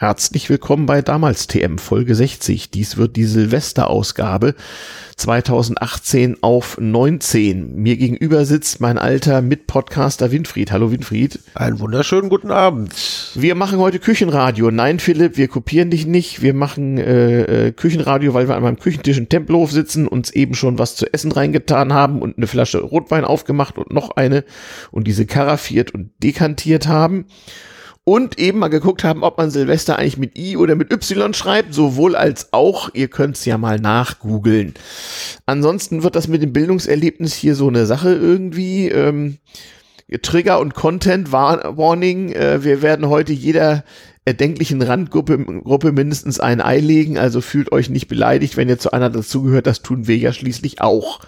Herzlich willkommen bei Damals TM Folge 60. Dies wird die Silvesterausgabe 2018 auf 19. Mir gegenüber sitzt mein alter Mitpodcaster Winfried. Hallo Winfried. Einen wunderschönen guten Abend. Wir machen heute Küchenradio. Nein, Philipp, wir kopieren dich nicht. Wir machen äh, äh, Küchenradio, weil wir an meinem Küchentisch in Tempelhof sitzen, uns eben schon was zu essen reingetan haben und eine Flasche Rotwein aufgemacht und noch eine und diese karaffiert und dekantiert haben und eben mal geguckt haben, ob man Silvester eigentlich mit I oder mit Y schreibt, sowohl als auch, ihr könnt es ja mal nachgoogeln. Ansonsten wird das mit dem Bildungserlebnis hier so eine Sache irgendwie. Ähm, Trigger und Content Warning. Äh, wir werden heute jeder erdenklichen Randgruppe Gruppe mindestens ein Ei legen, also fühlt euch nicht beleidigt, wenn ihr zu einer dazugehört, das tun wir ja schließlich auch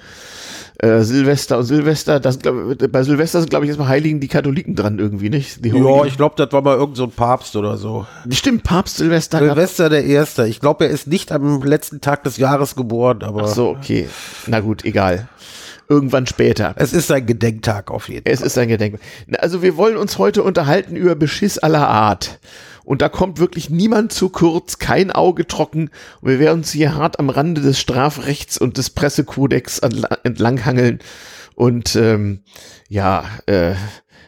äh, Silvester und Silvester, das, glaub, bei Silvester sind, glaube ich, erstmal Heiligen die Katholiken dran irgendwie, nicht? ja, ich glaube, das war mal irgend so ein Papst oder so. Stimmt, Papst Silvester. Silvester der Erste. Ich glaube, er ist nicht am letzten Tag des Jahres geboren, aber. Ach so, okay. Na gut, egal irgendwann später. Es ist ein Gedenktag auf jeden Fall. Es ist ein Gedenktag. Also wir wollen uns heute unterhalten über Beschiss aller Art. Und da kommt wirklich niemand zu kurz, kein Auge trocken. Und wir werden uns hier hart am Rande des Strafrechts und des Pressekodex entlanghangeln. Und ähm, ja, äh,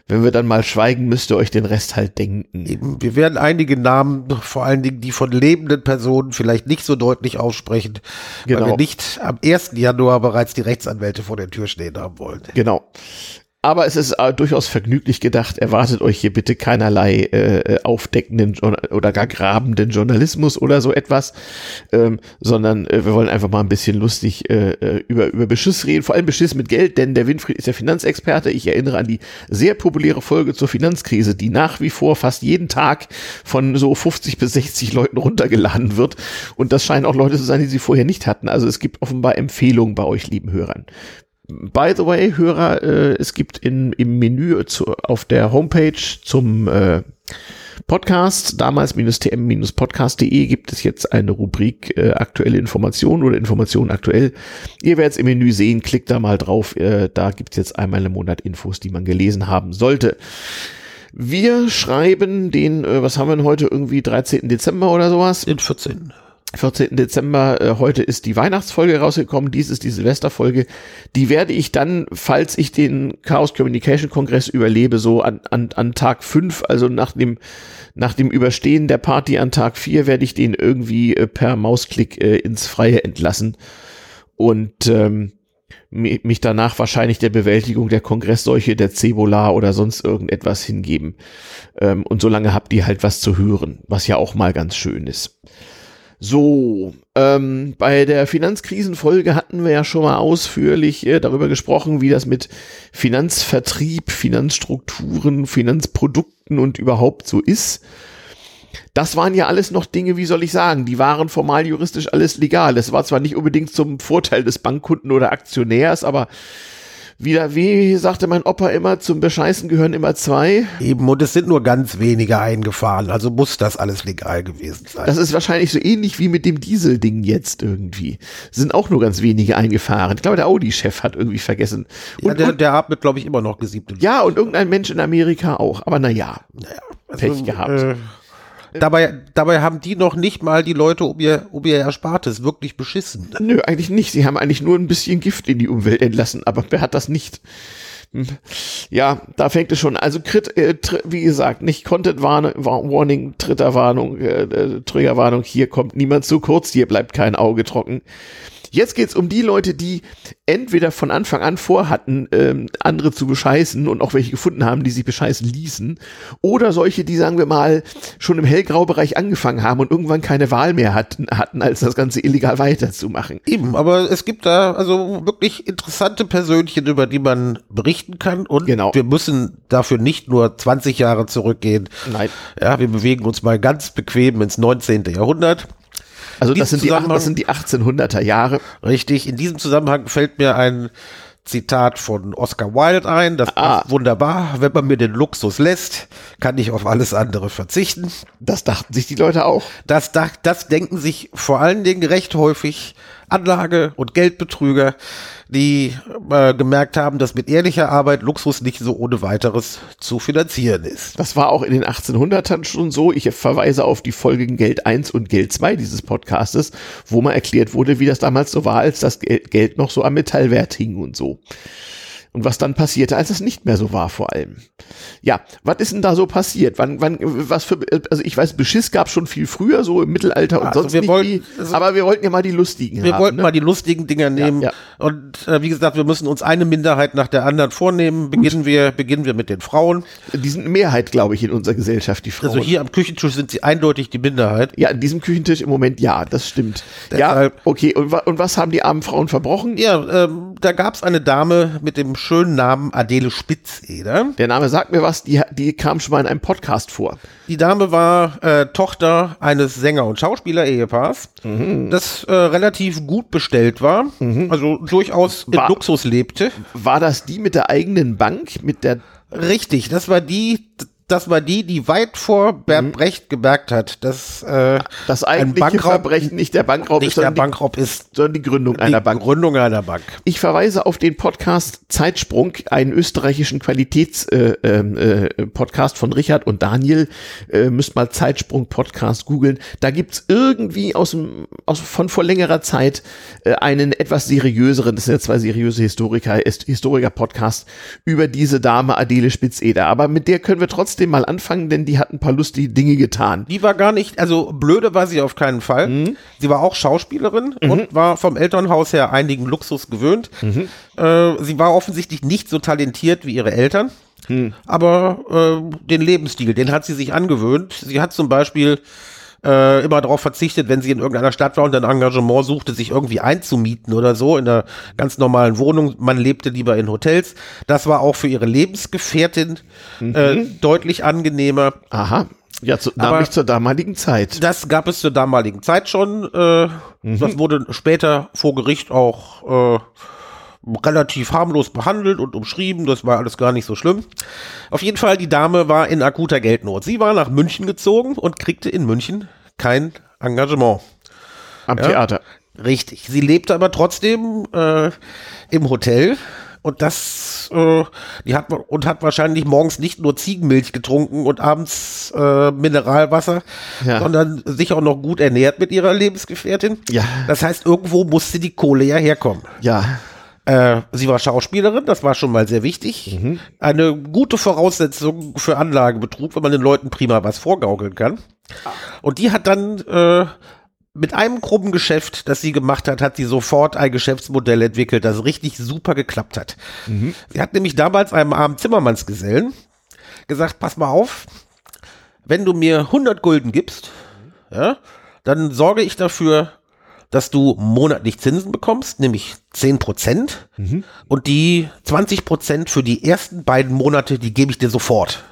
wenn wir dann mal schweigen, müsst ihr euch den Rest halt denken. Wir werden einige Namen, vor allen Dingen die von lebenden Personen, vielleicht nicht so deutlich aussprechen, genau. weil wir nicht am 1. Januar bereits die Rechtsanwälte vor der Tür stehen haben wollen. Genau. Aber es ist äh, durchaus vergnüglich gedacht. Erwartet euch hier bitte keinerlei äh, aufdeckenden oder gar grabenden Journalismus oder so etwas, ähm, sondern äh, wir wollen einfach mal ein bisschen lustig äh, äh, über, über Beschiss reden. Vor allem Beschiss mit Geld, denn der Winfried ist ja Finanzexperte. Ich erinnere an die sehr populäre Folge zur Finanzkrise, die nach wie vor fast jeden Tag von so 50 bis 60 Leuten runtergeladen wird. Und das scheinen auch Leute zu sein, die sie vorher nicht hatten. Also es gibt offenbar Empfehlungen bei euch, lieben Hörern. By the way, Hörer, äh, es gibt in, im Menü zu, auf der Homepage zum äh, Podcast, damals-tm-podcast.de gibt es jetzt eine Rubrik äh, aktuelle Informationen oder Informationen aktuell. Ihr werdet es im Menü sehen, klickt da mal drauf. Äh, da gibt es jetzt einmal im Monat Infos, die man gelesen haben sollte. Wir schreiben den, äh, was haben wir denn heute, irgendwie 13. Dezember oder sowas? Den 14. 14. Dezember, äh, heute ist die Weihnachtsfolge rausgekommen, dies ist die Silvesterfolge. Die werde ich dann, falls ich den Chaos Communication Kongress überlebe, so an, an, an Tag 5, also nach dem, nach dem Überstehen der Party an Tag 4, werde ich den irgendwie äh, per Mausklick äh, ins Freie entlassen. Und ähm, mich danach wahrscheinlich der Bewältigung der Kongressseuche, der Cebola oder sonst irgendetwas hingeben. Ähm, und solange habt ihr halt was zu hören, was ja auch mal ganz schön ist. So, ähm, bei der Finanzkrisenfolge hatten wir ja schon mal ausführlich äh, darüber gesprochen, wie das mit Finanzvertrieb, Finanzstrukturen, Finanzprodukten und überhaupt so ist. Das waren ja alles noch Dinge, wie soll ich sagen, die waren formal juristisch alles legal. Es war zwar nicht unbedingt zum Vorteil des Bankkunden oder Aktionärs, aber wieder, wie sagte mein Opa immer, zum Bescheißen gehören immer zwei. Eben, und es sind nur ganz wenige eingefahren, also muss das alles legal gewesen sein. Das ist wahrscheinlich so ähnlich wie mit dem Diesel-Ding jetzt irgendwie. Sind auch nur ganz wenige eingefahren. Ich glaube, der Audi-Chef hat irgendwie vergessen. Und, ja, der, der atmet, glaube ich, immer noch gesiebt. Ja, und irgendein Mensch in Amerika auch. Aber naja, naja also, Pech gehabt. Äh, Dabei, dabei haben die noch nicht mal die Leute um ihr, um ihr Erspartes wirklich beschissen. Nö, eigentlich nicht. Sie haben eigentlich nur ein bisschen Gift in die Umwelt entlassen, aber wer hat das nicht? Hm. Ja, da fängt es schon. Also, äh, wie gesagt, nicht Content Warning, Tritterwarnung, äh, äh, Triggerwarnung. Hier kommt niemand zu kurz, hier bleibt kein Auge trocken. Jetzt geht's um die Leute, die entweder von Anfang an vorhatten, ähm, andere zu bescheißen und auch welche gefunden haben, die sich bescheißen ließen, oder solche, die, sagen wir mal, schon im Hellgrau-Bereich angefangen haben und irgendwann keine Wahl mehr hatten, hatten, als das Ganze illegal weiterzumachen. Eben, aber es gibt da also wirklich interessante Persönchen, über die man berichten kann und genau. wir müssen dafür nicht nur 20 Jahre zurückgehen. Nein. Ja, wir bewegen uns mal ganz bequem ins 19. Jahrhundert. Also das sind, die, das sind die 1800er Jahre. Richtig, in diesem Zusammenhang fällt mir ein Zitat von Oscar Wilde ein. Das ah. ist wunderbar. Wenn man mir den Luxus lässt, kann ich auf alles andere verzichten. Das dachten sich die Leute auch. Das, das denken sich vor allen Dingen recht häufig Anlage- und Geldbetrüger, die äh, gemerkt haben, dass mit ehrlicher Arbeit Luxus nicht so ohne weiteres zu finanzieren ist. Das war auch in den 1800ern schon so. Ich verweise auf die Folgen Geld 1 und Geld 2 dieses Podcastes, wo mal erklärt wurde, wie das damals so war, als das Geld noch so am Metallwert hing und so und was dann passierte, als es nicht mehr so war vor allem. Ja, was ist denn da so passiert? Wann, wann, was für, also ich weiß, Beschiss gab schon viel früher, so im Mittelalter und also sonst nicht wollten, die, also aber wir wollten ja mal die lustigen Wir haben, wollten ne? mal die lustigen Dinger nehmen ja, ja. und äh, wie gesagt, wir müssen uns eine Minderheit nach der anderen vornehmen. Beginnen Gut. wir, beginnen wir mit den Frauen. Die sind Mehrheit, glaube ich, in unserer Gesellschaft, die Frauen. Also hier am Küchentisch sind sie eindeutig die Minderheit. Ja, an diesem Küchentisch im Moment ja, das stimmt. Deshalb, ja, okay, und, und was haben die armen Frauen verbrochen? Ja, ähm, da gab es eine Dame mit dem schönen Namen Adele Spitzeder. Der Name sagt mir was, die, die kam schon mal in einem Podcast vor. Die Dame war äh, Tochter eines Sänger- und Schauspieler-Ehepaars, mhm. das äh, relativ gut bestellt war, mhm. also durchaus war, Luxus lebte. War das die mit der eigenen Bank, mit der Richtig, das war die, das war die, die weit vor Bert mhm. Brecht gemerkt hat, dass äh, das eigentliche ein Bankraub, Verbrechen nicht der Bankraub nicht ist, der Bankraub ist, sondern die Gründung einer Bank. Gründung einer Bank. Ich verweise auf den Podcast Zeitsprung, einen österreichischen Qualitätspodcast äh, äh, äh von Richard und Daniel. Äh, müsst mal Zeitsprung Podcast googeln. Da gibt's irgendwie aus dem aus von vor längerer Zeit äh, einen etwas seriöseren, das sind ja zwei seriöse Historiker, Historiker Podcast über diese Dame Adele Spitzeder. Aber mit der können wir trotzdem trotzdem mal anfangen, denn die hat ein paar lustige Dinge getan. Die war gar nicht, also blöde war sie auf keinen Fall. Mhm. Sie war auch Schauspielerin mhm. und war vom Elternhaus her einigen Luxus gewöhnt. Mhm. Äh, sie war offensichtlich nicht so talentiert wie ihre Eltern. Mhm. Aber äh, den Lebensstil, den hat sie sich angewöhnt. Sie hat zum Beispiel äh, immer darauf verzichtet, wenn sie in irgendeiner Stadt war und ein Engagement suchte, sich irgendwie einzumieten oder so in einer ganz normalen Wohnung. Man lebte lieber in Hotels. Das war auch für ihre Lebensgefährtin mhm. äh, deutlich angenehmer. Aha. Ja, zu, nämlich zur damaligen Zeit. Das gab es zur damaligen Zeit schon. Äh, mhm. Das wurde später vor Gericht auch äh, relativ harmlos behandelt und umschrieben. Das war alles gar nicht so schlimm. Auf jeden Fall, die Dame war in akuter Geldnot. Sie war nach München gezogen und kriegte in München kein Engagement. Am ja? Theater. Richtig. Sie lebte aber trotzdem äh, im Hotel und das äh, die hat und hat wahrscheinlich morgens nicht nur Ziegenmilch getrunken und abends äh, Mineralwasser, ja. sondern sich auch noch gut ernährt mit ihrer Lebensgefährtin. Ja. Das heißt, irgendwo musste die Kohle ja herkommen. Ja. Äh, sie war Schauspielerin, das war schon mal sehr wichtig. Mhm. Eine gute Voraussetzung für Anlagebetrug, wenn man den Leuten prima was vorgaukeln kann. Und die hat dann äh, mit einem krummen Geschäft, das sie gemacht hat, hat sie sofort ein Geschäftsmodell entwickelt, das richtig super geklappt hat. Mhm. Sie hat nämlich damals einem armen Zimmermannsgesellen gesagt, pass mal auf, wenn du mir 100 Gulden gibst, ja, dann sorge ich dafür, dass du monatlich Zinsen bekommst, nämlich 10 Prozent. Mhm. Und die 20 Prozent für die ersten beiden Monate, die gebe ich dir sofort.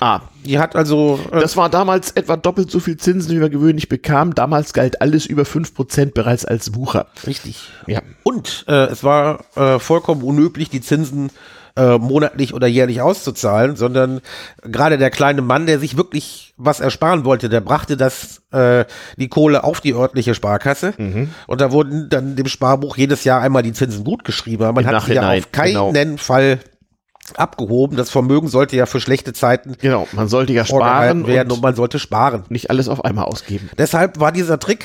Ah. Die hat also. Äh das war damals etwa doppelt so viel Zinsen, wie man gewöhnlich bekam. Damals galt alles über 5% bereits als Wucher. Richtig. Ja. Und äh, es war äh, vollkommen unüblich, die Zinsen äh, monatlich oder jährlich auszuzahlen, sondern gerade der kleine Mann, der sich wirklich was ersparen wollte, der brachte das äh, die Kohle auf die örtliche Sparkasse mhm. und da wurden dann dem Sparbuch jedes Jahr einmal die Zinsen gut geschrieben. Aber man Im hat sie ja auf keinen genau. Fall abgehoben. Das Vermögen sollte ja für schlechte Zeiten genau man sollte ja sparen werden und, und, man sollte sparen, nicht alles auf einmal ausgeben. Deshalb war dieser Trick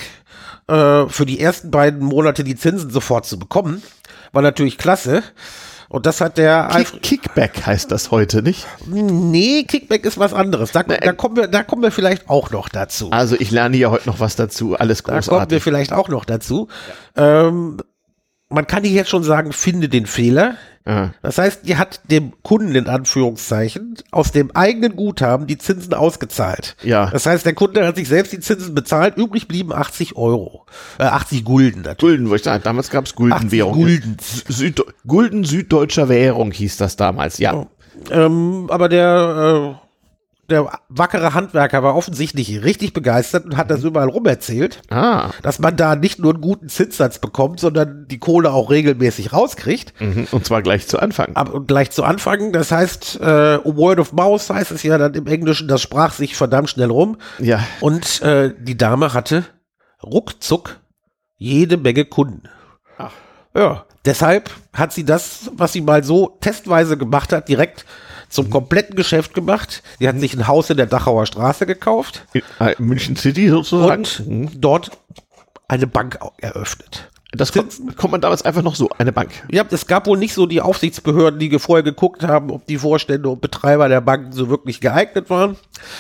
äh, für die ersten beiden Monate die Zinsen sofort zu bekommen, war natürlich klasse. Und das hat der Kick, Kickback heißt das heute, nicht? Nee, Kickback ist was anderes. Da, da, kommen wir, da kommen wir vielleicht auch noch dazu. Also ich lerne ja heute noch was dazu. Alles großartig. Da kommen wir vielleicht auch noch dazu. Ja. Ähm, man kann hier jetzt schon sagen, finde den Fehler. Aha. Das heißt, die hat dem Kunden in Anführungszeichen aus dem eigenen Guthaben die Zinsen ausgezahlt. Ja. Das heißt, der Kunde hat sich selbst die Zinsen bezahlt, übrig blieben 80 Euro. Äh, 80 Gulden natürlich. Gulden, wo ich sagen, damals gab es Guldenwährung. Gulden. Süd Gulden süddeutscher Währung hieß das damals, ja. Oh. Ähm, aber der äh, der wackere Handwerker war offensichtlich richtig begeistert und hat das mhm. überall rum erzählt, ah. dass man da nicht nur einen guten Zinssatz bekommt, sondern die Kohle auch regelmäßig rauskriegt. Mhm. Und zwar gleich zu Anfang. Aber gleich zu Anfang. Das heißt, äh, Word of Mouth heißt es ja dann im Englischen, das sprach sich verdammt schnell rum. Ja. Und äh, die Dame hatte ruckzuck jede Menge Kunden. Ach. Ja, deshalb hat sie das, was sie mal so testweise gemacht hat, direkt zum kompletten Geschäft gemacht. Die hat sich ein Haus in der Dachauer Straße gekauft In, äh, München City sozusagen. und dort eine Bank eröffnet. Das kommt, kommt man damals einfach noch so, eine Bank. Ja, es gab wohl nicht so die Aufsichtsbehörden, die vorher geguckt haben, ob die Vorstände und Betreiber der Banken so wirklich geeignet waren.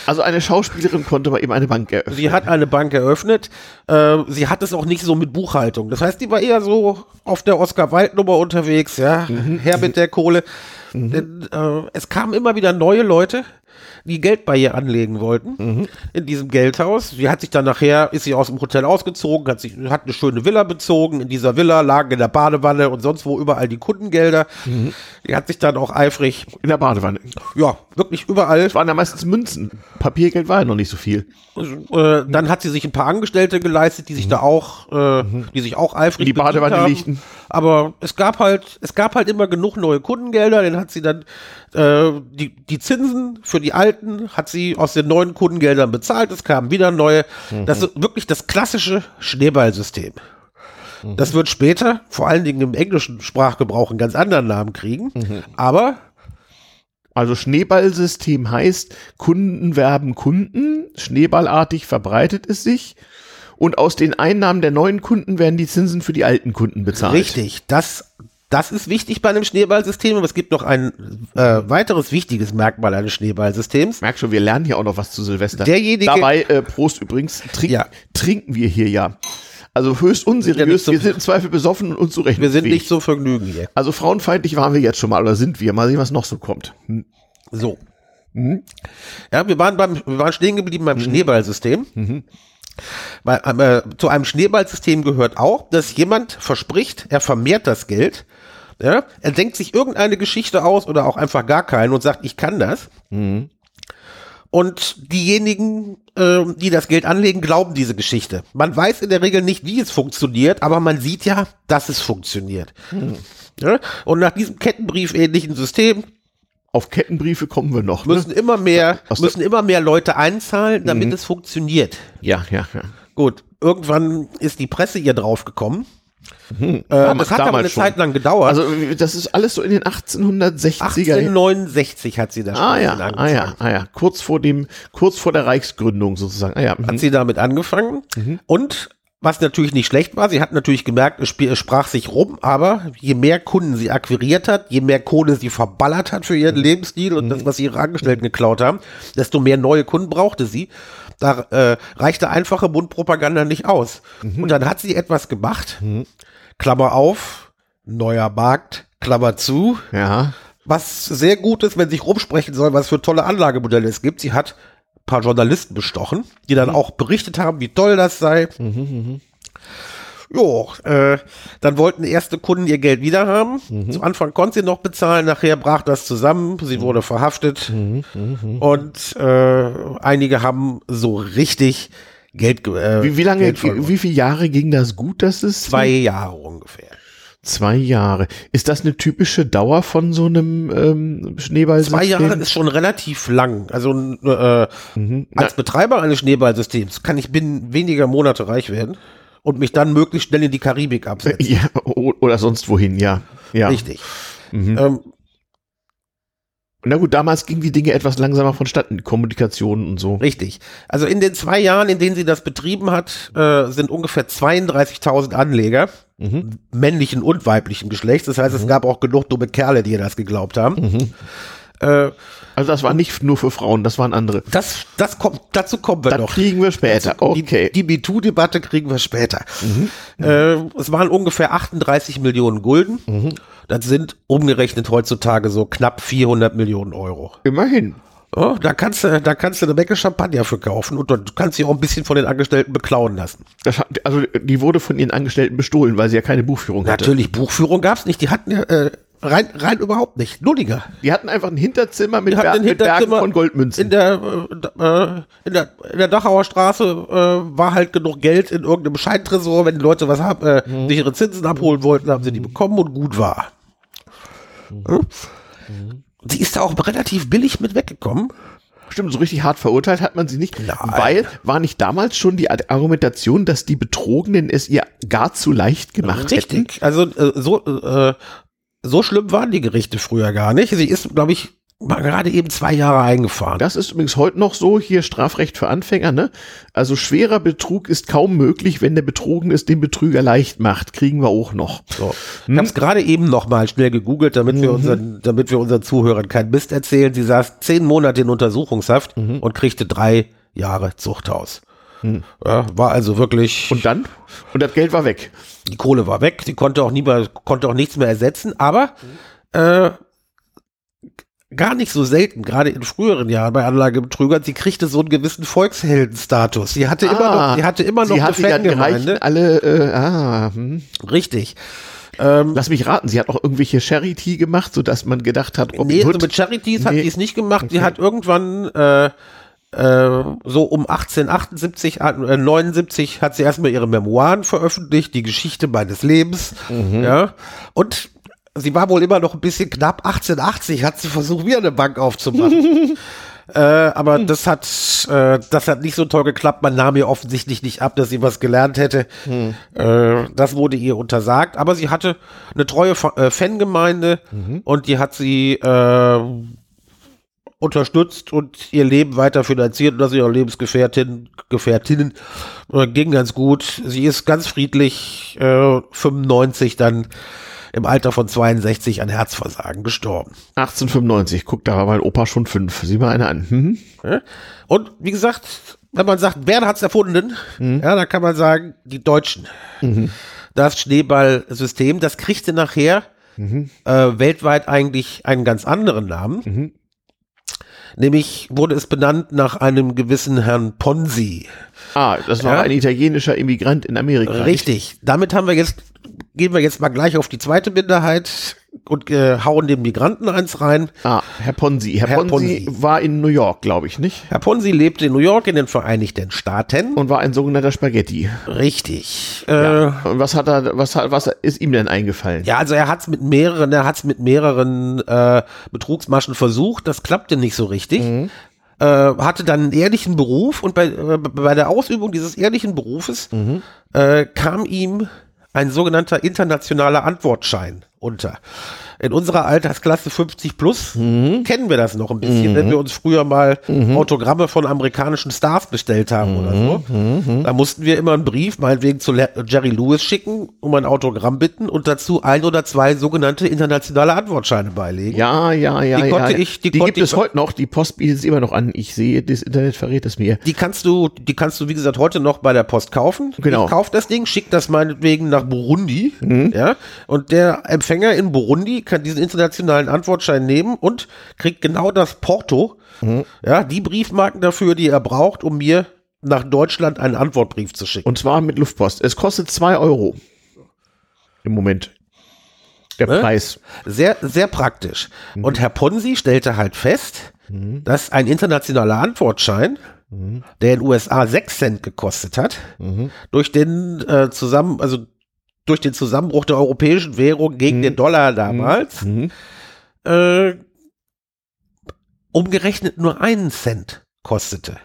Also eine Schauspielerin konnte mal eben eine Bank eröffnen. Sie hat eine Bank eröffnet. Äh, sie hat es auch nicht so mit Buchhaltung. Das heißt, die war eher so auf der Oscar-Wald-Nummer unterwegs, ja, her mit der Kohle. Denn, äh, es kamen immer wieder neue Leute, die Geld bei ihr anlegen wollten in diesem Geldhaus. Sie hat sich dann nachher, ist sie aus dem Hotel ausgezogen, hat sich, hat eine schöne Villa bezogen. In dieser Villa lagen in der Badewanne und sonst wo überall die Kundengelder. Die hat sich dann auch eifrig, In der Badewanne. ja, wirklich überall Es waren ja meistens Münzen. Papiergeld war ja noch nicht so viel. äh, dann hat sie sich ein paar Angestellte geleistet, die sich da auch, äh, die sich auch eifrig In die Badewanne haben. Aber es gab halt, es gab halt immer genug neue Kundengelder. Den hat sie dann äh, die die Zinsen für die alten hat sie aus den neuen Kundengeldern bezahlt. Es kamen wieder neue. Das ist wirklich das klassische Schneeballsystem. Das wird später, vor allen Dingen im englischen Sprachgebrauch, einen ganz anderen Namen kriegen. Aber Also Schneeballsystem heißt, Kunden werben Kunden, schneeballartig verbreitet es sich und aus den Einnahmen der neuen Kunden werden die Zinsen für die alten Kunden bezahlt. Richtig, das, das ist wichtig bei einem Schneeballsystem, aber es gibt noch ein äh, weiteres wichtiges Merkmal eines Schneeballsystems. Merk schon, wir lernen hier auch noch was zu Silvester. Derjenige- Dabei, äh, Prost übrigens, trink, Ja. trinken wir hier ja. Also höchst unseriös, wir sind im Zweifel besoffen und unzurechnungsfähig. Wir sind nicht so vergnügen hier. Also frauenfeindlich waren wir jetzt schon mal, oder sind wir? Mal sehen, was noch so kommt. Hm. So. Ja, wir waren beim, wir waren stehen geblieben beim Schneeballsystem. Weil, äh, zu einem Schneeballsystem gehört auch, dass jemand verspricht, er vermehrt das Geld. Ja, er denkt sich irgendeine Geschichte aus oder auch einfach gar keine und sagt, ich kann das. Und diejenigen, äh, die das Geld anlegen, glauben diese Geschichte. Man weiß in der Regel nicht, wie es funktioniert, aber man sieht ja, dass es funktioniert. Ja? Und nach diesem Kettenbrief-ähnlichen System Auf Kettenbriefe kommen wir noch. Ne? müssen immer mehr, Aus müssen immer mehr Leute einzahlen, damit es funktioniert. Ja, ja, ja. Gut, irgendwann ist die Presse hier drauf gekommen. Äh, Damals- das hat aber eine schon. Zeit lang gedauert. Also das ist alles so in den 1860er. 1869 hat sie das Ah ja, angefangen. ah ja, ah ja. Kurz vor dem, kurz vor der Reichsgründung sozusagen. Ah ja. mhm. Hat sie damit angefangen. Und was natürlich nicht schlecht war, sie hat natürlich gemerkt, es, sprach sich rum, aber je mehr Kunden sie akquiriert hat, je mehr Kohle sie verballert hat für ihren Lebensstil und das, was ihre Angestellten geklaut haben, desto mehr neue Kunden brauchte sie. Da äh, reichte einfache Mundpropaganda nicht aus. Und dann hat sie etwas gemacht, Klammer auf, neuer Markt, Klammer zu, Ja. was sehr gut ist, wenn sich rumsprechen soll, was für tolle Anlagemodelle es gibt. Sie hat ein paar Journalisten bestochen, die dann auch berichtet haben, wie toll das sei. Jo, äh, dann wollten erste Kunden ihr Geld wieder haben. Zu Anfang konnte sie noch bezahlen, nachher brach das zusammen, sie wurde verhaftet und äh, einige haben so richtig Geld ge- äh, Wie, wie lange, Geld verloren. wie viele Jahre ging das gut, dass es? Zwei Jahre ungefähr. Zwei Jahre. Ist das eine typische Dauer von so einem ähm, Schneeballsystem? Zwei Jahre ist schon relativ lang. Also äh, als Betreiber eines Schneeballsystems kann ich binnen weniger Monate reich werden und mich dann möglichst schnell in die Karibik absetzen. Ja, oder sonst wohin, ja. ja. Richtig. Ähm, Na gut, damals gingen die Dinge etwas langsamer vonstatten, Kommunikation und so. richtig. Also in den zwei Jahren, in denen sie das betrieben hat, äh, sind ungefähr 32.000 Anleger männlichen und weiblichen Geschlechts. Das heißt, es gab auch genug dumme Kerle, die ihr das geglaubt haben. Äh, Also das war nicht nur für Frauen, das waren andere. das, das kommt, dazu kommen wir Das noch. kriegen wir später. Okay. Die, die MeToo-Debatte kriegen wir später. Äh, es waren ungefähr 38 Millionen Gulden. Das sind umgerechnet heutzutage so knapp 400 Millionen Euro. Immerhin. Ja, da kannst du, da kannst du eine Menge Champagner für kaufen und du kannst sie auch ein bisschen von den Angestellten beklauen lassen. Das, hat- also die wurde von ihren Angestellten bestohlen, weil sie ja keine Buchführung hatte. Natürlich, Buchführung gab's nicht. Die hatten ja äh, rein, rein überhaupt nicht. Nulliger. Die hatten einfach ein Hinterzimmer mit, Ber ein mit Bergen Hinterzimmer von Goldmünzen. In der, äh, in der, in der Dachauer Straße äh, war halt genug Geld in irgendeinem Scheintresor. Wenn die Leute was haben, äh, Mhm. sich ihre Zinsen abholen wollten, haben sie die bekommen und gut war. Mhm. Hm? Sie ist da auch relativ billig mit weggekommen. Stimmt, so richtig hart verurteilt hat man sie nicht, Nein. weil war nicht damals schon die Argumentation, dass die Betrogenen es ihr gar zu leicht gemacht hätten? Richtig. Also äh, so, äh, so schlimm waren die Gerichte früher gar nicht. Sie ist, glaube ich, mal gerade eben zwei Jahre eingefahren. Das ist übrigens heute noch so, hier Strafrecht für Anfänger, ne? Also schwerer Betrug ist kaum möglich, wenn der Betrogene es dem Betrüger leicht macht. Kriegen wir auch noch. So. Ich habe es gerade eben noch mal schnell gegoogelt, damit wir unseren, damit wir unseren Zuhörern keinen Mist erzählen. Sie saß zehn Monate in Untersuchungshaft und kriegte drei Jahre Zuchthaus. Ja, war also wirklich. Und dann? Und das Geld war weg. die Kohle war weg, die konnte auch nie mehr, konnte auch nichts mehr ersetzen, aber äh, gar nicht so selten, gerade in früheren Jahren bei Anlagebetrügern, sie kriegte so einen gewissen Volksheldenstatus. Sie hatte immer noch, sie hatte immer noch sie eine Fangemeinde. Alle, äh, ah, hm. Richtig. Ähm, Lass mich raten, sie hat auch irgendwelche Charity gemacht, sodass man gedacht hat, Robin nee, also Hood, mit Charities hat Nee. sie es nicht gemacht. Sie Okay. hat irgendwann äh, äh, so um 1878, äh, 79 hat sie erstmal ihre Memoiren veröffentlicht, die Geschichte meines Lebens. Mhm. Ja. Und sie war wohl immer noch ein bisschen knapp. 1880 hat sie versucht, wieder eine Bank aufzumachen. äh, aber Hm. das hat, äh, das hat nicht so toll geklappt. Man nahm ihr offensichtlich nicht ab, dass sie was gelernt hätte. Hm. Äh, das wurde ihr untersagt. Aber sie hatte eine treue Fa- äh, Fangemeinde Mhm. und die hat sie äh, unterstützt und ihr Leben weiter finanziert und das ihre Lebensgefährtin, Gefährtinnen äh, ging ganz gut. Sie ist ganz friedlich, äh, 95 dann im Alter von 62 an Herzversagen gestorben. 1895, guck, da war mein Opa schon fünf. Sieh mal eine an. Mhm. Ja? Und wie gesagt, wenn man sagt, wer hat's erfunden, ja, dann kann man sagen, die Deutschen. Das Schneeballsystem, das kriegte nachher äh, weltweit eigentlich einen ganz anderen Namen. Nämlich wurde es benannt nach einem gewissen Herrn Ponzi. Ah, das war Ja. ein italienischer Immigrant in Amerika. Richtig. Damit haben wir jetzt, gehen wir jetzt mal gleich auf die zweite Minderheit und äh, hauen den Migranten eins rein. Ah, Herr Ponzi. Herr, Herr Ponzi, Ponzi. war in New York, glaube ich, nicht? Herr Ponzi lebte in New York in den Vereinigten Staaten. Und war ein sogenannter Spaghetti. Richtig. Äh, Ja. Und was hat er, was hat, was ist ihm denn eingefallen? Ja, also er hat's mit mehreren, er hat's mit mehreren äh, Betrugsmaschen versucht, das klappte nicht so richtig. Äh, hatte dann einen ehrlichen Beruf und bei, äh, bei der Ausübung dieses ehrlichen Berufes äh, kam ihm ein sogenannter internationaler Antwortschein unter. In unserer Altersklasse 50 plus kennen wir das noch ein bisschen, wenn wir uns früher mal Autogramme von amerikanischen Stars bestellt haben oder so. Da mussten wir immer einen Brief, meinetwegen zu Jerry Lewis schicken, um ein Autogramm bitten und dazu ein oder zwei sogenannte internationale Antwortscheine beilegen. Ja, ja, ja, Die konnte ja. ich- die die konnte gibt es ich- heute noch. Die Post bietet es immer noch an. Ich sehe, das Internet verrät es mir. Die kannst du, die kannst du, wie gesagt, heute noch bei der Post kaufen. Genau. Ich kauf das Ding, schick das meinetwegen nach Burundi. Mhm. Ja. Und der Empfänger in Burundi kann diesen internationalen Antwortschein nehmen und kriegt genau das Porto. Mhm. Ja, die Briefmarken dafür, die er braucht, um mir nach Deutschland einen Antwortbrief zu schicken. Und zwar mit Luftpost. Es kostet zwei Euro. Im Moment. Der Ne? Preis. Sehr, sehr praktisch. Mhm. Und Herr Ponzi stellte halt fest, dass ein internationaler Antwortschein, Mhm. der in den USA 6 Cent gekostet hat, durch den äh, zusammen, also durch den Zusammenbruch der europäischen Währung gegen Mhm. den Dollar damals, äh, umgerechnet nur einen Cent kostete.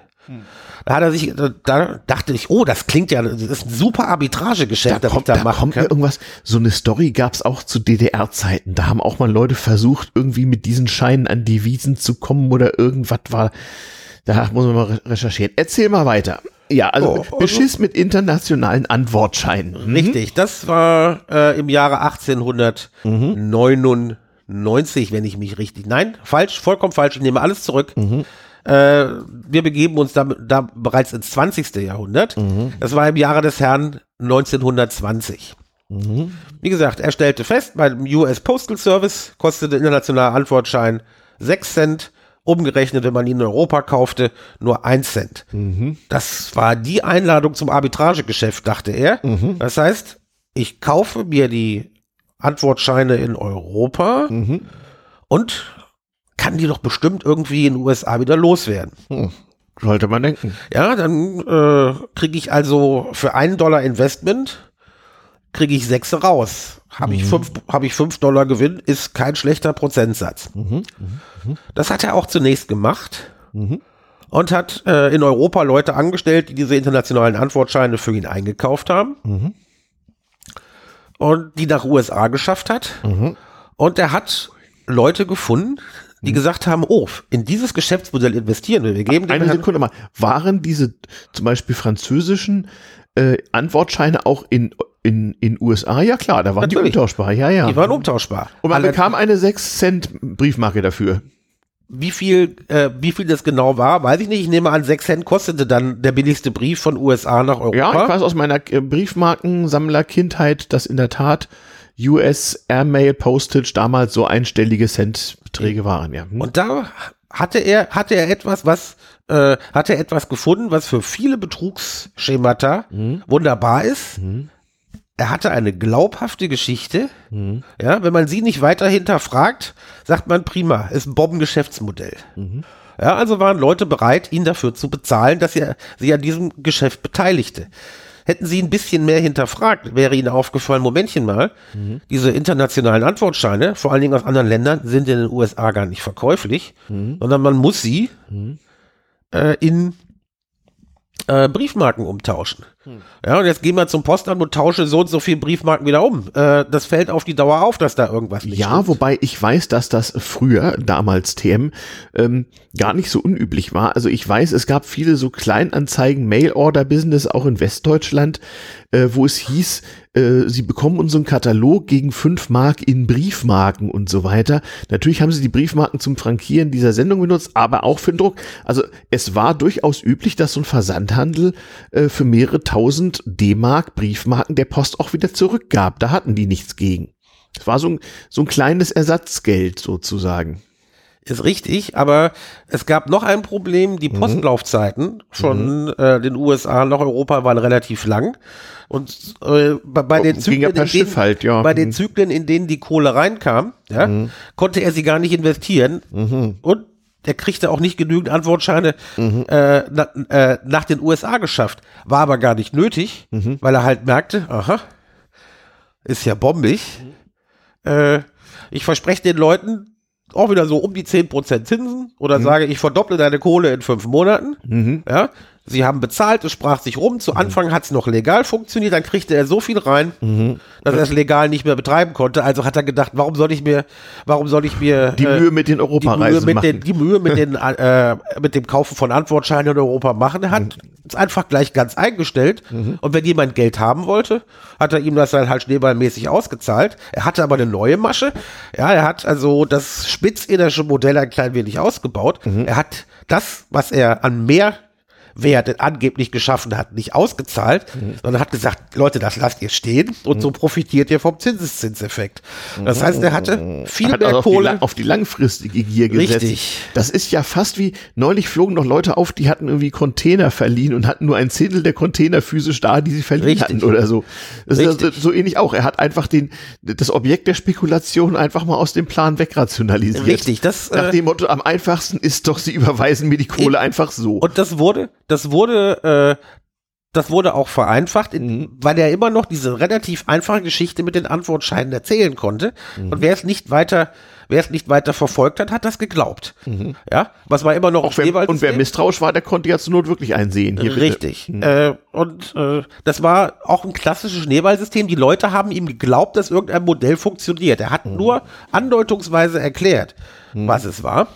Da hat er sich, da, da dachte ich, oh, das klingt ja, das ist ein super Arbitragegeschäft, Da kommt, da da machen kommt mir kann. irgendwas. So eine Story gab es auch zu DDR-Zeiten. Da haben auch mal Leute versucht, irgendwie mit diesen Scheinen an Devisen zu kommen oder irgendwas war. Da muss man mal re- recherchieren. Erzähl mal weiter. Ja, also Oh, Beschiss mit internationalen Antwortscheinen. Mhm. Richtig, das war äh, im Jahre 1899, wenn ich mich richtig. Nein, falsch, vollkommen falsch. Ich nehme alles zurück. Äh, wir begeben uns da, da bereits ins 20. Jahrhundert. Das war im Jahre des Herrn 1920. Wie gesagt, er stellte fest, beim US Postal Service kostete der internationale Antwortschein 6 Cent. Umgerechnet, wenn man ihn in Europa kaufte, nur 1 Cent. Das war die Einladung zum Arbitragegeschäft, dachte er. Das heißt, ich kaufe mir die Antwortscheine in Europa und kann die doch bestimmt irgendwie in den USA wieder loswerden. Sollte man denken. Ja, dann äh, kriege ich also für einen Dollar Investment kriege ich sechs raus. Habe ich fünf, habe ich fünf Dollar Gewinn, ist kein schlechter Prozentsatz. Das hat er auch zunächst gemacht. und hat äh, in Europa Leute angestellt, die diese internationalen Antwortscheine für ihn eingekauft haben Mhm. und die nach USA geschafft hat. Mhm. Und er hat Leute gefunden, die gesagt haben, oh, in dieses Geschäftsmodell investieren wir. Wir geben Eine Sekunde mal. Waren diese zum Beispiel französischen äh, Antwortscheine auch in, in, in USA? Ja klar, da waren Natürlich. die untauschbar. Ja, ja. die waren umtauschbar. Und man Alle- bekam eine 6 Cent Briefmarke dafür. Wie viel, äh, wie viel das genau war, weiß ich nicht. Ich nehme an, 6 Cent kostete dann der billigste Brief von USA nach Europa. Ja, ich weiß aus meiner äh, Briefmarkensammler-Kindheit, dass in der Tat US Airmail Postage damals so einstellige Centbeträge waren. Ja. Hm. Und da hatte er, hatte er etwas, was, äh, hatte er etwas gefunden, was für viele Betrugsschemata Mhm. wunderbar ist. Er hatte eine glaubhafte Geschichte. Ja, wenn man sie nicht weiter hinterfragt, sagt man prima, ist ein Bombengeschäftsmodell. Ja, also waren Leute bereit, ihn dafür zu bezahlen, dass er sie an diesem Geschäft beteiligte. Hätten sie ein bisschen mehr hinterfragt, wäre ihnen aufgefallen, Momentchen mal, diese internationalen Antwortscheine, vor allen Dingen aus anderen Ländern, sind in den USA gar nicht verkäuflich, sondern man muss sie äh, in äh, Briefmarken umtauschen. Ja, und jetzt gehen wir zum Postamt und tausche so und so viele Briefmarken wieder um. Äh, das fällt auf die Dauer auf, dass da irgendwas nicht Ja, stimmt. wobei ich weiß, dass das früher, damals TM, ähm, gar nicht so unüblich war. Also ich weiß, es gab viele so Kleinanzeigen, Mail-Order-Business auch in Westdeutschland, äh, wo es hieß, äh, sie bekommen unseren Katalog gegen fünf Mark in Briefmarken und so weiter. Natürlich haben sie die Briefmarken zum Frankieren dieser Sendung benutzt, aber auch für den Druck. Also es war durchaus üblich, dass so ein Versandhandel äh, für mehrere tausend D-Mark Briefmarken der Post auch wieder zurückgab. Da hatten die nichts gegen. Es war so ein, so ein kleines Ersatzgeld sozusagen. Ist richtig, aber es gab noch ein Problem. Die Postlaufzeiten von äh, den USA nach Europa waren relativ lang. Und äh, bei, bei, den ja Zyklen, Schiff denen, halt, ja. bei den Mhm. Zyklen, in denen die Kohle reinkam, ja, konnte er sie gar nicht investieren. Und er kriegte auch nicht genügend Antwortscheine äh, na, äh, nach den USA geschafft. War aber gar nicht nötig, weil er halt merkte, aha, ist ja bombig. Äh, ich verspreche den Leuten auch wieder so um die 10% Zinsen oder sage, ich verdopple deine Kohle in fünf Monaten. Ja, sie haben bezahlt, es sprach sich rum. Zu Anfang hat es noch legal funktioniert, dann kriegte er so viel rein, dass er es legal nicht mehr betreiben konnte. Also hat er gedacht, warum soll ich mir, warum soll ich mir Die äh, Mühe mit den die Mühe Europareisen mit, machen. den, die Mühe mit, den, äh, mit dem Kaufen von Antwortscheinen in Europa machen. Er hat es einfach gleich ganz eingestellt. Und wenn jemand Geld haben wollte, hat er ihm das dann halt schneeballmäßig ausgezahlt. Er hatte aber eine neue Masche. Ja, er hat also das spitzinnersche Modell ein klein wenig ausgebaut. Er hat das, was er an mehr Wert angeblich geschaffen hat, nicht ausgezahlt, sondern hat gesagt, Leute, das lasst ihr stehen und so profitiert ihr vom Zinseszinseffekt. Das heißt, er hatte viel hat mehr also auf, die, Kohle. auf die langfristige Gier gesetzt. Richtig. Das ist ja fast wie, neulich flogen noch Leute auf, die hatten irgendwie Container verliehen und hatten nur ein Zehntel der Container physisch da, die sie verliehen Richtig. hatten oder so. Das ist Richtig. ja so ähnlich auch. Er hat einfach den, das Objekt der Spekulation einfach mal aus dem Plan wegrationalisiert. Richtig, das, Nach äh, dem Motto, am einfachsten ist doch, sie überweisen mir die Kohle einfach so. Und das wurde, das wurde, äh, das wurde auch vereinfacht, in, weil er immer noch diese relativ einfache Geschichte mit den Antwortscheinen erzählen konnte. Und wer es nicht weiter, wer es nicht weiter verfolgt hat, hat das geglaubt. Ja, was war immer noch Auch wer, und wer misstrauisch war, der konnte ja zur Not wirklich einsehen. Hier. Richtig. Äh, und äh, das war auch ein klassisches Schneeballsystem. Die Leute haben ihm geglaubt, dass irgendein Modell funktioniert. Er hat nur andeutungsweise erklärt, was es war.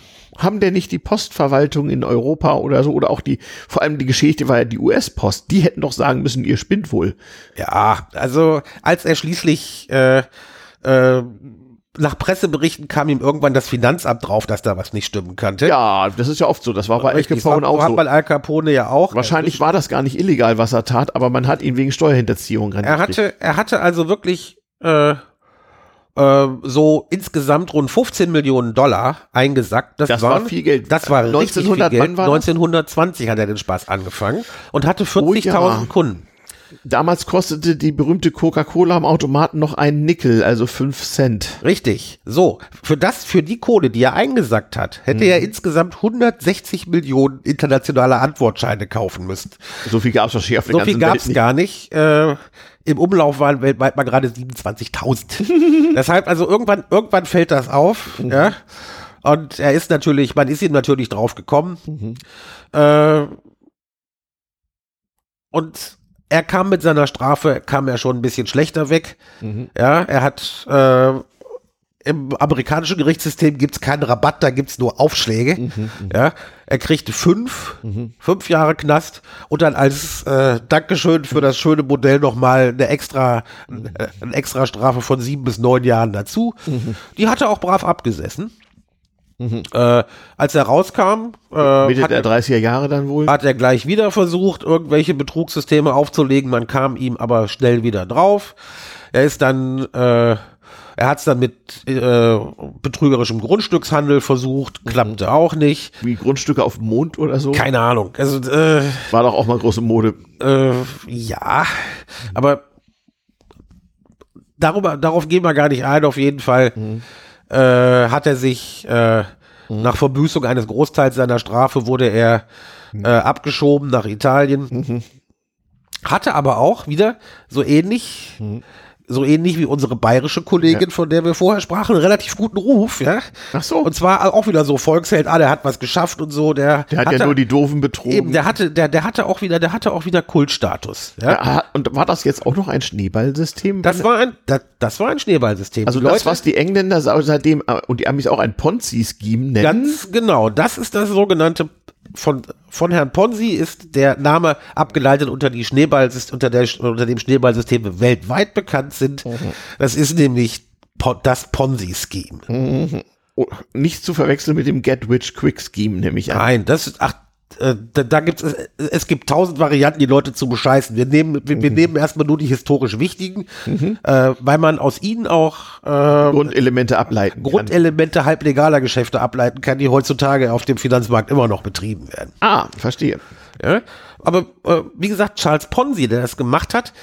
Haben denn nicht die Postverwaltung in Europa oder so oder auch die, vor allem die Geschichte war ja die US-Post, die hätten doch sagen müssen, ihr spinnt wohl. Ja, also als er schließlich äh, äh, nach Presseberichten kam ihm irgendwann das Finanzamt drauf, dass da was nicht stimmen könnte. Ja, das ist ja oft so. Das war bei Al Richtig, Capone so auch hat so. man Al Capone ja auch. Wahrscheinlich war das gar nicht illegal, was er tat, aber man hat ihn wegen Steuerhinterziehung Er hatte, er hatte also wirklich äh, äh, so insgesamt rund 15 Millionen Dollar eingesackt. Das, Das war waren, viel Geld. Das war richtig 1900 viel Geld. wann war das? 1920 hat er den Spaß angefangen und hatte 40.000 Oh ja. Kunden. Damals kostete die berühmte Coca-Cola am Automaten noch einen Nickel, also fünf Cent. Richtig. So, für das, für die Kohle, die er eingesackt hat, hätte Mhm. er insgesamt 160 Millionen internationale Antwortscheine kaufen müssen. So viel gab es wahrscheinlich auf der So ganzen viel gab Welt es gar nicht. Äh, Im Umlauf waren weltweit mal gerade 27.000. Deshalb, also irgendwann, irgendwann fällt das auf. Mhm. Ja. Und er ist natürlich, man ist ihm natürlich drauf gekommen. Äh, und er kam mit seiner Strafe, kam er schon ein bisschen schlechter weg. Ja, er hat äh, im amerikanischen Gerichtssystem gibt es keinen Rabatt, da gibt es nur Aufschläge. ja, er kriegte fünf, fünf Jahre Knast und dann als äh, Dankeschön für das schöne Modell nochmal eine extra, äh, eine extra Strafe von sieben bis neun Jahren dazu. Die hat er auch brav abgesessen. Äh, als er rauskam, äh, Mitte hat, der 30er Jahre dann wohl. hat er gleich wieder versucht, irgendwelche Betrugssysteme aufzulegen. Man kam ihm aber schnell wieder drauf. Er ist dann, äh, er hat es dann mit äh, betrügerischem Grundstückshandel versucht, klappte auch nicht. Wie Grundstücke auf dem Mond oder so. Keine Ahnung. Also äh, War doch auch mal große Mode. äh, ja, aber darüber, darauf gehen wir gar nicht ein. Auf jeden Fall äh, hat er sich äh, nach Verbüßung eines Großteils seiner Strafe wurde er äh, abgeschoben nach Italien. Hatte aber auch wieder so ähnlich. So ähnlich wie unsere bayerische Kollegin, von der wir vorher sprachen, einen relativ guten Ruf, ja. Ach so. Und zwar auch wieder so Volksheld, ah, der hat was geschafft und so, der, Der hat hatte, ja nur die Doofen betrogen. eben, der hatte, der, der hatte auch wieder, der hatte auch wieder Kultstatus, ja. Ja, und war das jetzt auch noch ein Schneeballsystem? Das war ein, das, das war ein Schneeballsystem. also Die das, was die Engländer seitdem äh, und die Amis auch ein Ponzi-Scheme nennen. ganz genau, das ist das sogenannte von, von Herrn Ponzi ist der Name abgeleitet unter die Schneeballsystem, unter der, unter dem Schneeballsystem weltweit bekannt sind. Das ist nämlich das Ponzi-Scheme. Oh, nicht zu verwechseln mit dem Get Rich Quick Scheme, nämlich an. Nein, das ist, ach, äh, da, da gibt es, es gibt tausend Varianten, die Leute zu bescheißen. Wir nehmen, wir, wir nehmen erstmal nur die historisch wichtigen, äh, weil man aus ihnen auch äh, Grundelemente ableiten kann. Grundelemente halblegaler Geschäfte ableiten kann, die heutzutage auf dem Finanzmarkt immer noch betrieben werden. Ah, verstehe. Ja? Aber äh, wie gesagt, Charles Ponzi, der das gemacht hat,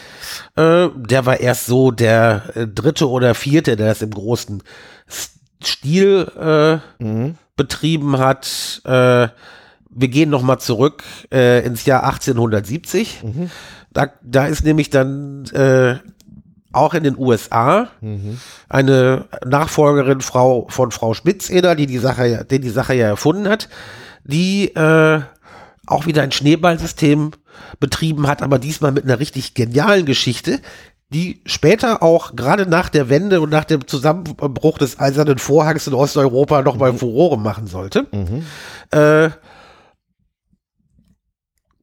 äh, der war erst so der äh, dritte oder vierte, der das im großen Stil äh, betrieben hat. Äh, wir gehen noch mal zurück äh, ins Jahr 1870. Da, da ist nämlich dann äh, auch in den USA eine Nachfolgerin Frau von Frau Spitzeder, die die Sache, ja- die die Sache ja erfunden hat, die äh, auch wieder ein Schneeballsystem betrieben hat, aber diesmal mit einer richtig genialen Geschichte, die später auch gerade nach der Wende und nach dem Zusammenbruch des Eisernen Vorhangs in Osteuropa nochmal Furore machen sollte. Äh,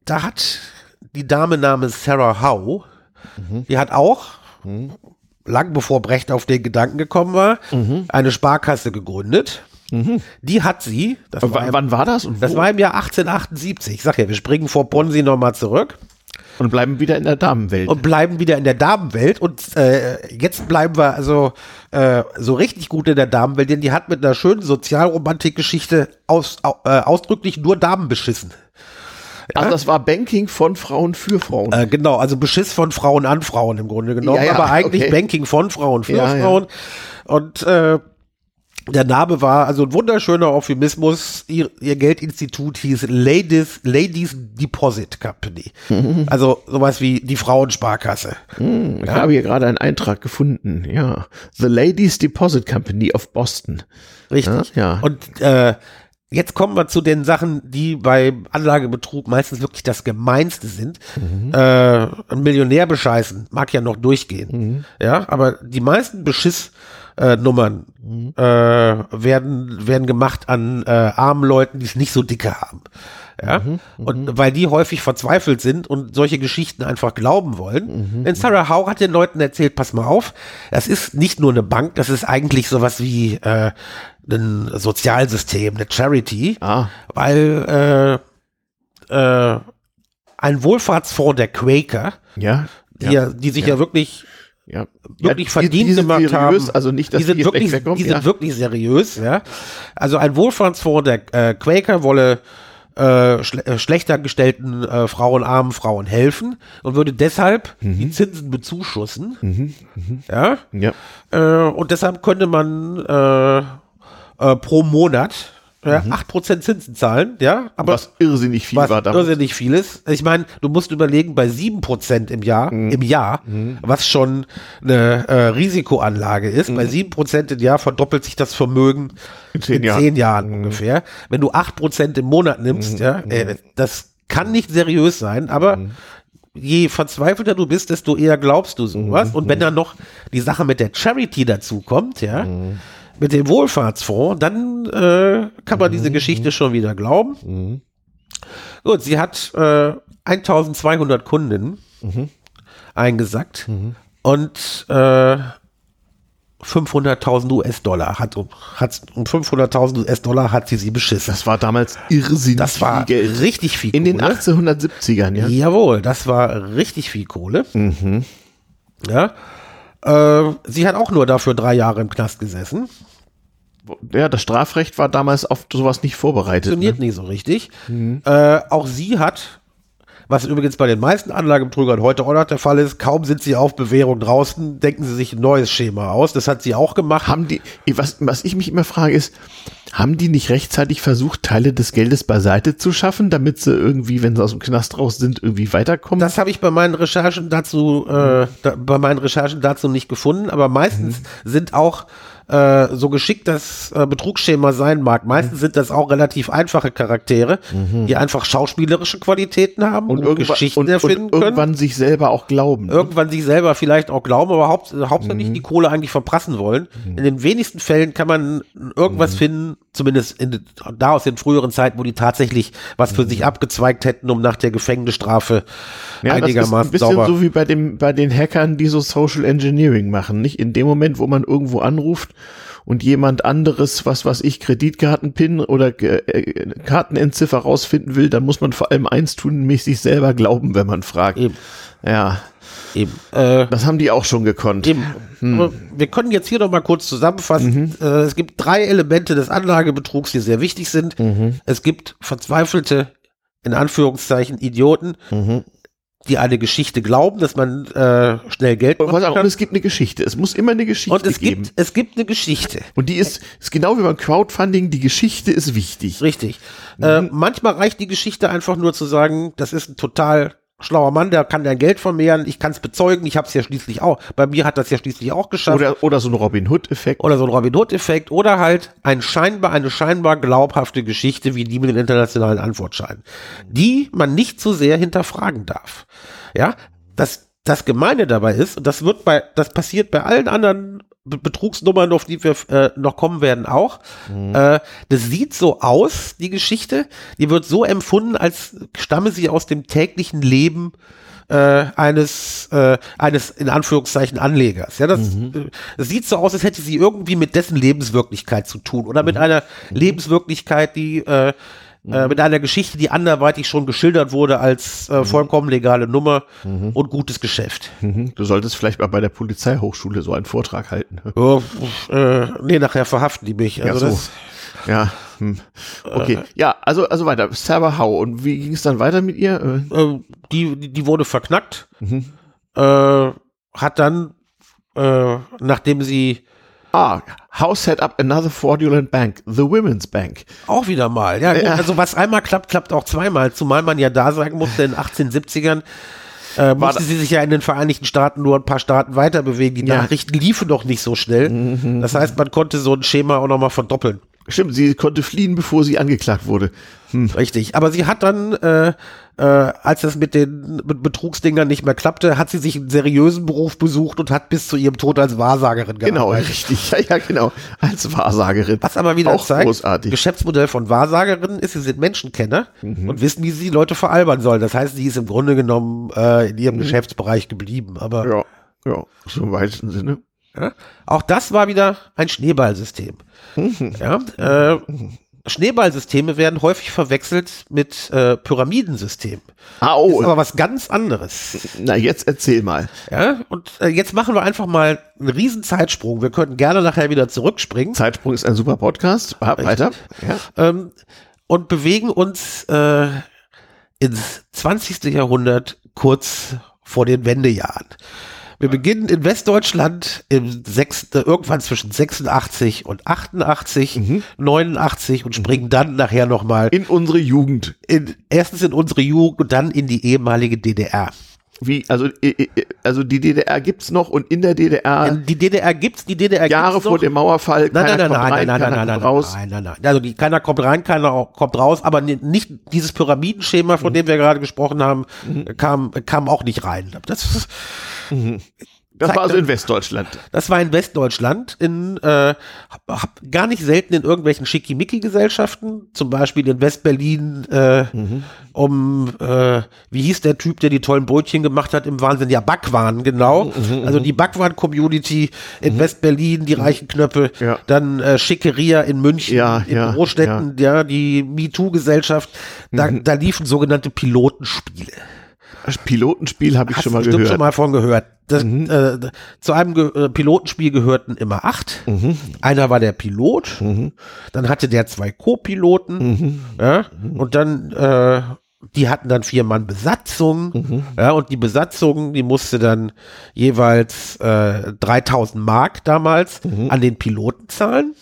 da hat die Dame namens Sarah Howe, die hat auch, lang bevor Brecht auf den Gedanken gekommen war, eine Sparkasse gegründet. Die hat sie, das war, im, wann war das und das wo? war im Jahr 1878. Ich sag ja, wir springen vor Ponzi nochmal zurück und bleiben wieder in der Damenwelt. und bleiben wieder in der Damenwelt. Und äh, jetzt bleiben wir also äh, so richtig gut in der Damenwelt, denn die hat mit einer schönen Sozialromantikgeschichte aus, au, äh, ausdrücklich nur Damen beschissen. Ach, das war Banking von Frauen für Frauen. Äh, genau, also Beschiss von Frauen an Frauen im Grunde genommen, Ja, ja, aber eigentlich okay. Banking von Frauen für Ja, ja. Frauen. Und äh, der Name war also ein wunderschöner Euphemismus. Ihr, ihr Geldinstitut hieß Ladies, Ladies Deposit Company. Mhm. Also sowas wie die Frauensparkasse. Ich habe hier gerade einen Eintrag gefunden. Ja. The Ladies Deposit Company of Boston. Richtig. Ja. Und äh, jetzt kommen wir zu den Sachen, die bei Anlagebetrug meistens wirklich das Gemeinste sind. Äh, ein Millionär bescheißen mag ja noch durchgehen. Ja, aber die meisten Beschiss-Nummern äh, werden, werden gemacht an äh, armen Leuten, die es nicht so dicke haben. Ja, und weil die häufig verzweifelt sind und solche Geschichten einfach glauben wollen. Denn Sarah Howe hat den Leuten erzählt, pass mal auf, das ist nicht nur eine Bank, das ist eigentlich sowas wie äh, ein Sozialsystem, eine Charity, Ah. weil äh, äh, ein Wohlfahrtsfonds der Quaker, Ja. die, ja. die sich ja, wirklich ja. wirklich die- verdient die sind gemacht seriös, haben. Also nicht, dass die sind die wirklich, die sind ja. wirklich seriös, ja. Also ein Wohlfahrtsfonds der äh, Quaker wolle äh, schle äh, schlechter gestellten äh, Frauen, armen Frauen helfen und würde deshalb Mhm. die Zinsen bezuschussen. Ja. ja. Äh, und deshalb könnte man äh, pro Monat ja, 8% Zinsen zahlen, ja. Aber was irrsinnig viel was war damals. irrsinnig viel ist. Ich meine, du musst überlegen, bei 7% im Jahr, mhm. im Jahr, mhm. was schon eine äh, Risikoanlage ist, mhm. bei 7% im Jahr verdoppelt sich das Vermögen in 10 Jahren, zehn Jahren mhm. ungefähr. Wenn du 8% im Monat nimmst, mhm. ja, äh, das kann nicht seriös sein, aber mhm je verzweifelter du bist, desto eher glaubst du sowas. Mhm. Und wenn dann noch die Sache mit der Charity dazu kommt, ja, mhm. Mit dem Wohlfahrtsfonds, dann äh, kann man mhm. diese Geschichte schon wieder glauben. Mhm. Gut, sie hat äh, 1200 Kunden mhm. eingesackt mhm. und äh, 500.000 US-Dollar hat, hat um 500.000 US-Dollar hat sie sie beschissen. Das war damals irrsinnig. Das war Geld. richtig viel In Kohle. den 1870ern, ja. Jawohl, das war richtig viel Kohle. Mhm. Ja. Äh, sie hat auch nur dafür drei Jahre im Knast gesessen. Ja, das Strafrecht war damals auf sowas nicht vorbereitet. Funktioniert ne? nicht so richtig. Mhm. Äh, auch sie hat was übrigens bei den meisten Anlagebetrügern heute auch noch der Fall ist. Kaum sind sie auf Bewährung draußen, denken sie sich ein neues Schema aus. Das hat sie auch gemacht. Haben die, was, was ich mich immer frage ist, haben die nicht rechtzeitig versucht, Teile des Geldes beiseite zu schaffen, damit sie irgendwie, wenn sie aus dem Knast raus sind, irgendwie weiterkommen? Das habe ich bei meinen Recherchen dazu, äh, da, bei meinen Recherchen dazu nicht gefunden, aber meistens mhm. sind auch äh, so geschickt das äh, Betrugsschema sein mag. Meistens mhm. sind das auch relativ einfache Charaktere, mhm. die einfach schauspielerische Qualitäten haben und, und Geschichten und, erfinden und können. Irgendwann sich selber auch glauben. Ne? Irgendwann sich selber vielleicht auch glauben, aber haupt, hauptsächlich mhm. die Kohle eigentlich verprassen wollen. Mhm. In den wenigsten Fällen kann man irgendwas mhm. finden, zumindest in, da aus den früheren Zeiten, wo die tatsächlich was für sich abgezweigt hätten, um nach der Gefängnisstrafe ja, einigermaßen das ist ein bisschen so wie bei dem bei den Hackern, die so Social Engineering machen, nicht? In dem Moment, wo man irgendwo anruft und jemand anderes, was was ich Kreditkartenpin oder äh, Kartenentziffer rausfinden will, dann muss man vor allem eins tun, nämlich sich selber glauben, wenn man fragt. Eben. Ja. Eben. Äh, das haben die auch schon gekonnt. Eben. Hm. Wir können jetzt hier noch mal kurz zusammenfassen. Mhm. Äh, es gibt drei Elemente des Anlagebetrugs, die sehr wichtig sind. Mhm. Es gibt verzweifelte, in Anführungszeichen, Idioten, mhm die eine Geschichte glauben, dass man äh, schnell Geld machen kann. Und es gibt eine Geschichte. Es muss immer eine Geschichte und es geben. Gibt, es gibt eine Geschichte. Und die ist, ist genau wie beim Crowdfunding, die Geschichte ist wichtig. Richtig. Mhm. Äh, manchmal reicht die Geschichte einfach nur zu sagen, das ist ein total schlauer Mann, der kann dein Geld vermehren, ich kann es bezeugen, ich habe es ja schließlich auch, bei mir hat das ja schließlich auch geschafft. Oder, oder so ein Robin Hood-Effekt. Oder so ein Robin Hood-Effekt oder halt ein scheinbar, eine scheinbar glaubhafte Geschichte wie die mit den internationalen Antwortscheinen, die man nicht zu sehr hinterfragen darf. Ja, das, das Gemeine dabei ist, und das wird bei, das passiert bei allen anderen Betrugsnummern, auf die wir äh, noch kommen werden, auch. Mhm. Äh, das sieht so aus, die Geschichte. Die wird so empfunden, als stamme sie aus dem täglichen Leben äh, eines, äh, eines in Anführungszeichen Anlegers. Ja, das, mhm. äh, sieht so aus, als hätte sie irgendwie mit dessen Lebenswirklichkeit zu tun oder mit mhm. einer mhm. Lebenswirklichkeit, die äh, äh, mit einer Geschichte, die anderweitig schon geschildert wurde als äh, mhm. vollkommen legale Nummer mhm. und gutes Geschäft. Mhm. Du solltest vielleicht mal bei der Polizeihochschule so einen Vortrag halten. Oh, äh, nee, nachher verhaften die mich. Also ja, so. ja. Hm. Okay, äh, ja, also also weiter. Server How und wie ging es dann weiter mit ihr? Äh, die, die wurde verknackt. Mhm. Äh, hat dann, äh, nachdem sie Ah, how set up another fraudulent bank? The Women's Bank. Auch wieder mal. Ja, ja. also was einmal klappt, klappt auch zweimal. Zumal man ja da sagen musste, in den 1870ern äh, musste sie sich ja in den Vereinigten Staaten nur ein paar Staaten weiter bewegen. Die ja. Nachrichten liefen doch nicht so schnell. Mhm. Das heißt, man konnte so ein Schema auch nochmal verdoppeln. Stimmt, sie konnte fliehen, bevor sie angeklagt wurde. Hm. Richtig. Aber sie hat dann, äh, äh, als das mit den Betrugsdingern nicht mehr klappte, hat sie sich einen seriösen Beruf besucht und hat bis zu ihrem Tod als Wahrsagerin gearbeitet. Genau, richtig. Ja, ja, genau. Als Wahrsagerin. Was aber wieder Auch zeigt, großartig. Geschäftsmodell von Wahrsagerinnen ist, sie sind Menschenkenner mhm. und wissen, wie sie die Leute veralbern sollen. Das heißt, sie ist im Grunde genommen äh, in ihrem mhm. Geschäftsbereich geblieben. Aber ja, ja, so im weitesten Sinne. Ja, auch das war wieder ein Schneeballsystem. Mhm. Ja, äh, Schneeballsysteme werden häufig verwechselt mit äh, Pyramidensystemen. Ah, oh. Ist aber was ganz anderes. Na, jetzt erzähl mal. Ja, und äh, jetzt machen wir einfach mal einen riesen Zeitsprung. Wir könnten gerne nachher wieder zurückspringen. Zeitsprung ist ein super Podcast. Weiter. Ja. Ähm, und bewegen uns äh, ins 20. Jahrhundert kurz vor den Wendejahren. Wir beginnen in Westdeutschland im sechs, äh, irgendwann zwischen 86 und 88, 89 und springen dann nachher nochmal In unsere Jugend. in, erstens in unsere Jugend und dann in die ehemalige DDR. Wie, also, also die DDR gibt's noch und in der DDR die DDR gibt's, die DDR Jahre gibt's vor noch. dem Mauerfall. Nein, nein, nein, kommt nein, rein, nein, nein, nein, nein, kommt nein, raus. nein, nein, nein. Also die, keiner kommt rein, keiner kommt raus, aber ni- nicht dieses Pyramidenschema, Mhm. von dem wir gerade gesprochen haben, kam, kam auch nicht rein. Das, Das war also in Westdeutschland. das war in Westdeutschland, in äh, gar nicht selten in irgendwelchen Schickimicki-Gesellschaften, zum Beispiel in Westberlin, äh, um, äh, wie hieß der Typ, der die tollen Brötchen gemacht hat im Wahnsinn? Ja, Backwaren, genau. Also die Backwaren-Community in Westberlin, die reichen Knöpfe, Ja. dann äh, Schickeria in München, Ja, in ja, Großstädten, ja. die MeToo-Gesellschaft, da, da liefen sogenannte Pilotenspiele. Das Pilotenspiel habe ich Hast schon mal bestimmt gehört. schon mal von gehört. Das, äh, zu einem Ge äh, Pilotenspiel gehörten immer acht. Einer war der Pilot, dann hatte der zwei Co-Piloten, ja, und dann äh, die hatten dann vier Mann Besatzung, ja, und die Besatzung, die musste dann jeweils äh, 3000 Mark damals an den Piloten zahlen.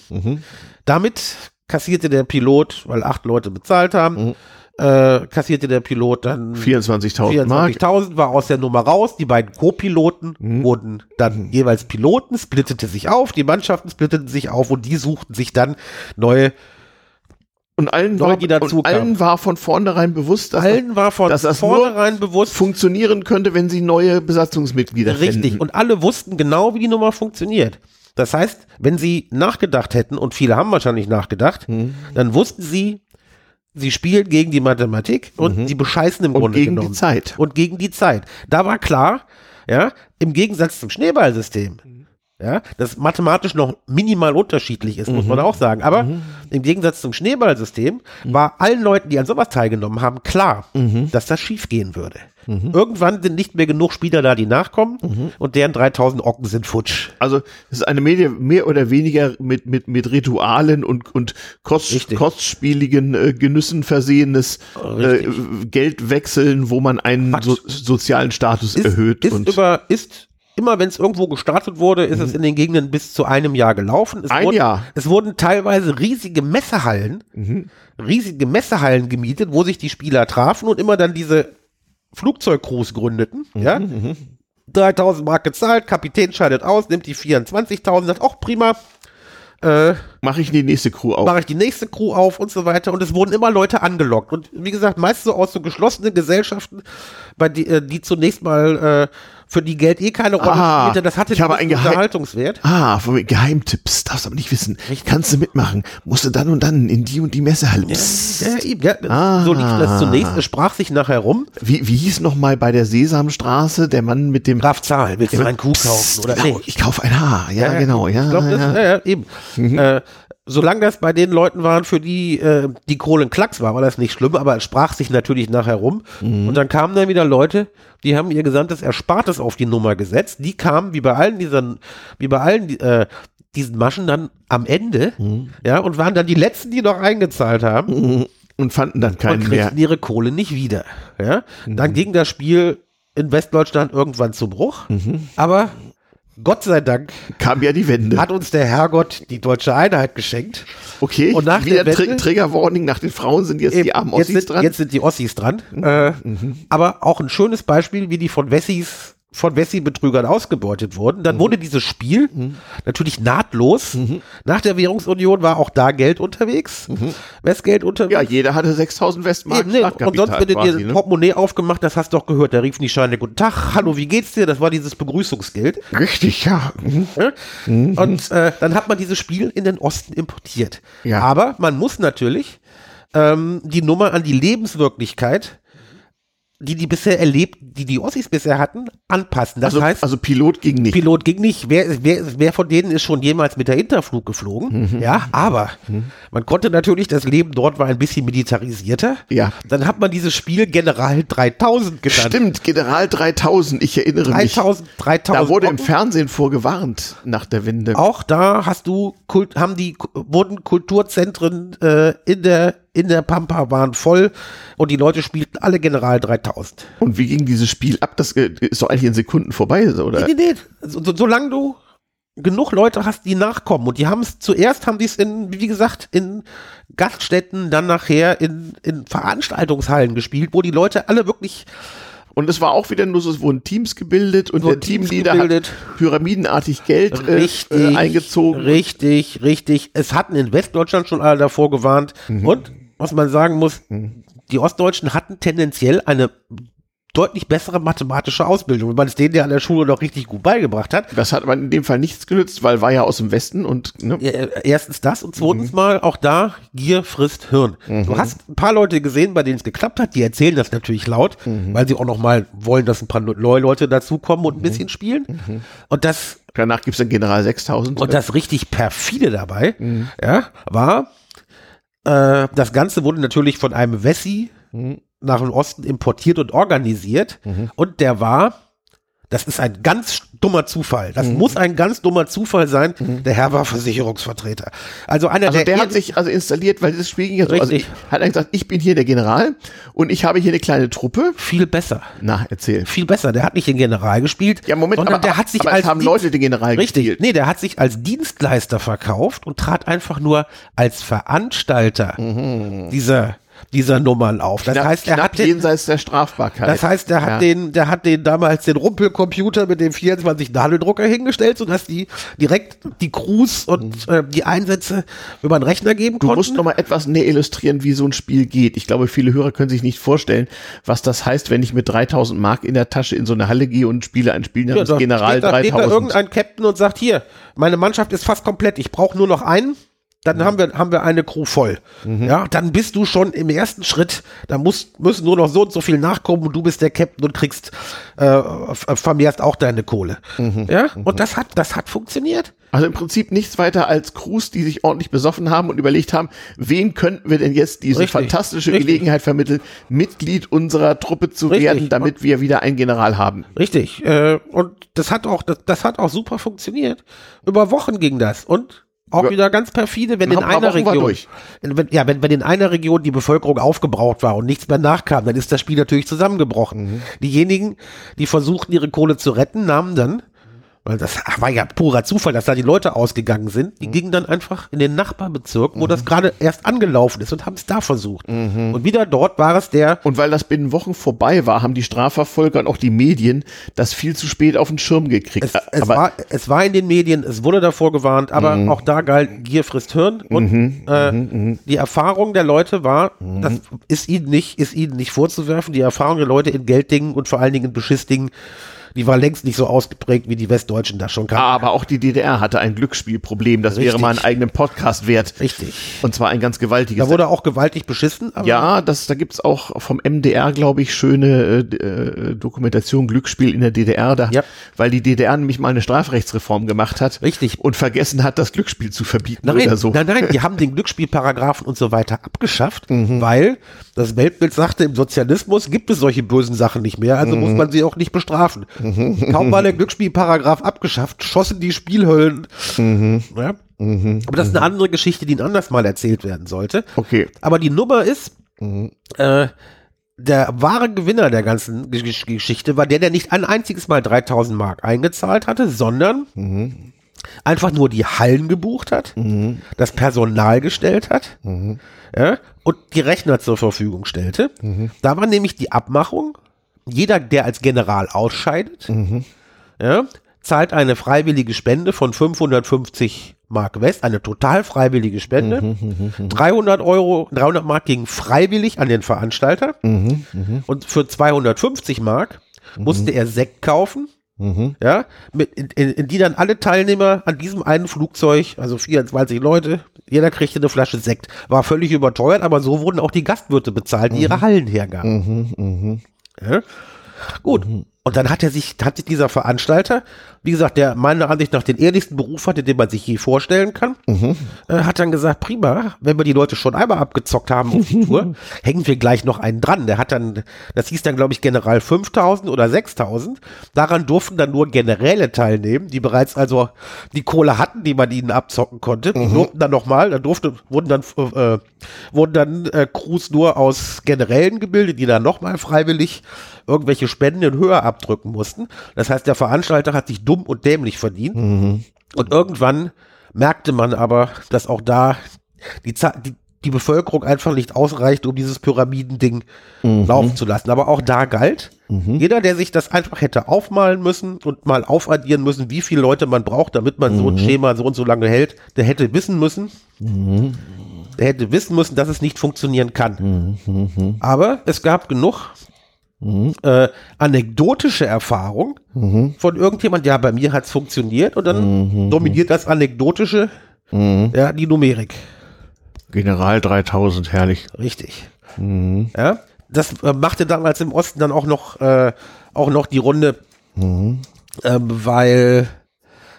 Damit kassierte der Pilot, weil acht Leute bezahlt haben, äh, kassierte der Pilot dann 24.000 Mark. 24.000 war aus der Nummer raus. Die beiden Co-Piloten wurden dann jeweils Piloten, splittete sich auf, die Mannschaften splitteten sich auf und die suchten sich dann neue. Und allen, Neu, war, die dazu und allen war von vornherein bewusst, dass Allen war von dass das nur vornherein bewusst, funktionieren könnte, wenn sie neue Besatzungsmitglieder richtig. finden. Und alle wussten genau, wie die Nummer funktioniert. Das heißt, wenn sie nachgedacht hätten, und viele haben wahrscheinlich nachgedacht, Mhm. dann wussten sie, sie spielen gegen die Mathematik und sie bescheißen im Mhm. Und Grunde gegen die genommen. Zeit. Und gegen die Zeit. Da war klar, ja, im Gegensatz zum Schneeballsystem, ja, das mathematisch noch minimal unterschiedlich ist, muss man auch sagen. Aber im Gegensatz zum Schneeballsystem war allen Leuten, die an sowas teilgenommen haben, klar, dass das schief gehen würde. Irgendwann sind nicht mehr genug Spieler da, die nachkommen und deren 3000 Ocken sind futsch. Also es ist eine Medi mehr oder weniger mit, mit, mit Ritualen und, und kost, kostspieligen äh, Genüssen versehenes äh. Geldwechseln, wo man einen so, sozialen Status ist, erhöht. ist und über, ist immer wenn es irgendwo gestartet wurde, ist es in den Gegenden bis zu einem Jahr gelaufen. Es Ein wurden, Jahr? Es wurden teilweise riesige Messehallen, riesige Messehallen gemietet, wo sich die Spieler trafen und immer dann diese Flugzeugcrews gründeten, ja. 3000 Mark gezahlt, Kapitän scheidet aus, nimmt die 24.000, sagt, auch prima, äh, mache ich die nächste Crew auf. mache ich die nächste Crew auf und so weiter. Und es wurden immer Leute angelockt. Und wie gesagt, meist so aus so geschlossenen Gesellschaften, bei die, äh, die zunächst mal äh, für die Geld eh keine Rolle Ah, spielte. Das hatte ich habe einen ein Geheim- Unterhaltungswert. Ah, von mir Geheimtipps, darfst aber nicht wissen. Kannst du mitmachen. Musst du dann und dann in die und die Messehalle. Ja, ja, Ah. so lief das zunächst. Es sprach sich nachher rum. Wie, wie hieß noch mal bei der Sesamstraße der Mann mit dem Graf Zahl, willst du einen Kuh kaufen oder genau, nicht? Ich kaufe ein Haar. Ja, genau. Ja, Ich glaub, das, ja. ja, ja, eben. Äh, solange das bei den Leuten waren, für die äh, die Kohlen Klacks war, war das nicht schlimm, aber es sprach sich natürlich nachher rum. Und dann kamen dann wieder Leute, die haben ihr gesamtes Erspartes auf die Nummer gesetzt. Die kamen, wie bei allen diesen, wie bei allen äh, diesen Maschen dann am Ende, ja, und waren dann die letzten, die noch eingezahlt haben Und fanden dann und keinen mehr. kriegten ihre Kohle nicht wieder. Ja? Dann ging das Spiel in Westdeutschland irgendwann zu Bruch, aber Gott sei Dank Kam ja die Wende. hat uns der Herrgott die deutsche Einheit geschenkt. Okay, Und nach wieder der Wende- Trigger-Warning nach den Frauen sind jetzt die armen jetzt, Ossis sind, dran. jetzt sind die Ossis dran. Äh, Aber auch ein schönes Beispiel, wie die von Wessis von Wessi-Betrügern ausgebeutet wurden. Mhm. Dann wurde dieses Spiel natürlich nahtlos. Nach der Währungsunion war auch da Geld unterwegs. Westgeld unterwegs. Mhm. ja, jeder hatte 6000 Westmark nee, und sonst, wenn du dir ne? Portemonnaie aufgemacht hast, hast du doch gehört, da riefen die Scheine, guten Tag, hallo, wie geht's dir? Das war dieses Begrüßungsgeld. Richtig, ja. Mhm. Ja? Und äh, dann hat man dieses Spiel in den Osten importiert. Ja. Aber man muss natürlich ähm, die Nummer an die Lebenswirklichkeit, die die bisher erlebt, die die Ossis bisher hatten, anpassen. Das Also, heißt, also Pilot ging nicht. Pilot ging nicht. Wer, wer, wer von denen ist schon jemals mit der Interflug geflogen? Mhm. Ja, aber man konnte natürlich, das Leben dort war ein bisschen militarisierter. Ja. Dann hat man dieses Spiel General 3000 genannt. Stimmt, General 3000, ich erinnere mich. 3000, 3000. Da wurde im Ocken. Fernsehen vorgewarnt nach der Wende. Auch da hast du, Kult, haben die, wurden Kulturzentren äh, in der in der Pampa waren voll und die Leute spielten alle General 3000. Und wie ging dieses Spiel ab? Das äh, ist doch eigentlich in Sekunden vorbei, oder? Nee, nee, nee. So, so, solange du genug Leute hast, die nachkommen. Und die haben es zuerst, haben die es in, wie gesagt, in Gaststätten, dann nachher in, in Veranstaltungshallen gespielt, wo die Leute alle wirklich und es war auch wieder nur so, es wurden Teams gebildet und So der Teams Teamleader gebildet. hat pyramidenartig Geld äh, richtig äh, eingezogen. Richtig, richtig. Es hatten in Westdeutschland schon alle davor gewarnt. Mhm. Und was man sagen muss, die Ostdeutschen hatten tendenziell eine deutlich bessere mathematische Ausbildung, wenn man es denen ja an der Schule noch richtig gut beigebracht hat. Das hat aber in dem Fall nichts genützt, weil war ja aus dem Westen und ne, äh, Erstens das und zweitens Mhm. mal auch da, Gier frisst Hirn. Du hast ein paar Leute gesehen, bei denen es geklappt hat, die erzählen das natürlich laut, Mhm. weil sie auch noch mal wollen, dass ein paar neue Leute dazukommen und ein bisschen spielen. Mhm. Und das danach gibt's dann General 6000. Und das richtig perfide dabei, Mhm. ja, war, äh, das Ganze wurde natürlich von einem Wessi Mhm. nach dem Osten importiert und organisiert. Und der war, das ist ein ganz dummer Zufall. Das Mhm. muss ein ganz dummer Zufall sein. Der Herr war Versicherungsvertreter. Also einer also der hat ersten- sich also installiert, weil das Spiel ging ja so, also ich, hat er gesagt, ich bin hier der General und ich habe hier eine kleine Truppe. viel besser. Na, erzähl. Viel besser. Der hat nicht den General gespielt. Ja, Moment, sondern aber, der hat sich aber als haben Dienst- Leute den General Richtig. gespielt. Nee, der hat sich als Dienstleister verkauft und trat einfach nur als Veranstalter dieser, dieser Nummern auf. Das Mhm. Knapp, heißt, er hat den, jenseits der Strafbarkeit. das heißt, der hat Ja. den, der hat den damals den Rumpelcomputer mit dem 24 Nadeldrucker hingestellt, sodass die direkt die Crews und äh, die Einsätze über den Rechner geben Mhm. Du konnten. musst noch mal etwas näher illustrieren, wie so ein Spiel geht. Ich glaube, viele Hörer können sich nicht vorstellen, was das heißt, wenn ich mit 3000 Mark in der Tasche in so eine Halle gehe und spiele ein Spiel namens da General steht, da, steht da 3000. irgendein Captain und sagt, hier, meine Mannschaft ist fast komplett, ich brauche nur noch einen. Dann haben wir, haben wir eine Crew voll. Ja, dann bist du schon im ersten Schritt, da muss, müssen nur noch so und so viel nachkommen und du bist der Captain und kriegst, äh, f- vermehrst auch deine Kohle. Ja, und das hat, das hat funktioniert. Also im Prinzip nichts weiter als Crews, die sich ordentlich besoffen haben und überlegt haben, wen könnten wir denn jetzt diese Richtig, fantastische richtig. Gelegenheit vermitteln, Mitglied unserer Truppe zu Richtig. werden, damit wir wieder einen General haben. Richtig. Äh, und das hat auch, das, das hat auch super funktioniert. Über Wochen ging das. Und auch Ja. wieder ganz perfide, wenn in einer Region, wenn, ja, wenn, wenn in einer Region die Bevölkerung aufgebraucht war und nichts mehr nachkam, dann ist das Spiel natürlich zusammengebrochen. Mhm. Diejenigen, die versuchten, ihre Kohle zu retten, nahmen dann, weil das war ja purer Zufall, dass da die Leute ausgegangen sind, Mhm. die gingen dann einfach in den Nachbarbezirk, wo das gerade erst angelaufen ist und haben es da versucht. Mhm. Und wieder dort war es der, Und weil das binnen Wochen vorbei war, haben die Strafverfolger und auch die Medien das viel zu spät auf den Schirm gekriegt. Es, es, war, es war in den Medien, es wurde davor gewarnt, aber auch da galt Gier frisst Hirn. Und äh, die Erfahrung der Leute war, das ist ihnen nicht, ist ihnen nicht vorzuwerfen, die Erfahrung der Leute in Gelddingen und vor allen Dingen in Beschissdingen, die war längst nicht so ausgeprägt, wie die Westdeutschen das schon kannten. aber auch die DDR hatte ein Glücksspielproblem. Das wäre Richtig. mal einen eigenen Podcast wert. Richtig. Und zwar ein ganz gewaltiges. Da wurde auch gewaltig beschissen, aber Ja, das, da gibt's auch vom MDR, glaube ich, schöne äh, äh, Dokumentation Glücksspiel in der DDR, da, Ja. weil die DDR nämlich mal eine Strafrechtsreform gemacht hat Richtig. und vergessen hat, das Glücksspiel zu verbieten Nein, oder so. nein, nein, die haben den Glücksspielparagraphen und so weiter abgeschafft, Mhm. weil das Weltbild sagte, im Sozialismus gibt es solche bösen Sachen nicht mehr, also Mhm. muss man sie auch nicht bestrafen. Kaum war der Glücksspielparagraph abgeschafft, schossen die Spielhöllen. Mhm. Ja? Aber das ist eine andere Geschichte, die ein anders mal erzählt werden sollte. Okay. Aber die Nummer ist, Mhm. äh, der wahre Gewinner der ganzen Geschichte war der, der nicht ein einziges Mal 3000 Mark eingezahlt hatte, sondern Mhm. einfach nur die Hallen gebucht hat, das Personal gestellt hat Mhm. ja, und die Rechner zur Verfügung stellte. Mhm. Da war nämlich die Abmachung, jeder, der als General ausscheidet, Mhm. ja, zahlt eine freiwillige Spende von 550 Mark West, eine total freiwillige Spende. Mhm, 300 Euro, 300 Mark gingen freiwillig an den Veranstalter. Mhm, Und für 250 Mark musste er Sekt kaufen. Mhm. Ja, mit, in, in, in die dann alle Teilnehmer an diesem einen Flugzeug, also 24 Leute, jeder kriegte eine Flasche Sekt. War völlig überteuert, aber so wurden auch die Gastwirte bezahlt, die ihre Hallen hergaben. Ja? Gut. Und dann hat er sich, hat sich dieser Veranstalter, wie gesagt, der meiner Ansicht nach den ehrlichsten Beruf hatte, den man sich je vorstellen kann, mhm. äh, hat dann gesagt, prima, wenn wir die Leute schon einmal abgezockt haben auf die Tour, hängen wir gleich noch einen dran. Der hat dann, das hieß dann, glaube ich, General 5000 oder 6000. Daran durften dann nur Generäle teilnehmen, die bereits also die Kohle hatten, die man ihnen abzocken konnte. Mhm. durften dann nochmal, dann durfte, wurden dann, äh, wurden dann äh, Crews nur aus Generälen gebildet, die dann nochmal freiwillig irgendwelche Spenden in Höhe abdrücken mussten. Das heißt, der Veranstalter hat sich dumm und dämlich verdient. Mhm. Und irgendwann merkte man aber, dass auch da die, die, die Bevölkerung einfach nicht ausreicht, um dieses Pyramidending mhm. laufen zu lassen. Aber auch da galt, mhm. jeder, der sich das einfach hätte aufmalen müssen und mal aufaddieren müssen, wie viele Leute man braucht, damit man mhm. so ein mhm. Schema so und so lange hält, der hätte wissen müssen, mhm. der hätte wissen müssen, dass es nicht funktionieren kann. Mhm. Aber es gab genug Mhm. Äh, anekdotische Erfahrung mhm. von irgendjemand, ja, bei mir hat es funktioniert und dann mhm. dominiert das Anekdotische mhm. ja, die Numerik. General 3000, herrlich. Richtig. Mhm. Ja, das äh, machte damals im Osten dann auch noch, äh, auch noch die Runde, mhm. äh, weil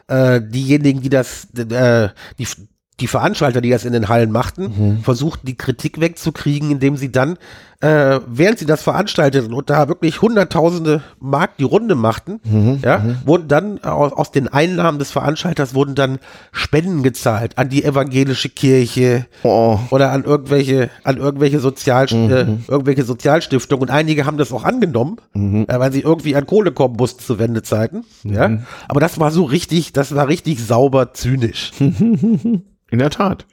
äh, diejenigen, die das, äh, die, die Veranstalter, die das in den Hallen machten, versuchten die Kritik wegzukriegen, indem sie dann, äh, während sie das veranstalteten und da wirklich hunderttausende Mark die Runde machten, mhm. ja, mhm. wurden dann aus, aus, den Einnahmen des Veranstalters wurden dann Spenden gezahlt an die evangelische Kirche oh. oder an irgendwelche, an irgendwelche Sozial, äh, mhm. irgendwelche Sozialstiftungen und einige haben das auch angenommen, mhm. äh, weil sie irgendwie an Kohle kommen mussten zu Wendezeiten, ja. Mhm. Aber das war so richtig, das war richtig sauber zynisch. In der Tat.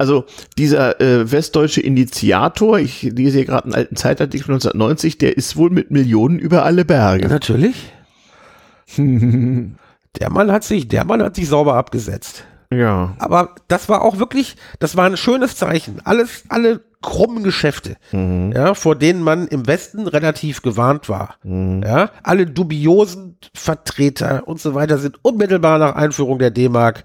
Also dieser äh, westdeutsche Initiator, ich lese hier gerade einen alten Zeitartikel von 1990, der ist wohl mit Millionen über alle Berge. Natürlich. der Mann hat sich, der Mann hat sich sauber abgesetzt. Ja. Aber das war auch wirklich, das war ein schönes Zeichen. Alles, alle krummen Geschäfte, mhm. ja, vor denen man im Westen relativ gewarnt war. Mhm. Ja, alle dubiosen Vertreter und so weiter sind unmittelbar nach Einführung der D-Mark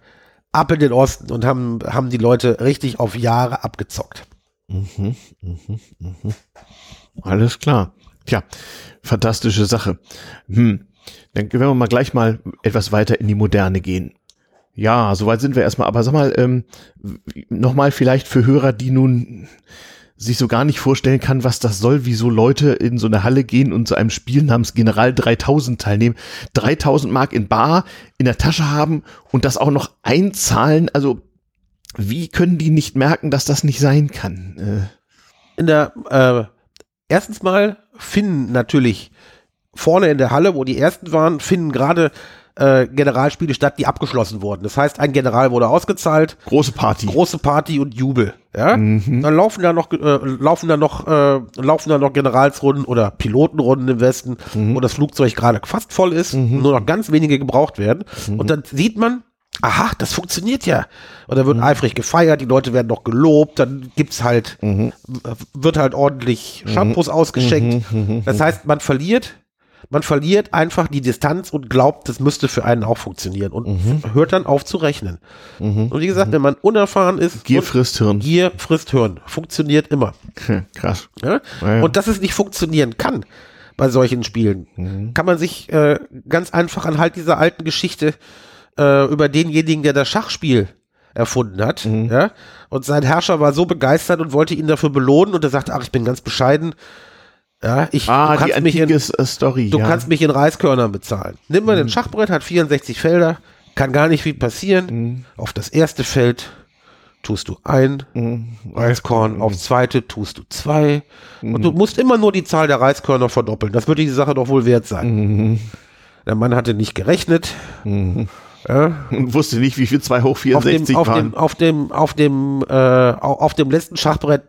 ab in den Osten und haben, haben die Leute richtig auf Jahre abgezockt. Mhm, mh, mh. Alles klar. Tja, fantastische Sache. Hm. Dann werden wir mal gleich mal etwas weiter in die Moderne gehen. Ja, soweit sind wir erstmal. Aber sag mal, ähm, nochmal vielleicht für Hörer, die nun sich so gar nicht vorstellen kann, was das soll, wieso Leute in so eine Halle gehen und zu einem Spiel namens General 3000 teilnehmen, 3000 Mark in Bar in der Tasche haben und das auch noch einzahlen, also wie können die nicht merken, dass das nicht sein kann? Äh. In der, äh, erstens mal finden natürlich vorne in der Halle, wo die ersten waren, finden gerade äh, Generalspiele statt, die abgeschlossen wurden. Das heißt, ein General wurde ausgezahlt. Große Party. Große Party und Jubel. Ja. Mhm. Dann laufen da noch, äh, laufen da noch, äh, laufen da noch Generalsrunden oder Pilotenrunden im Westen, mhm. wo das Flugzeug gerade fast voll ist, mhm. nur noch ganz wenige gebraucht werden. Mhm. Und dann sieht man, aha, das funktioniert ja. Und dann wird mhm. eifrig gefeiert, die Leute werden noch gelobt, dann gibt's halt, mhm. wird halt ordentlich Shampoos ausgeschenkt. Das heißt, man verliert man verliert einfach die Distanz und glaubt, das müsste für einen auch funktionieren und mhm. hört dann auf zu rechnen. Mhm. Und wie gesagt, mhm. wenn man unerfahren ist, Gier frisst Hirn. Gier frisst Hirn. Funktioniert immer. Krass. Ja? Ja, ja. Und dass es nicht funktionieren kann bei solchen Spielen, mhm. kann man sich äh, ganz einfach anhalt dieser alten Geschichte äh, über denjenigen, der das Schachspiel erfunden hat, mhm. ja, und sein Herrscher war so begeistert und wollte ihn dafür belohnen und er sagte, ach, ich bin ganz bescheiden, ja, ich, ah, du kannst mich in, Story. Du ja. kannst mich in Reiskörnern bezahlen. Nimm mal mhm. den Schachbrett, hat 64 Felder, kann gar nicht viel passieren. Mhm. Auf das erste Feld tust du ein mhm. Reiskorn, mhm. aufs zweite tust du zwei. Und du musst immer nur die Zahl der Reiskörner verdoppeln. Das würde die Sache doch wohl wert sein. Der Mann hatte nicht gerechnet. Ja. Und wusste nicht, wie viel 2 hoch 64 auf dem, waren. Auf dem, auf dem, auf dem, äh, auf dem letzten Schachbrett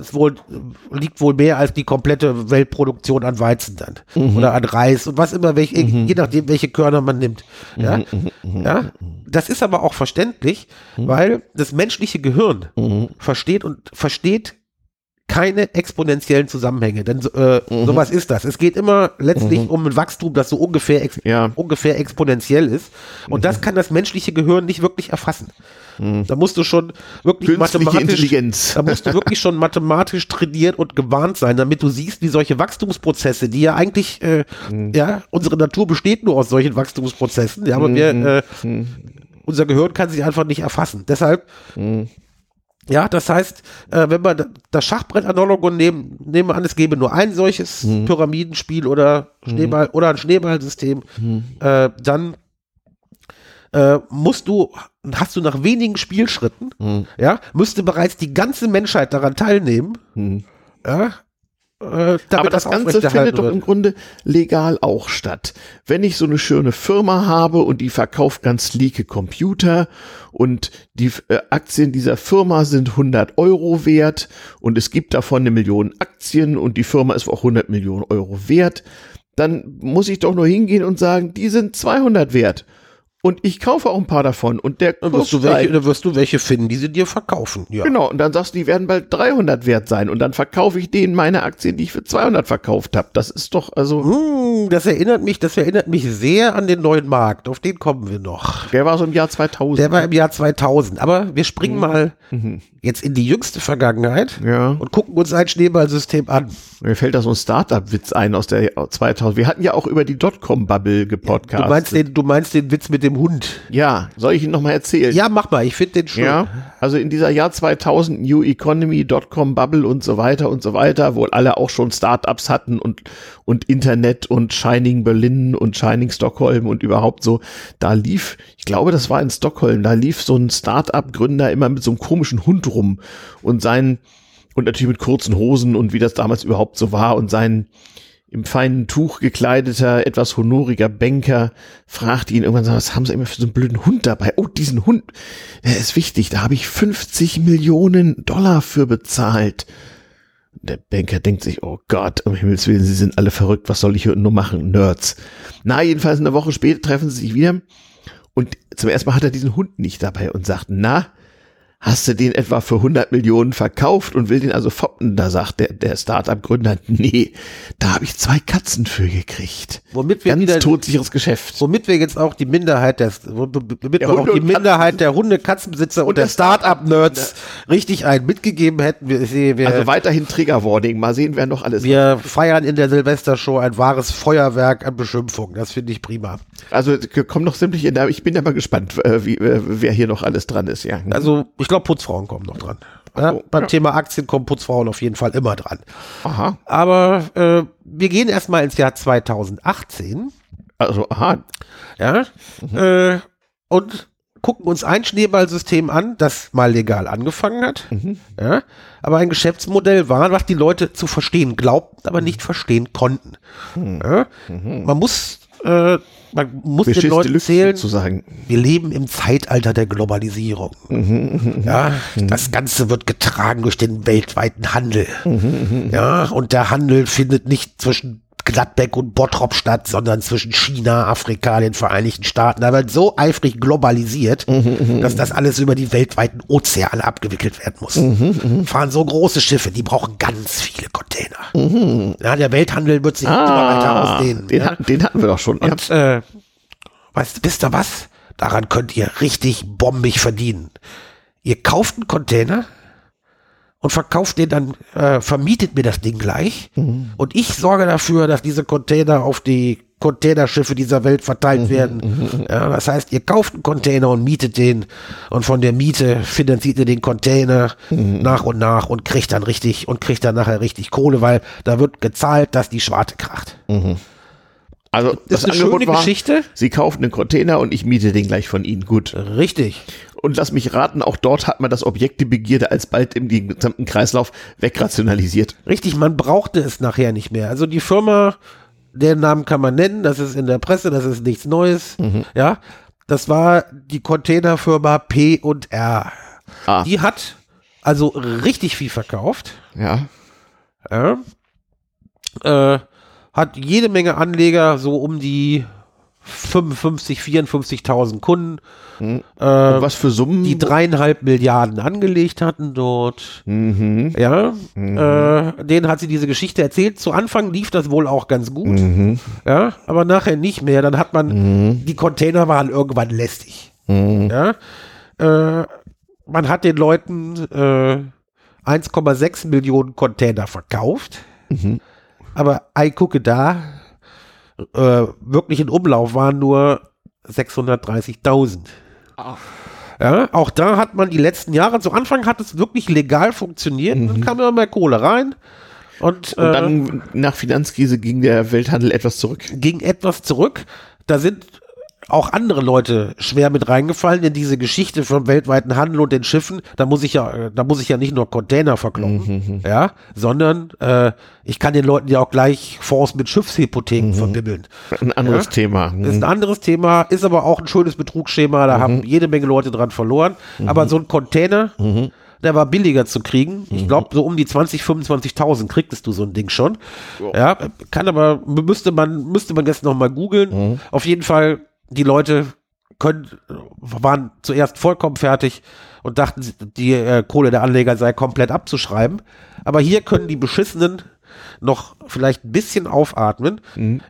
es wohl, liegt wohl mehr als die komplette Weltproduktion an Weizen dann. Mhm. Oder an Reis und was immer, welche, mhm. je nachdem, welche Körner man nimmt. Ja? Mhm. mhm, mhm ja? Mhm. Das ist aber auch verständlich, weil das menschliche Gehirn versteht und versteht keine exponentiellen Zusammenhänge, denn äh, mhm. sowas ist das. Es geht immer letztlich mhm. um ein Wachstum, das so ungefähr, ex ja. ungefähr exponentiell ist. Und mhm. das kann das menschliche Gehirn nicht wirklich erfassen. Mhm. Da musst du schon wirklich Künstliche mathematisch, Intelligenz. da musst du wirklich schon mathematisch trainiert und gewarnt sein, damit du siehst, wie solche Wachstumsprozesse, die ja eigentlich, äh, mhm. ja, unsere Natur besteht nur aus solchen Wachstumsprozessen, ja, aber wir, mhm. äh, unser Gehirn kann sie einfach nicht erfassen. Deshalb ja, das heißt, äh, wenn wir das Schachbrett-Analogon nehmen, nehmen wir an, es gäbe nur ein solches mhm. Pyramidenspiel oder Schneeball mhm. oder ein Schneeballsystem, mhm. äh, dann äh, musst du, hast du nach wenigen Spielschritten, mhm. ja, müsste bereits die ganze Menschheit daran teilnehmen, mhm. ja, äh, Aber das, das Ganze findet doch im Grunde legal auch statt. Wenn ich so eine schöne Firma habe und die verkauft ganz lieke Computer und die äh, Aktien dieser Firma sind 100 Euro wert und es gibt davon eine Million Aktien und die Firma ist auch 100 Millionen Euro wert, dann muss ich doch nur hingehen und sagen, die sind 200 wert. Und ich kaufe auch ein paar davon. Und der dann wirst, du welche, dann wirst du welche finden, die sie dir verkaufen. Ja. Genau. Und dann sagst du, die werden bald 300 wert sein. Und dann verkaufe ich denen meine Aktien, die ich für 200 verkauft habe. Das ist doch also. Mm, das erinnert mich, das erinnert mich sehr an den neuen Markt. Auf den kommen wir noch. Der war so im Jahr 2000. Der war im Jahr 2000. Aber wir springen mhm. mal mhm. Jetzt in die jüngste Vergangenheit ja. und gucken uns ein Schneeballsystem an. Mir fällt da so ein Startup-Witz ein aus der 2000. Wir hatten ja auch über die Dotcom-Bubble gepodcast. Ja, du meinst den, du meinst den Witz mit dem Hund. Ja, soll ich ihn nochmal erzählen? Ja, mach mal, ich finde den schön. Ja, also in dieser Jahr 2000 New Economy, Dotcom Bubble und so weiter und so weiter, wo alle auch schon Startups hatten und, und Internet und Shining Berlin und Shining Stockholm und überhaupt so, da lief, ich glaube, das war in Stockholm, da lief so ein Startup-Gründer immer mit so einem komischen Hund rum und seinen, und natürlich mit kurzen Hosen und wie das damals überhaupt so war und seinen, im feinen Tuch gekleideter, etwas honoriger Banker fragt ihn irgendwann, was haben Sie immer für so einen blöden Hund dabei? Oh, diesen Hund, der ist wichtig, da habe ich 50 Millionen Dollar für bezahlt. Der Banker denkt sich, oh Gott, um Himmels Willen, Sie sind alle verrückt, was soll ich hier nur machen, Nerds. Na, jedenfalls eine Woche später treffen sie sich wieder und zum ersten Mal hat er diesen Hund nicht dabei und sagt, na, hast du den etwa für 100 Millionen verkauft und will den also foppen? Da sagt der, der Startup-Gründer, nee, da habe ich zwei Katzen für gekriegt. Womit wir Ganz wieder, todsicheres Geschäft. Womit wir jetzt auch die Minderheit der, womit der wir auch die Minderheit der Hunde, Katzenbesitzer und, und der Startup-Nerds richtig ein mitgegeben hätten. Wir, wir, also weiterhin Trigger-Warning. Mal sehen, wer noch alles Wir hat. feiern in der Silvestershow ein wahres Feuerwerk an Beschimpfung. Das finde ich prima. Also kommen noch sämtliche, ich bin ja mal gespannt, äh, wie, äh, wer hier noch alles dran ist. Ja. Also ich ich glaube, Putzfrauen kommen noch dran. Ja, oh, beim ja. Thema Aktien kommen Putzfrauen auf jeden Fall immer dran. Aha. Aber äh, wir gehen erstmal ins Jahr 2018. Also, aha. Ja. Mhm. Äh, und gucken uns ein Schneeballsystem an, das mal legal angefangen hat. Mhm. Ja, aber ein Geschäftsmodell war, was die Leute zu verstehen glaubten, aber nicht verstehen konnten. Mhm. Ja, man muss äh, man muss Beschiss den Leuten zählen, sozusagen. wir leben im Zeitalter der Globalisierung. Mhm, mhm, mhm. ja, mhm. das Ganze wird getragen durch den weltweiten Handel. Mhm, mhm, ja, und der Handel findet nicht zwischen Gladbeck und Bottrop statt, sondern zwischen China, Afrika, den Vereinigten Staaten. Da wird so eifrig globalisiert, mhm, dass das alles über die weltweiten Ozeane abgewickelt werden muss. Mhm, Fahren so große Schiffe, die brauchen ganz viele Container. Mhm. Ja, der Welthandel wird sich ah, immer weiter ausdehnen. Den, ja. den, hatten wir doch schon. Und äh, weißt, wisst ihr was? Daran könnt ihr richtig bombig verdienen. Ihr kauft einen Container, und verkauft den dann, äh, vermietet mir das Ding gleich. Mhm. Und ich sorge dafür, dass diese Container auf die Containerschiffe dieser Welt verteilt mhm. werden. Mhm. Ja, das heißt, ihr kauft einen Container und mietet den und von der Miete finanziert ihr den Container mhm. nach und nach und kriegt dann richtig und kriegt dann nachher richtig Kohle, weil da wird gezahlt, dass die Schwarte kracht. Mhm. Also das, das ist eine Angebot schöne war, Geschichte. Sie kaufen einen Container und ich miete den gleich von Ihnen. Gut. Richtig. Und lass mich raten, auch dort hat man das Objekt die Begierde alsbald im gesamten Kreislauf wegrationalisiert. Richtig, man brauchte es nachher nicht mehr. Also die Firma, den Namen kann man nennen, das ist in der Presse, das ist nichts Neues. Mhm. Ja, das war die Containerfirma P und R. Ah. Die hat also richtig viel verkauft. Ja. ja. Äh, hat jede Menge Anleger so um die 55, 54.000 Kunden. Mhm. Äh, was für Summen? die dreieinhalb Milliarden angelegt hatten dort. Mhm. Ja, äh, denen hat sie diese Geschichte erzählt. Zu Anfang lief das wohl auch ganz gut. Mhm. Ja, aber nachher nicht mehr. Dann hat man, Mhm. die Container waren irgendwann lästig. Mhm. Ja, äh, man hat den Leuten äh, 1,6 Millionen Container verkauft. Mhm. Aber ei, gucke da, äh, wirklich in Umlauf waren nur 630.000. Ja, auch da hat man die letzten Jahre, zu Anfang hat es wirklich legal funktioniert, dann kam immer mehr Kohle rein und, Mhm. Und äh, dann nach Finanzkrise ging der Welthandel etwas zurück. ging etwas zurück. Da sind auch andere Leute schwer mit reingefallen in diese Geschichte vom weltweiten Handel und den Schiffen. Da muss ich ja, äh, da muss ich ja nicht nur Container verkloppen, ja, sondern äh, ich kann den Leuten ja auch gleich Fonds mit Schiffshypotheken verbibbeln. Ein anderes Ja. Thema. Das ist ein anderes Thema, ist aber auch ein schönes Betrugsschema, da haben jede Menge Leute dran verloren. Aber so ein Container, der war billiger zu kriegen. Ich glaube, so um die 20, 25.000 kriegtest du so ein Ding schon. Ja, kann aber, müsste man, müsste man jetzt nochmal googeln. Auf jeden Fall, die Leute können, waren zuerst vollkommen fertig und dachten, die äh, Kohle der Anleger sei komplett abzuschreiben. Aber hier können die Beschissenen noch vielleicht ein bisschen aufatmen.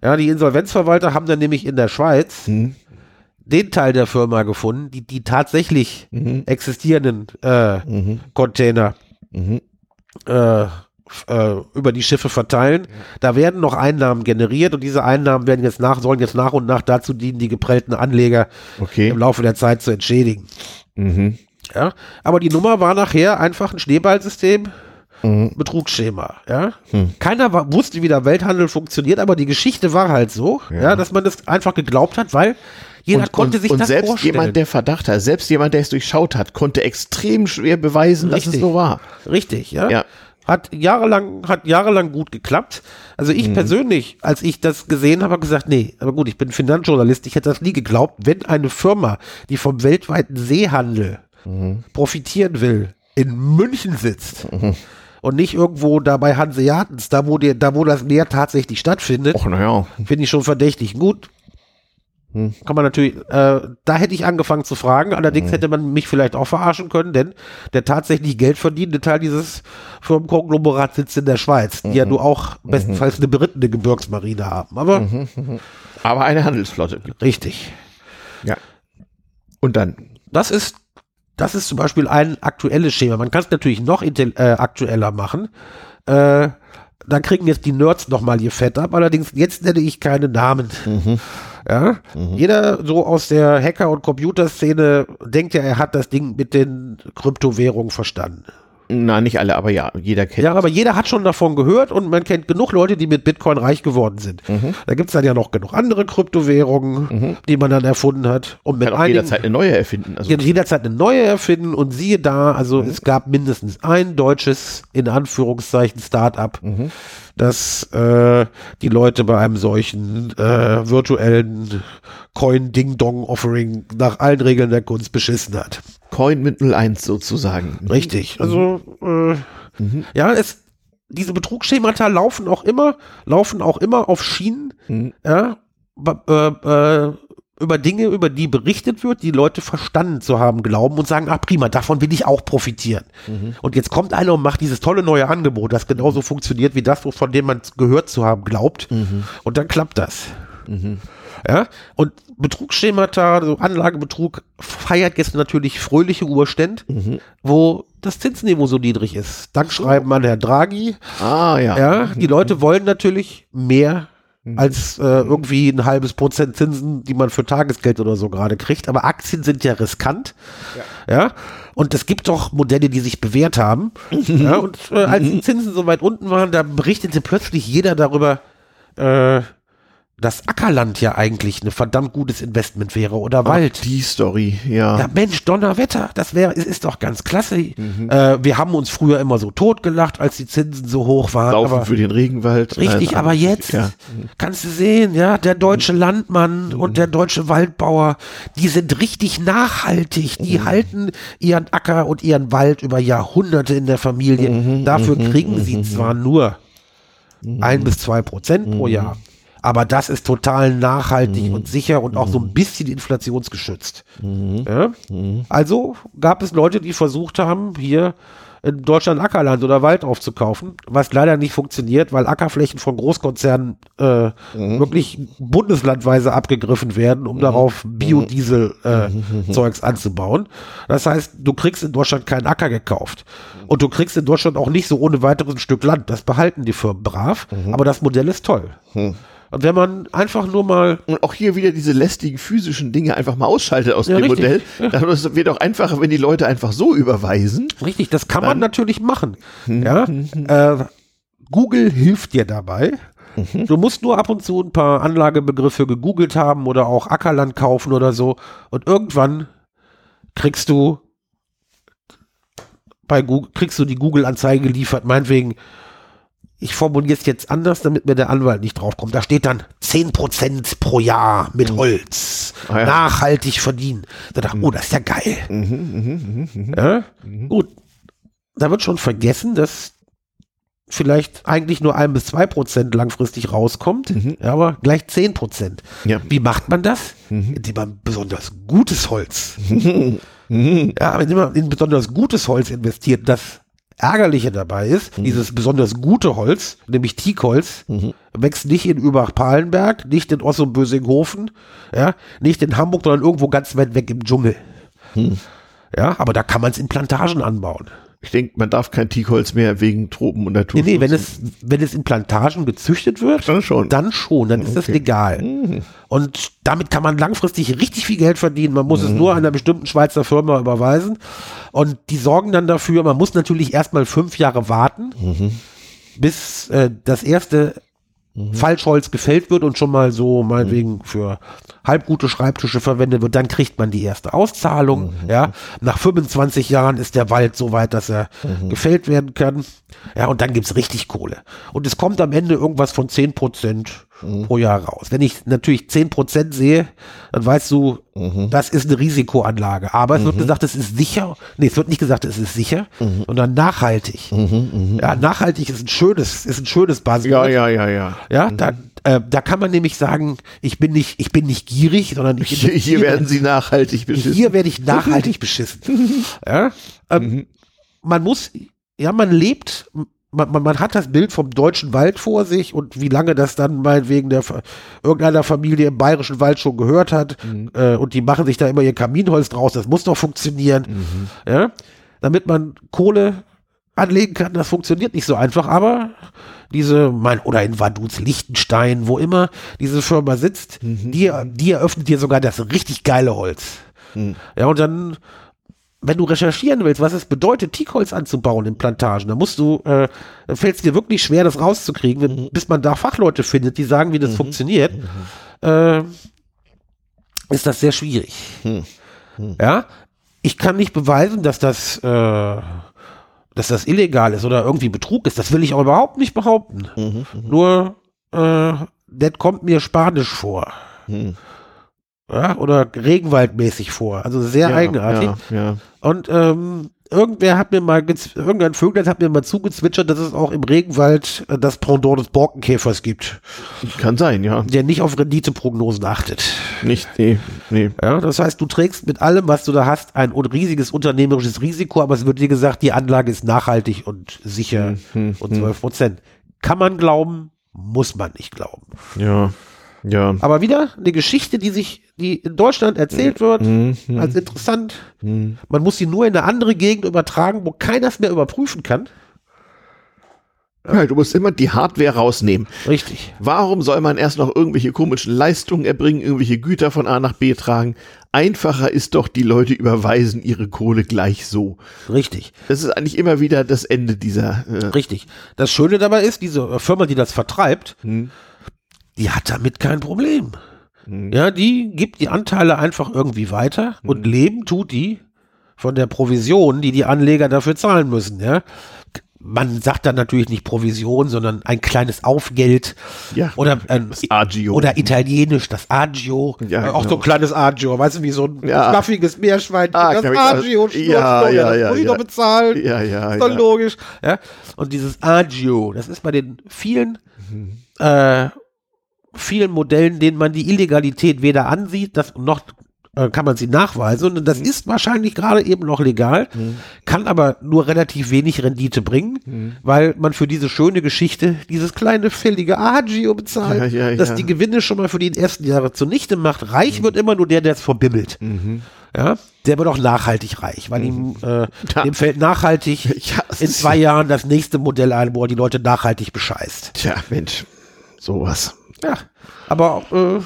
Ja, die Insolvenzverwalter haben dann nämlich in der Schweiz den Teil der Firma gefunden, die die tatsächlich existierenden äh, Container äh, f- äh, über die Schiffe verteilen. Da werden noch Einnahmen generiert und diese Einnahmen werden jetzt nach, sollen jetzt nach und nach dazu dienen, die geprellten Anleger Okay. im Laufe der Zeit zu entschädigen. Mhm. Ja, aber die Nummer war nachher einfach ein Schneeballsystem, Betrugsschema. Ja, keiner war, wusste, wie der Welthandel funktioniert, aber die Geschichte war halt so, ja, dass man das einfach geglaubt hat, weil jeder Und, konnte und, sich und das selbst vorstellen. jemand, der Verdacht hat, selbst jemand, der es durchschaut hat, konnte extrem schwer beweisen, dass es Richtig. so war. Richtig, ja. Ja. Hat jahrelang, hat jahrelang gut geklappt. Also Mhm. ich persönlich, als ich das gesehen habe, habe gesagt, nee, aber gut, ich bin Finanzjournalist, ich hätte das nie geglaubt, wenn eine Firma, die vom weltweiten Seehandel Mhm. profitieren will, in München sitzt und nicht irgendwo da bei Hanseatens, da wo, die, da wo das Meer tatsächlich stattfindet, Och, naja. finde ich schon verdächtig. Gut, kann man natürlich, äh, da hätte ich angefangen zu fragen, allerdings hätte man mich vielleicht auch verarschen können, denn der tatsächlich Geld verdienende Teil dieses Firmenkonglomerats sitzt in der Schweiz, die ja nur auch bestenfalls eine berittene Gebirgsmarine haben. Aber Aber eine Handelsflotte. richtig. Ja. Und dann? Das ist, das ist zum Beispiel ein aktuelles Schema. Man kann es natürlich noch äh, aktueller machen. Äh, dann kriegen jetzt die Nerds nochmal ihr Fett ab. Allerdings, jetzt nenne ich keine Namen. Ja? Jeder so aus der Hacker- und Computerszene denkt ja, er hat das Ding mit den Kryptowährungen verstanden. Na, nicht alle, aber ja, jeder kennt. Ja, aber jeder hat schon davon gehört und man kennt genug Leute, die mit Bitcoin reich geworden sind. Da gibt es dann ja noch genug andere Kryptowährungen, die man dann erfunden hat. Und mit kann auch einigen- jederzeit eine neue erfinden. Also, jederzeit eine neue erfinden und siehe da, also es gab mindestens ein deutsches, in Anführungszeichen, Start-up, das äh, die Leute bei einem solchen äh, virtuellen Coin-Ding-Dong-Offering nach allen Regeln der Kunst beschissen hat. Coin mit 01 sozusagen. Richtig. Also, äh, ja, es, diese Betrugsschemata laufen auch immer, laufen auch immer auf Schienen, ja, ba- äh, äh, über Dinge, über die berichtet wird, die Leute verstanden zu haben glauben und sagen, ach prima, davon will ich auch profitieren. Und jetzt kommt einer und macht dieses tolle neue Angebot, das genauso funktioniert wie das, von dem man gehört zu haben glaubt. Und dann klappt das. Ja, und Betrugsschemata, so Anlagebetrug feiert jetzt natürlich fröhliche Urstände, wo das Zinsniveau so niedrig ist. Dankschreiben an Herrn Draghi. Ah, ja. Ja, die Leute wollen natürlich mehr als äh, irgendwie ein halbes Prozent Zinsen, die man für Tagesgeld oder so gerade kriegt. Aber Aktien sind ja riskant. Ja. Und es gibt doch Modelle, die sich bewährt haben. ja, und äh, als die Zinsen so weit unten waren, da berichtete plötzlich jeder darüber, äh, dass Ackerland ja eigentlich ein verdammt gutes Investment wäre oder Wald. Die Story, ja. Ja, Mensch, Donnerwetter, das wäre, ist, ist doch ganz klasse. Äh, wir haben uns früher immer so totgelacht, als die Zinsen so hoch waren. Laufen aber für den Regenwald. richtig, Nein, aber jetzt Ja. kannst du sehen, ja, der deutsche Landmann und der deutsche Waldbauer, die sind richtig nachhaltig. Die halten ihren Acker und ihren Wald über Jahrhunderte in der Familie. Dafür kriegen sie zwar nur ein bis zwei Prozent pro Jahr. Aber das ist total nachhaltig und sicher und auch so ein bisschen inflationsgeschützt. Ja? Also gab es Leute, die versucht haben, hier in Deutschland Ackerland oder Wald aufzukaufen, was leider nicht funktioniert, weil Ackerflächen von Großkonzernen äh, wirklich bundeslandweise abgegriffen werden, um darauf Biodiesel-Zeugs anzubauen. Das heißt, du kriegst in Deutschland keinen Acker gekauft. Und du kriegst in Deutschland auch nicht so ohne weiteres ein Stück Land. Das behalten die Firmen brav. Aber das Modell ist toll. Und wenn man einfach nur mal Und auch hier wieder diese lästigen physischen Dinge einfach mal ausschaltet aus Ja, dem richtig. Modell. Dann wird auch einfacher, wenn die Leute einfach so überweisen. Richtig, das kann man natürlich machen. Ja, äh, Google hilft dir dabei. Du musst nur ab und zu ein paar Anlagebegriffe gegoogelt haben oder auch Ackerland kaufen oder so. Und irgendwann kriegst du bei Google, kriegst du die Google-Anzeige geliefert, meinetwegen, ich formuliere es jetzt anders, damit mir der Anwalt nicht draufkommt. Da steht dann 10% pro Jahr mit Holz. Ah ja. Nachhaltig verdienen. Da dachte ich, oh, das ist ja geil. Ja? Gut. Da wird schon vergessen, dass vielleicht eigentlich nur ein bis zwei Prozent langfristig rauskommt, ja, aber gleich zehn Prozent. Ja. Wie macht man das? Indem man besonders gutes Holz. ja, indem man in besonders gutes Holz investiert, das Ärgerliche dabei ist, dieses besonders gute Holz, nämlich Teakholz, wächst nicht in Übach-Palenberg, nicht in Ossum-Bösinghofen, ja, nicht in Hamburg, sondern irgendwo ganz weit weg im Dschungel. Ja, aber da kann man es in Plantagen anbauen. Ich denke, man darf kein Teakholz mehr wegen Tropen und Nee, Natur. nee, wenn es, wenn es in Plantagen gezüchtet wird, Dann schon. dann schon, dann ist das legal. Und damit kann man langfristig richtig viel Geld verdienen. Man muss es nur einer bestimmten Schweizer Firma überweisen. Und die sorgen dann dafür, man muss natürlich erstmal fünf Jahre warten, bis äh, das erste Falschholz gefällt wird und schon mal so meinetwegen für halbgute Schreibtische verwendet wird, dann kriegt man die erste Auszahlung. Ja, nach 25 Jahren ist der Wald so weit, dass er gefällt werden kann. Ja, und dann gibt's richtig Kohle. Und es kommt am Ende irgendwas von 10 Prozent pro Jahr raus. Wenn ich natürlich 10 Prozent sehe, dann weißt du, das ist eine Risikoanlage. Aber es wird gesagt, es ist sicher. Nee, es wird nicht gesagt, es ist sicher, sondern nachhaltig. Ja, nachhaltig ist ein schönes, ist ein schönes Buzzword. ja, ja, ja, ja. Ja, da, äh, da kann man nämlich sagen, ich bin nicht, ich bin nicht gierig, sondern ich Hier, hier werden sie nachhaltig beschissen. Hier werde ich nachhaltig beschissen. ja, ähm, Man muss, ja, man lebt, man, man, man hat das Bild vom deutschen Wald vor sich und wie lange das dann meinetwegen der irgendeiner Familie im bayerischen Wald schon gehört hat äh, und die machen sich da immer ihr Kaminholz draus, das muss doch funktionieren. Ja, damit man Kohle anlegen kann, das funktioniert nicht so einfach, aber diese, mein, oder in Vaduz, Liechtenstein, wo immer diese Firma sitzt, die, die eröffnet dir sogar das richtig geile Holz. Ja, und dann, wenn du recherchieren willst, was es bedeutet, Teakholz anzubauen in Plantagen, dann musst du, äh, fällt es dir wirklich schwer, das rauszukriegen, wenn, bis man da Fachleute findet, die sagen, wie das funktioniert, äh, ist das sehr schwierig. Ja, ich kann nicht beweisen, dass das, äh, dass das illegal ist oder irgendwie Betrug ist. Das will ich auch überhaupt nicht behaupten. Nur, äh, das kommt mir spanisch vor. Ja, oder regenwaldmäßig vor. Also sehr ja, eigenartig. Ja, ja. Und ähm, irgendwer hat mir mal, irgendein Vöglein hat mir mal zugezwitschert, dass es auch im Regenwald äh, das Pendant des Borkenkäfers gibt, Kann sein, ja. der nicht auf Renditeprognosen achtet. Nicht, nee, nee. Ja, das heißt, du trägst mit allem, was du da hast, ein riesiges unternehmerisches Risiko, aber es wird dir gesagt, die Anlage ist nachhaltig und sicher und 12 Prozent. Kann man glauben, muss man nicht glauben. Ja, ja. Aber wieder eine Geschichte, die sich, die in Deutschland erzählt wird, als interessant. Man muss sie nur in eine andere Gegend übertragen, wo keiner es mehr überprüfen kann. ja. Du musst immer die Hardware rausnehmen. Richtig. Warum soll man erst noch irgendwelche komischen Leistungen erbringen, irgendwelche Güter von A nach B tragen? Einfacher ist doch, die Leute überweisen ihre Kohle gleich so. Richtig. Das ist eigentlich immer wieder das Ende dieser. Äh, Richtig. Das Schöne dabei ist, diese Firma, die das vertreibt, die hat damit kein Problem. Ja, die gibt die Anteile einfach irgendwie weiter und leben tut die von der Provision, die die Anleger dafür zahlen müssen. Ja. Man sagt dann natürlich nicht Provision, sondern ein kleines Aufgeld Ja, oder ähm, das Agio. oder italienisch das Agio, Ja, auch so genau. ein kleines Agio, weißt du, wie so ein Ja. fluffiges Meerschweinchen, Ah, das ich, Agio, also- ja, ja, das ja, muss ich doch bezahlen. ja, ja, Ist doch logisch. Ja? Und dieses Agio, das ist bei den vielen Mhm. äh, vielen Modellen, denen man die Illegalität weder ansieht, das noch äh, kann man sie nachweisen. Und das mhm. ist wahrscheinlich gerade eben noch legal, mhm. kann aber nur relativ wenig Rendite bringen, mhm. weil man für diese schöne Geschichte dieses kleine fällige Agio bezahlt, ja, ja, das die Gewinne schon mal für die ersten Jahre zunichte macht. Reich mhm. wird immer nur der, der es verbimmelt. Mhm. Ja, der wird auch nachhaltig reich, weil ihm, äh, ja. dem fällt nachhaltig in zwei Jahren das nächste Modell ein, wo er die Leute nachhaltig bescheißt. Tja, Mensch, sowas. Ja, aber äh,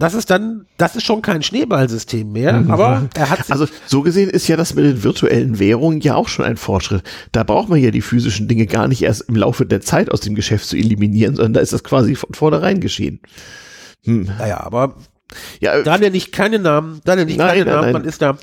das ist dann, das ist schon kein Schneeballsystem mehr, mhm. aber er hat Also so gesehen ist ja das mit den virtuellen Währungen ja auch schon ein Fortschritt. Da braucht man ja die physischen Dinge gar nicht erst im Laufe der Zeit aus dem Geschäft zu eliminieren, sondern da ist das quasi von vornherein geschehen. Hm. Naja, aber ja, äh, da der nicht keine Namen, da der nicht nein, keine nein, Namen, nein. man ist da.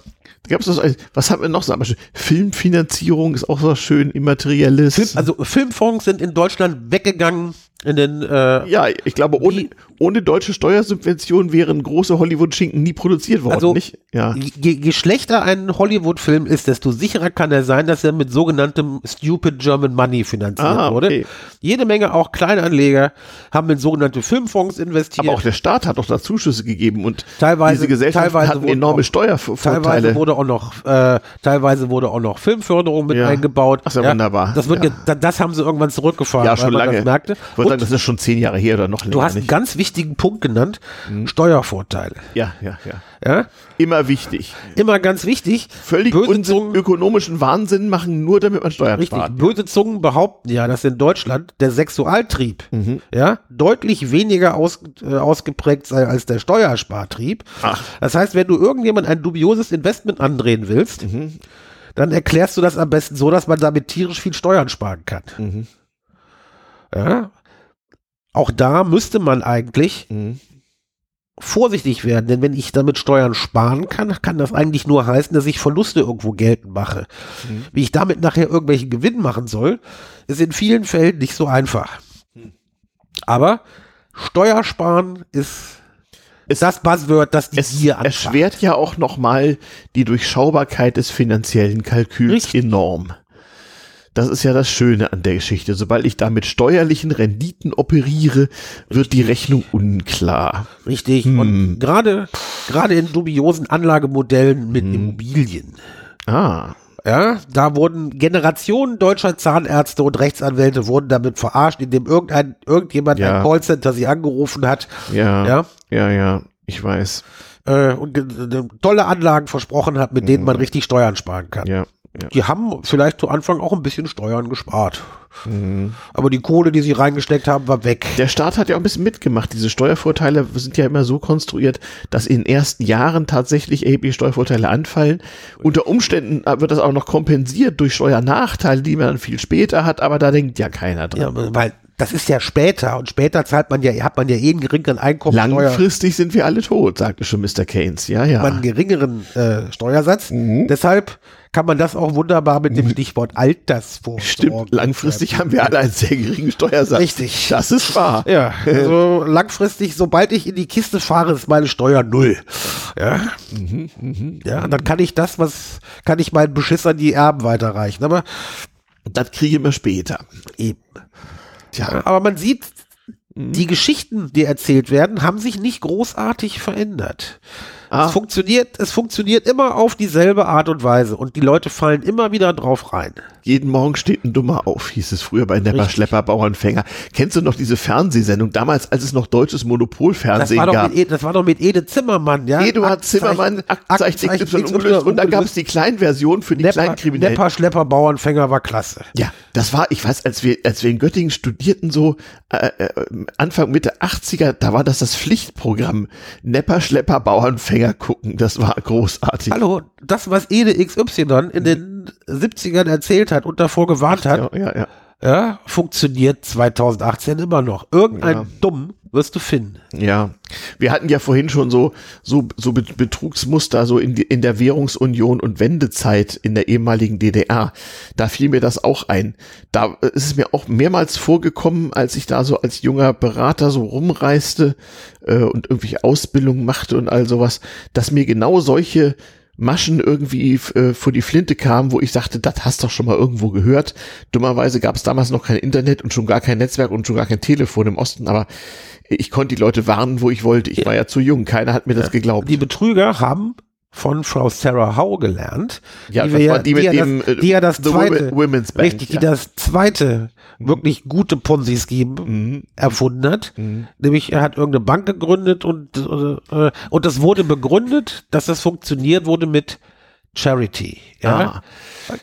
Gab's das, was haben wir noch so? Filmfinanzierung ist auch so schön, immaterielles. Film, also Filmfonds sind in Deutschland weggegangen den, äh, ja, ich glaube, ohne, ohne deutsche Steuersubventionen wären große Hollywood-Schinken nie produziert worden, also, nicht? Ja. Je, je schlechter ein Hollywood-Film ist, desto sicherer kann er sein, dass er mit sogenanntem Stupid German Money finanziert ah, wurde. Okay. Jede Menge auch Kleinanleger haben in sogenannte Filmfonds investiert. Aber auch der Staat hat doch da Zuschüsse gegeben und teilweise, diese Gesellschaften teilweise hatten enorme auch, Steuervorteile. Teilweise wurde auch noch, äh, teilweise wurde auch noch Filmförderung mit ja. eingebaut. Ach, ja, wunderbar. Das, wird ja. das haben sie irgendwann zurückgefahren, ja, schon lange. das merkte sagen, das ist schon zehn Jahre her oder noch länger. Du hast einen ganz wichtigen Punkt genannt, mhm. Steuervorteile. Ja, ja, ja, ja. Immer wichtig. Immer ganz wichtig. Völlig Zungen, ökonomischen Wahnsinn machen, nur damit man Steuern richtig, spart. Böse Zungen behaupten ja, dass in Deutschland der Sexualtrieb mhm. ja, deutlich weniger aus, äh, ausgeprägt sei als der Steuerspartrieb. Ach. Das heißt, wenn du irgendjemand ein dubioses Investment andrehen willst, mhm. dann erklärst du das am besten so, dass man damit tierisch viel Steuern sparen kann. Mhm. Ja, auch da müsste man eigentlich mhm. vorsichtig werden, denn wenn ich damit Steuern sparen kann, kann das eigentlich nur heißen, dass ich Verluste irgendwo geltend mache. Mhm. Wie ich damit nachher irgendwelchen Gewinn machen soll, ist in vielen Fällen nicht so einfach. Mhm. Aber Steuersparen ist ist das Buzzword, das die es hier erschwert ja auch nochmal die Durchschaubarkeit des finanziellen Kalküls Richtig. enorm. Das ist ja das Schöne an der Geschichte. Sobald ich da mit steuerlichen Renditen operiere, wird die Rechnung unklar. Richtig. Hm. Und gerade, gerade in dubiosen Anlagemodellen mit hm. Immobilien. Ah. Ja, da wurden Generationen deutscher Zahnärzte und Rechtsanwälte wurden damit verarscht, indem irgendein, irgendjemand ja. ein Callcenter sie angerufen hat. Ja. Ja, ja, ja ich weiß. Äh, und tolle Anlagen versprochen hat, mit denen man richtig Steuern sparen kann. Ja. Ja. Die haben vielleicht zu Anfang auch ein bisschen Steuern gespart. Mhm. Aber die Kohle, die sie reingesteckt haben, war weg. Der Staat hat ja auch ein bisschen mitgemacht. Diese Steuervorteile sind ja immer so konstruiert, dass in den ersten Jahren tatsächlich erhebliche Steuervorteile anfallen. Unter Umständen wird das auch noch kompensiert durch Steuernachteile, die man dann viel später hat, aber da denkt ja keiner dran. Ja, weil das ist ja später und später zahlt man ja, hat man ja eh einen geringeren Einkommensteuer. Langfristig sind wir alle tot, sagte schon Mr. Keynes. Ja, ja. Man einen geringeren äh, Steuersatz. Mhm. Deshalb kann man das auch wunderbar mit dem mhm. Stichwort Altersvorsorge. Stimmt, langfristig haben wir alle einen sehr geringen Steuersatz. Richtig. Das ist wahr. Ja, also langfristig, sobald ich in die Kiste fahre, ist meine Steuer null. Ja, mhm, mh, ja, dann kann ich das, was, kann ich meinen Beschiss an die Erben weiterreichen. Aber das kriege ich mir später. Eben. Tja. Aber man sieht, die Geschichten, die erzählt werden, haben sich nicht großartig verändert. Ah. Es funktioniert, es funktioniert immer auf dieselbe Art und Weise und die Leute fallen immer wieder drauf rein. Jeden Morgen steht ein Dummer auf, hieß es früher bei Nepper Schlepper Bauernfänger. Kennst du noch diese Fernsehsendung damals, als es noch deutsches Monopolfernsehen das gab? Mit, das war doch mit Ede Zimmermann, ja? Eduard Zimmermann, Aktzeichen XY ungelöst und dann gab es die Kleinversion für die Nepper, kleinen Kriminellen. Nepper Schlepper Bauernfänger war klasse. Ja, das war, ich weiß, als wir, als wir in Göttingen studierten, so äh, äh Anfang Mitte 80er, da war das das Pflichtprogramm. Nepper Schlepper Bauernfänger gucken, das war großartig. Hallo, das, was Ede XY in den 70ern erzählt hat und davor gewarnt hat, ja, ja, ja. funktioniert 2018 immer noch. Irgendein. Dumm wirst du finden. Ja, wir hatten ja vorhin schon so so so Betrugsmuster so in, die, in der Währungsunion und Wendezeit in der ehemaligen DDR. Da fiel mir das auch ein. Da ist es mir auch mehrmals vorgekommen, als ich da so als junger Berater so rumreiste äh, und irgendwie Ausbildung machte und all sowas, dass mir genau solche Maschen irgendwie äh, vor die Flinte kamen, wo ich sagte, das hast doch schon mal irgendwo gehört. Dummerweise gab es damals noch kein Internet und schon gar kein Netzwerk und schon gar kein Telefon im Osten, aber ich konnte die Leute warnen, wo ich wollte. Ich war ja zu jung, keiner hat mir das geglaubt. Die Betrüger haben von Frau Sarah Howe gelernt. Ja, die, wir, die, die, mit dem, das, die ja das zweite, Women's Bank, richtig, ja. die das zweite mhm. wirklich gute Ponzi-Scheme mhm. erfunden hat. Mhm. Nämlich er hat irgendeine Bank gegründet und, äh, und das wurde begründet, dass das funktioniert wurde mit Charity. Ja. Ah.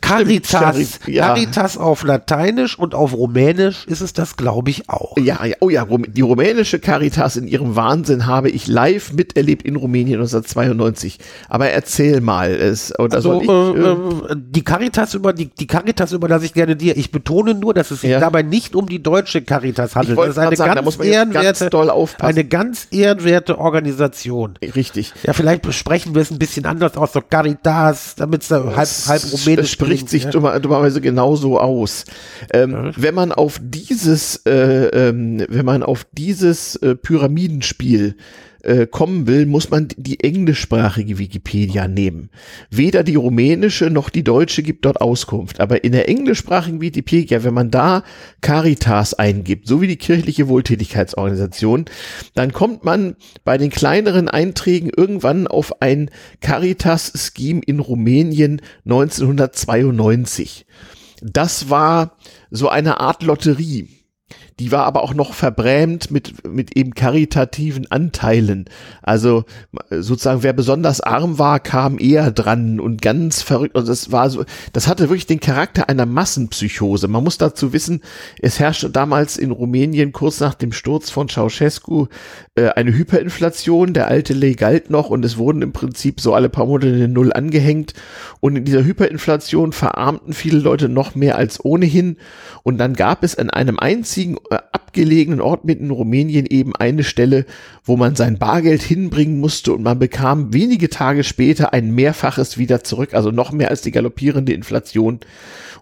Caritas, ja. Caritas auf Lateinisch und auf Rumänisch ist es das, glaube ich, auch. Ja, ja, oh ja, die rumänische Caritas in ihrem Wahnsinn habe ich live miterlebt in Rumänien 1992. Aber erzähl mal, es oder also, ich, äh, äh, die Caritas über die, die Caritas überlasse ich gerne dir. Ich betone nur, dass es sich ja. dabei nicht um die deutsche Caritas handelt. Das ist eine sagen, ganz, ehrenwerte, ganz eine ganz ehrenwerte Organisation. Richtig. Ja, vielleicht besprechen wir es ein bisschen anders aus, so Caritas, damit es da halb, halb rumänisch spricht sich ja. dummerweise genauso aus. Ähm, ja. Wenn man auf dieses, äh, ähm, wenn man auf dieses äh, Pyramidenspiel äh, kommen will, muss man die englischsprachige Wikipedia nehmen. Weder die rumänische noch die deutsche gibt dort Auskunft. Aber in der englischsprachigen Wikipedia, wenn man da Caritas eingibt, so wie die kirchliche Wohltätigkeitsorganisation, dann kommt man bei den kleineren Einträgen irgendwann auf ein Caritas-Scheme in Rumänien 1992. Das war so eine Art Lotterie. Die war aber auch noch verbrämt mit, mit eben karitativen Anteilen. Also sozusagen, wer besonders arm war, kam eher dran und ganz verrückt. Und das war so, das hatte wirklich den Charakter einer Massenpsychose. Man muss dazu wissen, es herrschte damals in Rumänien kurz nach dem Sturz von Ceausescu äh, eine Hyperinflation. Der alte Lei galt noch und es wurden im Prinzip so alle paar Monate eine Null angehängt. Und in dieser Hyperinflation verarmten viele Leute noch mehr als ohnehin. Und dann gab es an einem einzigen abgelegenen Ort mitten in Rumänien eben eine Stelle, wo man sein Bargeld hinbringen musste und man bekam wenige Tage später ein Mehrfaches wieder zurück, also noch mehr als die galoppierende Inflation.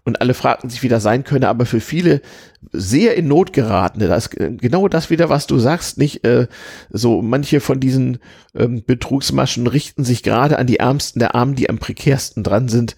Und alle fragten sich, wie das sein könne, aber für viele sehr in Not geratene, das genau das wieder, was du sagst, nicht äh, so manche von diesen ähm, Betrugsmaschen richten sich gerade an die Ärmsten der Armen, die am prekärsten dran sind.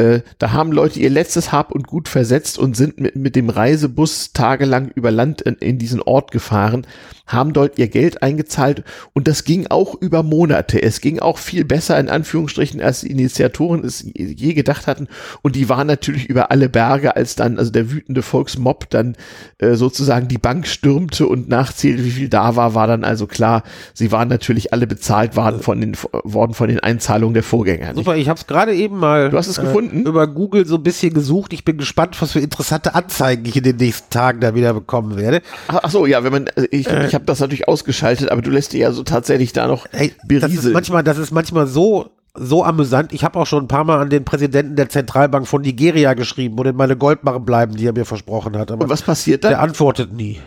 Äh, da haben Leute ihr letztes Hab und Gut versetzt und sind mit, mit dem Reisebus tagelang über Land in, in diesen Ort gefahren, haben dort ihr Geld eingezahlt und das ging auch über Monate. Es ging auch viel besser in Anführungsstrichen, als die Initiatoren es je gedacht hatten und die waren natürlich über alle Berge, als dann also der wütende Volksmob dann äh, sozusagen die Bank stürmte und nachzählte, wie viel da war, war dann also klar, sie waren natürlich alle bezahlt waren von den worden von den Einzahlungen der Vorgänger. Super, ich habe es gerade eben mal. Du hast es äh, gefunden? Über Google so ein bisschen gesucht. Ich bin gespannt, was für interessante Anzeigen ich in den nächsten Tagen da wieder bekommen werde. Ach so, ja, wenn man, also ich, äh, ich habe das natürlich ausgeschaltet, aber du lässt dir ja so tatsächlich da noch berieseln. Das ist manchmal, das ist manchmal so so amüsant. Ich habe auch schon ein paar Mal an den Präsidenten der Zentralbank von Nigeria geschrieben, wo denn meine Goldbarren bleiben, die er mir versprochen hat. Aber Und was passiert da? Der antwortet nie.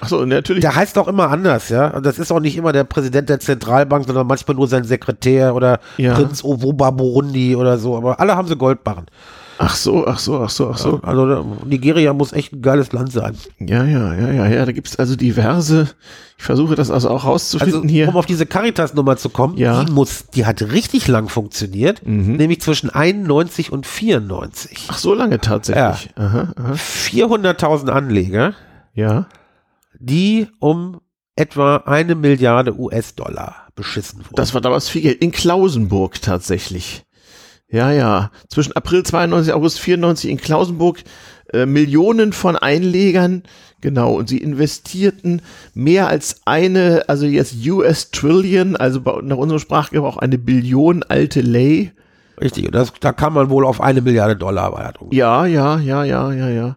Achso, natürlich. Der heißt auch immer anders, ja. Und das ist auch nicht immer der Präsident der Zentralbank, sondern manchmal nur sein Sekretär oder ja. Prinz Owoba Burundi oder so. Aber alle haben sie Goldbarren. Ach so, ach so, ach so, ach so. Also Nigeria muss echt ein geiles Land sein. Ja, ja, ja, ja, ja. Da gibt's also diverse. Ich versuche das also auch rauszufinden also, hier. Um auf diese Caritas-Nummer zu kommen, ja. die muss, die hat richtig lang funktioniert, mhm. nämlich zwischen 91 und 94. Ach so lange tatsächlich. Ja. Aha, aha. 400.000 Anleger. Ja. Die um etwa eine Milliarde US-Dollar beschissen wurden. Das war damals viel Geld. In Klausenburg tatsächlich. Ja, ja. Zwischen April 92, August 94 in Klausenburg äh, Millionen von Einlegern. Genau. Und sie investierten mehr als eine, also jetzt US Trillion, also nach unserem Sprachgebrauch eine Billion alte Lay. Richtig. Und das, da kann man wohl auf eine Milliarde Dollar erwarten. Ja, ja, ja, ja, ja, ja.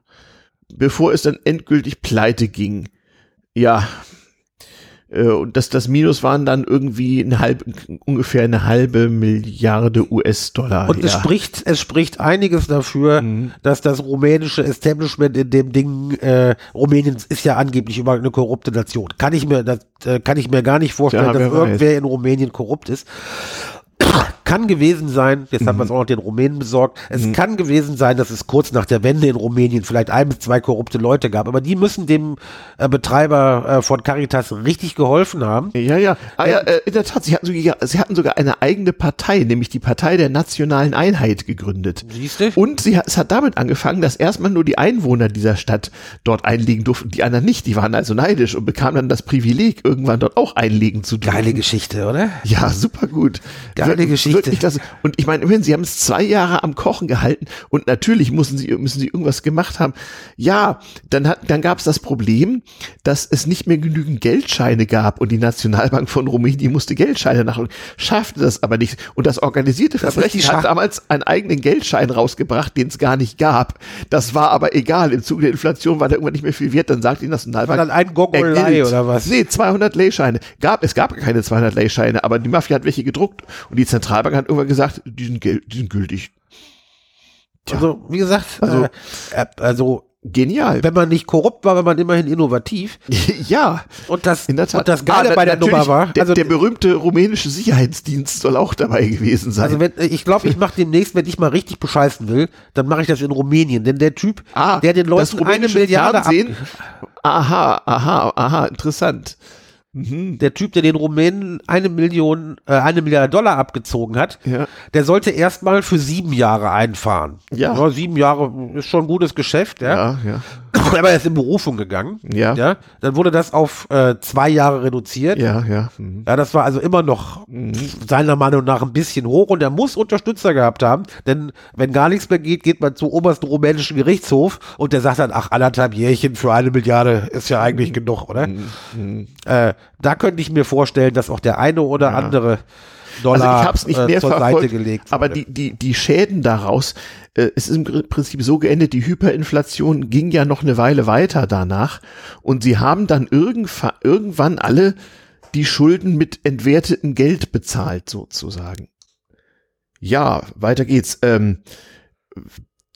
Bevor es dann endgültig pleite ging. Ja, und das, das Minus waren dann irgendwie eine halbe, ungefähr eine halbe Milliarde US-Dollar. Und ja. es spricht, es spricht einiges dafür, mhm. dass das rumänische Establishment in dem Ding, äh, Rumänien ist ja angeblich über eine korrupte Nation. Kann ich mir, das, äh, kann ich mir gar nicht vorstellen, ja, dass irgendwer weiß. in Rumänien korrupt ist. Kann gewesen sein, jetzt haben wir es auch noch den Rumänen besorgt, es kann gewesen sein, dass es kurz nach der Wende in Rumänien vielleicht ein bis zwei korrupte Leute gab, aber die müssen dem äh, Betreiber äh, von Caritas richtig geholfen haben. Ja, ja. Ah, ja äh, in der Tat, sie hatten, sogar, sie hatten sogar eine eigene Partei, nämlich die Partei der nationalen Einheit gegründet. Siehste? Und sie, es hat damit angefangen, dass erstmal nur die Einwohner dieser Stadt dort einlegen durften, die anderen nicht. Die waren also neidisch und bekamen dann das Privileg, irgendwann dort auch einlegen zu dürfen. Geile Geschichte, oder? Ja, super gut. Geile Geschichte. Wirklich klasse. Und ich meine, immerhin, sie haben es zwei Jahre am Kochen gehalten und natürlich müssen sie, müssen sie irgendwas gemacht haben. Ja, dann hat, dann gab es das Problem, dass es nicht mehr genügend Geldscheine gab und die Nationalbank von Rumänien musste Geldscheine nachholen, schaffte das aber nicht. Und das organisierte Das Verbrechen hat damals einen eigenen Geldschein rausgebracht, den es gar nicht gab. Das war aber egal. Im Zuge der Inflation war der irgendwann nicht mehr viel wert. Dann sagt die Nationalbank, War dann ein Gogolei er oder was? Nee, 200 Lei-Scheine. Gab, es gab keine 200 Lei-Scheine, aber die Mafia hat welche gedruckt und die Zentralbank hat irgendwann gesagt, die sind, die sind gültig. Tja. Also, wie gesagt, Also- äh, äh, also, Genial. wenn man nicht korrupt war, war man immerhin innovativ. ja, Und das, in der Tat. und das Geile Ah, bei der Nummer war, der, also, der berühmte rumänische Sicherheitsdienst soll auch dabei gewesen sein. also wenn, ich glaube, ich mache demnächst, wenn ich mal richtig bescheißen will, dann mache ich das in Rumänien. Denn der Typ, ah, der den Leuten eine Milliarde Fernsehen. Aha, aha, aha, interessant. Mhm. der Typ, der den Rumänen eine Million, äh, eine Milliarde Dollar abgezogen hat, Ja. der sollte erstmal für sieben Jahre einfahren. Ja. sieben Jahre ist schon ein gutes Geschäft, ja. Ja, ja. Aber er ist in Berufung gegangen. Ja. ja. Dann wurde das auf äh, zwei Jahre reduziert. Ja, ja. Mhm. Ja, das war also immer noch seiner Meinung nach ein bisschen hoch und er muss Unterstützer gehabt haben, denn wenn gar nichts mehr geht, geht man zum obersten rumänischen Gerichtshof und der sagt dann, ach, anderthalb Jährchen für eine Milliarde ist ja eigentlich genug, oder? Äh, da könnte ich mir vorstellen, dass auch der eine oder andere Also Dollar ich habe es nicht äh, mehr zur verfolgt, Seite gelegt. aber die, die, die Schäden daraus, äh, es ist im Prinzip so geendet, die Hyperinflation ging ja noch eine Weile weiter danach und sie haben dann irgendwann, irgendwann alle die Schulden mit entwertetem Geld bezahlt, sozusagen. Ja, weiter geht's. Ähm,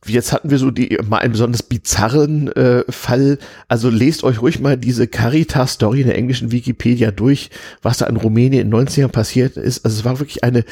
Jetzt hatten wir so die mal einen besonders bizarren äh, Fall. Also lest euch ruhig mal diese Caritas-Story in der englischen Wikipedia durch, was da in Rumänien in den 90ern passiert ist. Also es war wirklich eine,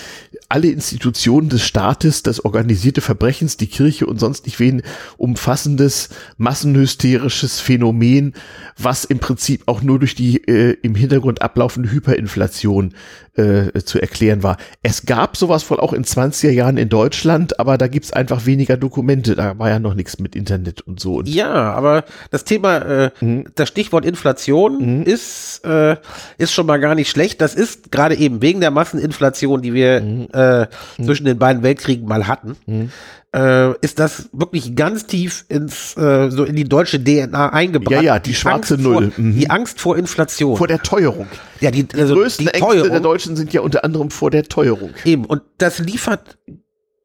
alle Institutionen des Staates, das organisierte Verbrechens, die Kirche und sonst nicht wen umfassendes, massenhysterisches Phänomen, was im Prinzip auch nur durch die äh, im Hintergrund ablaufende Hyperinflation äh, zu erklären war. Es gab sowas wohl auch in 20er Jahren in Deutschland, aber da gibt's einfach weniger Dokumente. Da war ja noch nichts mit Internet und so. Und Ja, aber das Thema, äh, Mhm. das Stichwort Inflation ist, äh, ist schon mal gar nicht schlecht. Das ist gerade eben wegen der Masseninflation, die wir Mhm. äh, zwischen den beiden Weltkriegen mal hatten, äh, ist das wirklich ganz tief ins, äh, so in die deutsche DNA eingebrannt. Ja, ja, die schwarze Angst Null. Vor, Mhm. Die Angst vor Inflation. vor der Teuerung. ja, die, Die also größten die Ängste der. Deutschen sind ja unter anderem vor der Teuerung. Eben. Und das liefert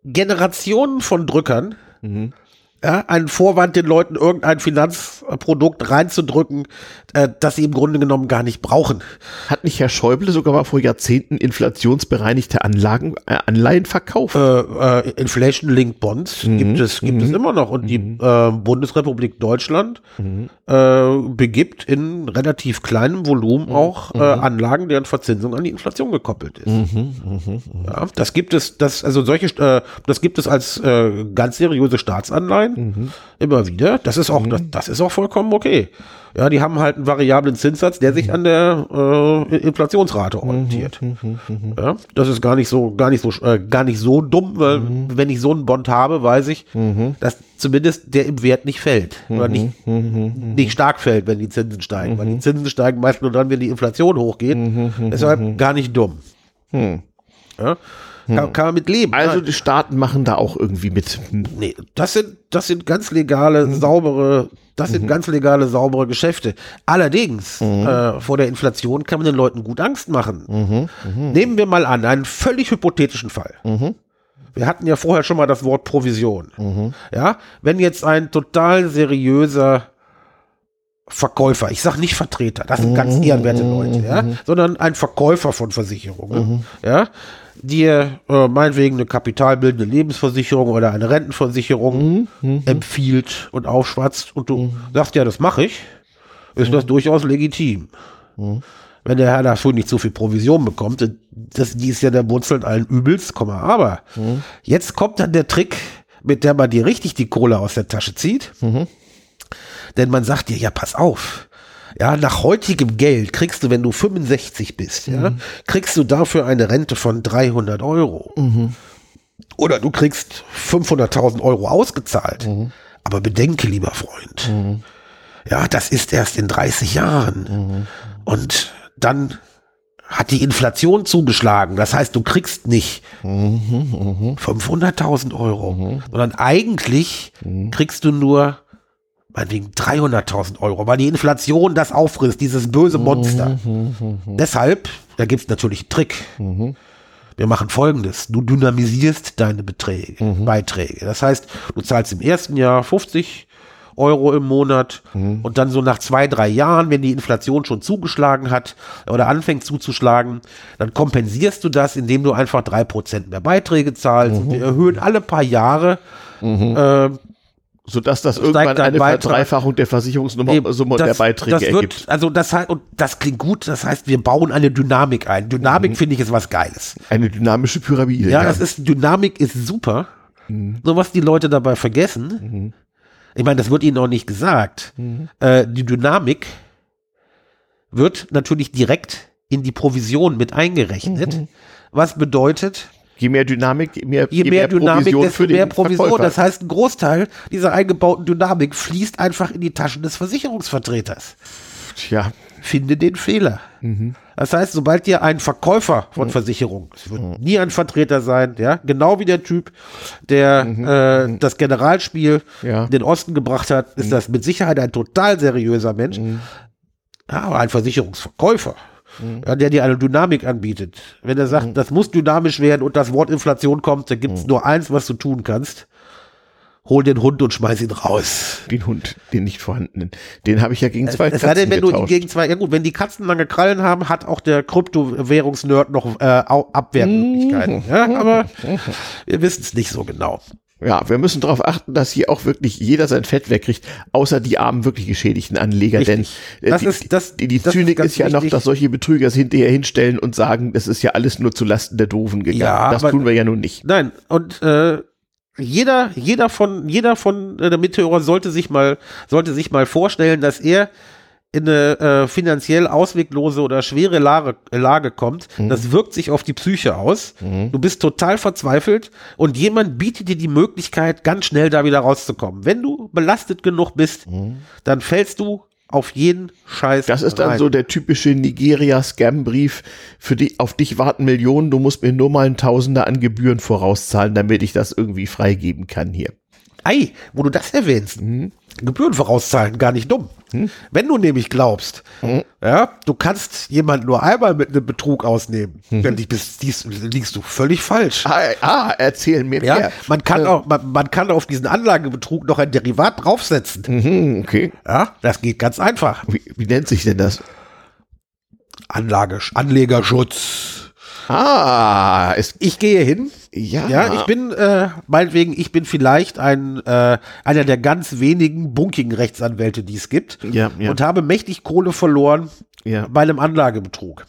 Generationen von Drückern Mhm. Ja, einen Vorwand, den Leuten irgendein Finanzprodukt reinzudrücken, äh, das sie im Grunde genommen gar nicht brauchen. Hat nicht Herr Schäuble sogar mal vor Jahrzehnten inflationsbereinigte Anlagen, äh, Anleihen verkauft? Äh, äh, Inflation-Linked Bonds gibt es gibt es immer noch. Und die äh, Bundesrepublik Deutschland äh, begibt in relativ kleinem Volumen auch äh, Anlagen, deren Verzinsung an die Inflation gekoppelt ist. Ja, das gibt es, das also solche, das gibt es als ganz seriöse Staatsanleihen immer wieder. Das ist auch das, das ist auch vollkommen okay. Ja, die haben halt einen variablen Zinssatz, der sich an der äh, Inflationsrate orientiert. Ja, das ist gar nicht so, gar nicht so, äh, gar nicht so dumm, weil wenn ich so einen Bond habe, weiß ich, dass zumindest der im Wert nicht fällt. Oder nicht, nicht stark fällt, wenn die Zinsen steigen. Weil die Zinsen steigen meist nur dann, wenn die Inflation hochgeht. Deshalb gar nicht dumm. Ja? Kann, kann man mit leben. also die Staaten machen da auch irgendwie mit. Nee, das sind, das sind ganz legale, saubere, das sind ganz legale, saubere Geschäfte. Allerdings, äh, vor der Inflation kann man den Leuten gut Angst machen. Nehmen wir mal an, einen völlig hypothetischen Fall. Wir hatten ja vorher schon mal das Wort Provision. Ja, wenn jetzt ein total seriöser Verkäufer, ich sage nicht Vertreter, das sind ganz ehrenwerte Leute, ja, sondern ein Verkäufer von Versicherungen, ja, dir äh, meinetwegen eine kapitalbildende Lebensversicherung oder eine Rentenversicherung empfiehlt und aufschwatzt und du sagst, ja, das mache ich, ist das durchaus legitim. wenn der Herr dafür nicht so viel Provision bekommt. Das, die ist ja der Wurzel allen Übels, Komma. Aber mhm. jetzt kommt dann der Trick, mit der man dir richtig die Kohle aus der Tasche zieht. Mhm. Denn man sagt dir, ja, pass auf. Ja, nach heutigem Geld kriegst du, wenn du 65 bist, ja, mhm. kriegst du dafür eine Rente von 300 Euro. Mhm. Oder du kriegst 500.000 Euro ausgezahlt. Mhm. Aber bedenke, lieber Freund, mhm. ja, das ist erst in 30 Jahren. Mhm. Und dann hat die Inflation zugeschlagen. Das heißt, du kriegst nicht 500.000 Euro, sondern eigentlich kriegst du nur meinetwegen 300.000 Euro, weil die Inflation das auffrisst, dieses böse Monster. Deshalb, da gibt es natürlich einen Trick. Wir machen folgendes. Du dynamisierst deine Beträge, mhm. Beiträge. Das heißt, du zahlst im ersten Jahr 50 Euro im Monat mhm. und dann so nach zwei, drei Jahren, wenn die Inflation schon zugeschlagen hat oder anfängt zuzuschlagen, dann kompensierst du das, indem du einfach drei Prozent mehr Beiträge zahlst. Mhm. wir erhöhen alle paar Jahre mhm. äh, sodass das irgendwann eine Beitrag. Verdreifachung der Versicherungssumme und der Beiträge das wird, ergibt. Also das heißt, und das klingt gut, das heißt, wir bauen eine Dynamik ein. Dynamik mhm. finde ich ist was Geiles. Eine dynamische Pyramide. Ja, ja. das ist, Dynamik ist super. Mhm. So was die Leute dabei vergessen. Mhm. Ich meine, das wird ihnen auch nicht gesagt. Mhm. Äh, die Dynamik wird natürlich direkt in die Provision mit eingerechnet. Mhm. Was bedeutet, Je mehr Dynamik, je mehr, je, je mehr, mehr Dynamik, Provision desto mehr Provision. Verkäufer. Das heißt, ein Großteil dieser eingebauten Dynamik fließt einfach in die Taschen des Versicherungsvertreters. Tja. Finde den Fehler. Mhm. Das heißt, sobald dir ein Verkäufer von mhm. Versicherung, es wird mhm. nie ein Vertreter sein, ja, genau wie der Typ, der mhm. äh, mhm. das Generalspiel ja. in den Osten gebracht hat, ist mhm. das mit Sicherheit ein total seriöser Mensch. Ja, aber ein Versicherungsverkäufer mhm. ja, der dir eine Dynamik anbietet. Wenn er sagt, mhm. das muss dynamisch werden und das Wort Inflation kommt, dann gibt es mhm. nur eins, was du tun kannst. Hol den Hund und schmeiß ihn raus. Den Hund, den nicht vorhandenen. Den habe ich ja gegen zwei es, Katzen denn, wenn getauscht. du gegen zwei, ja gut, wenn die Katzen lange Krallen haben, hat auch der Kryptowährungsnerd noch äh, Abwehrmöglichkeiten. Mhm. Ja, aber wir wissen es nicht so genau. Ja, wir müssen darauf achten, dass hier auch wirklich jeder sein Fett wegkriegt, außer die armen, wirklich geschädigten Anleger. Richtig. Denn äh, das die, ist, das, die, die das Zynik ist, ist ja wichtig. noch, dass solche Betrüger hinterher hinstellen und sagen, es ist ja alles nur zulasten der Doofen gegangen. Ja, das aber, tun wir ja nun nicht. Nein, und äh, jeder, jeder von, jeder von äh, der Mithörer sollte sich mal, sollte sich mal vorstellen, dass er in eine äh, finanziell ausweglose oder schwere Lage, Lage kommt, mhm. das wirkt sich auf die Psyche aus. Mhm. Du bist total verzweifelt und jemand bietet dir die Möglichkeit, ganz schnell da wieder rauszukommen. Wenn du belastet genug bist, mhm. dann fällst du auf jeden Scheiß. Das ist dann rein. so der typische Nigeria-Scam-Brief. Für die, auf dich warten Millionen, du musst mir nur mal ein Tausender an Gebühren vorauszahlen, damit ich das irgendwie freigeben kann hier. Ei, wo du das erwähnst. Mhm. Gebühren vorauszahlen, gar nicht dumm. Hm? Wenn du nämlich glaubst, hm? ja, du kannst jemand nur einmal mit einem Betrug ausnehmen, hm. dann bist, dies, liegst du völlig falsch. Ah, ah erzähl mir ja, mehr. Man kann, äh. auch, man, man, kann auf diesen Anlagebetrug noch ein Derivat draufsetzen. Mhm, okay. Ja, das geht ganz einfach. Wie, wie nennt sich denn das? Anlage, Anlegerschutz. Ah, ich gehe hin. Ja. Ja, ich bin, äh, meinetwegen, ich bin vielleicht ein, äh, einer der ganz wenigen bunkigen Rechtsanwälte, die es gibt. Ja, ja. Und habe mächtig Kohle verloren ja. bei einem Anlagebetrug.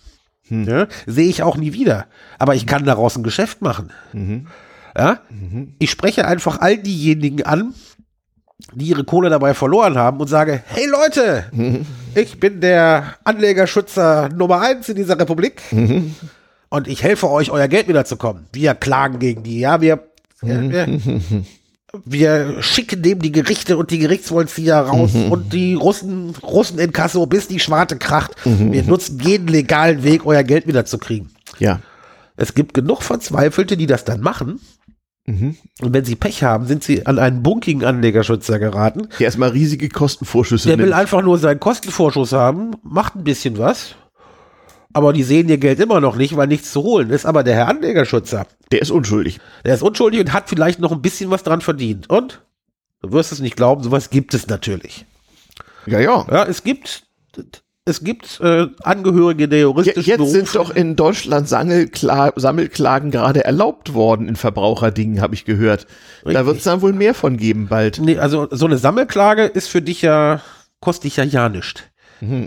Hm. Ja, Sehe ich auch nie wieder. Aber ich kann daraus ein Geschäft machen. Mhm. Ja? Mhm. Ich spreche einfach all diejenigen an, die ihre Kohle dabei verloren haben und sage, hey Leute, mhm. ich bin der Anlegerschützer Nummer eins in dieser Republik. Mhm und ich helfe euch, euer Geld wiederzukommen. Wir klagen gegen die, ja, wir, wir, wir schicken dem die Gerichte und die Gerichtsvollzieher raus mhm. und die Russen, Russen in Kasso, bis die Schwarte kracht. Mhm. Wir nutzen jeden legalen Weg, euer Geld wiederzukriegen. Ja. Es gibt genug Verzweifelte, die das dann machen. Mhm. Und wenn sie Pech haben, sind sie an einen bunkigen Anlegerschützer geraten. Der erstmal riesige Kostenvorschüsse Der nimmt. will einfach nur seinen Kostenvorschuss haben, macht ein bisschen was aber die sehen ihr Geld immer noch nicht, weil nichts zu holen ist. Aber der Herr Anlegerschützer, der ist unschuldig. Der ist unschuldig und hat vielleicht noch ein bisschen was dran verdient. Und du wirst es nicht glauben, sowas gibt es natürlich. Ja, ja. Ja, es gibt es gibt äh, Angehörige der juristischen Jetzt Berufe. sind doch in Deutschland Sammelklagen gerade erlaubt worden in Verbraucherdingen, habe ich gehört. Richtig. Da wird es dann wohl mehr von geben bald. Nee, also so eine Sammelklage ist für dich ja, kostet dich ja ja nichts.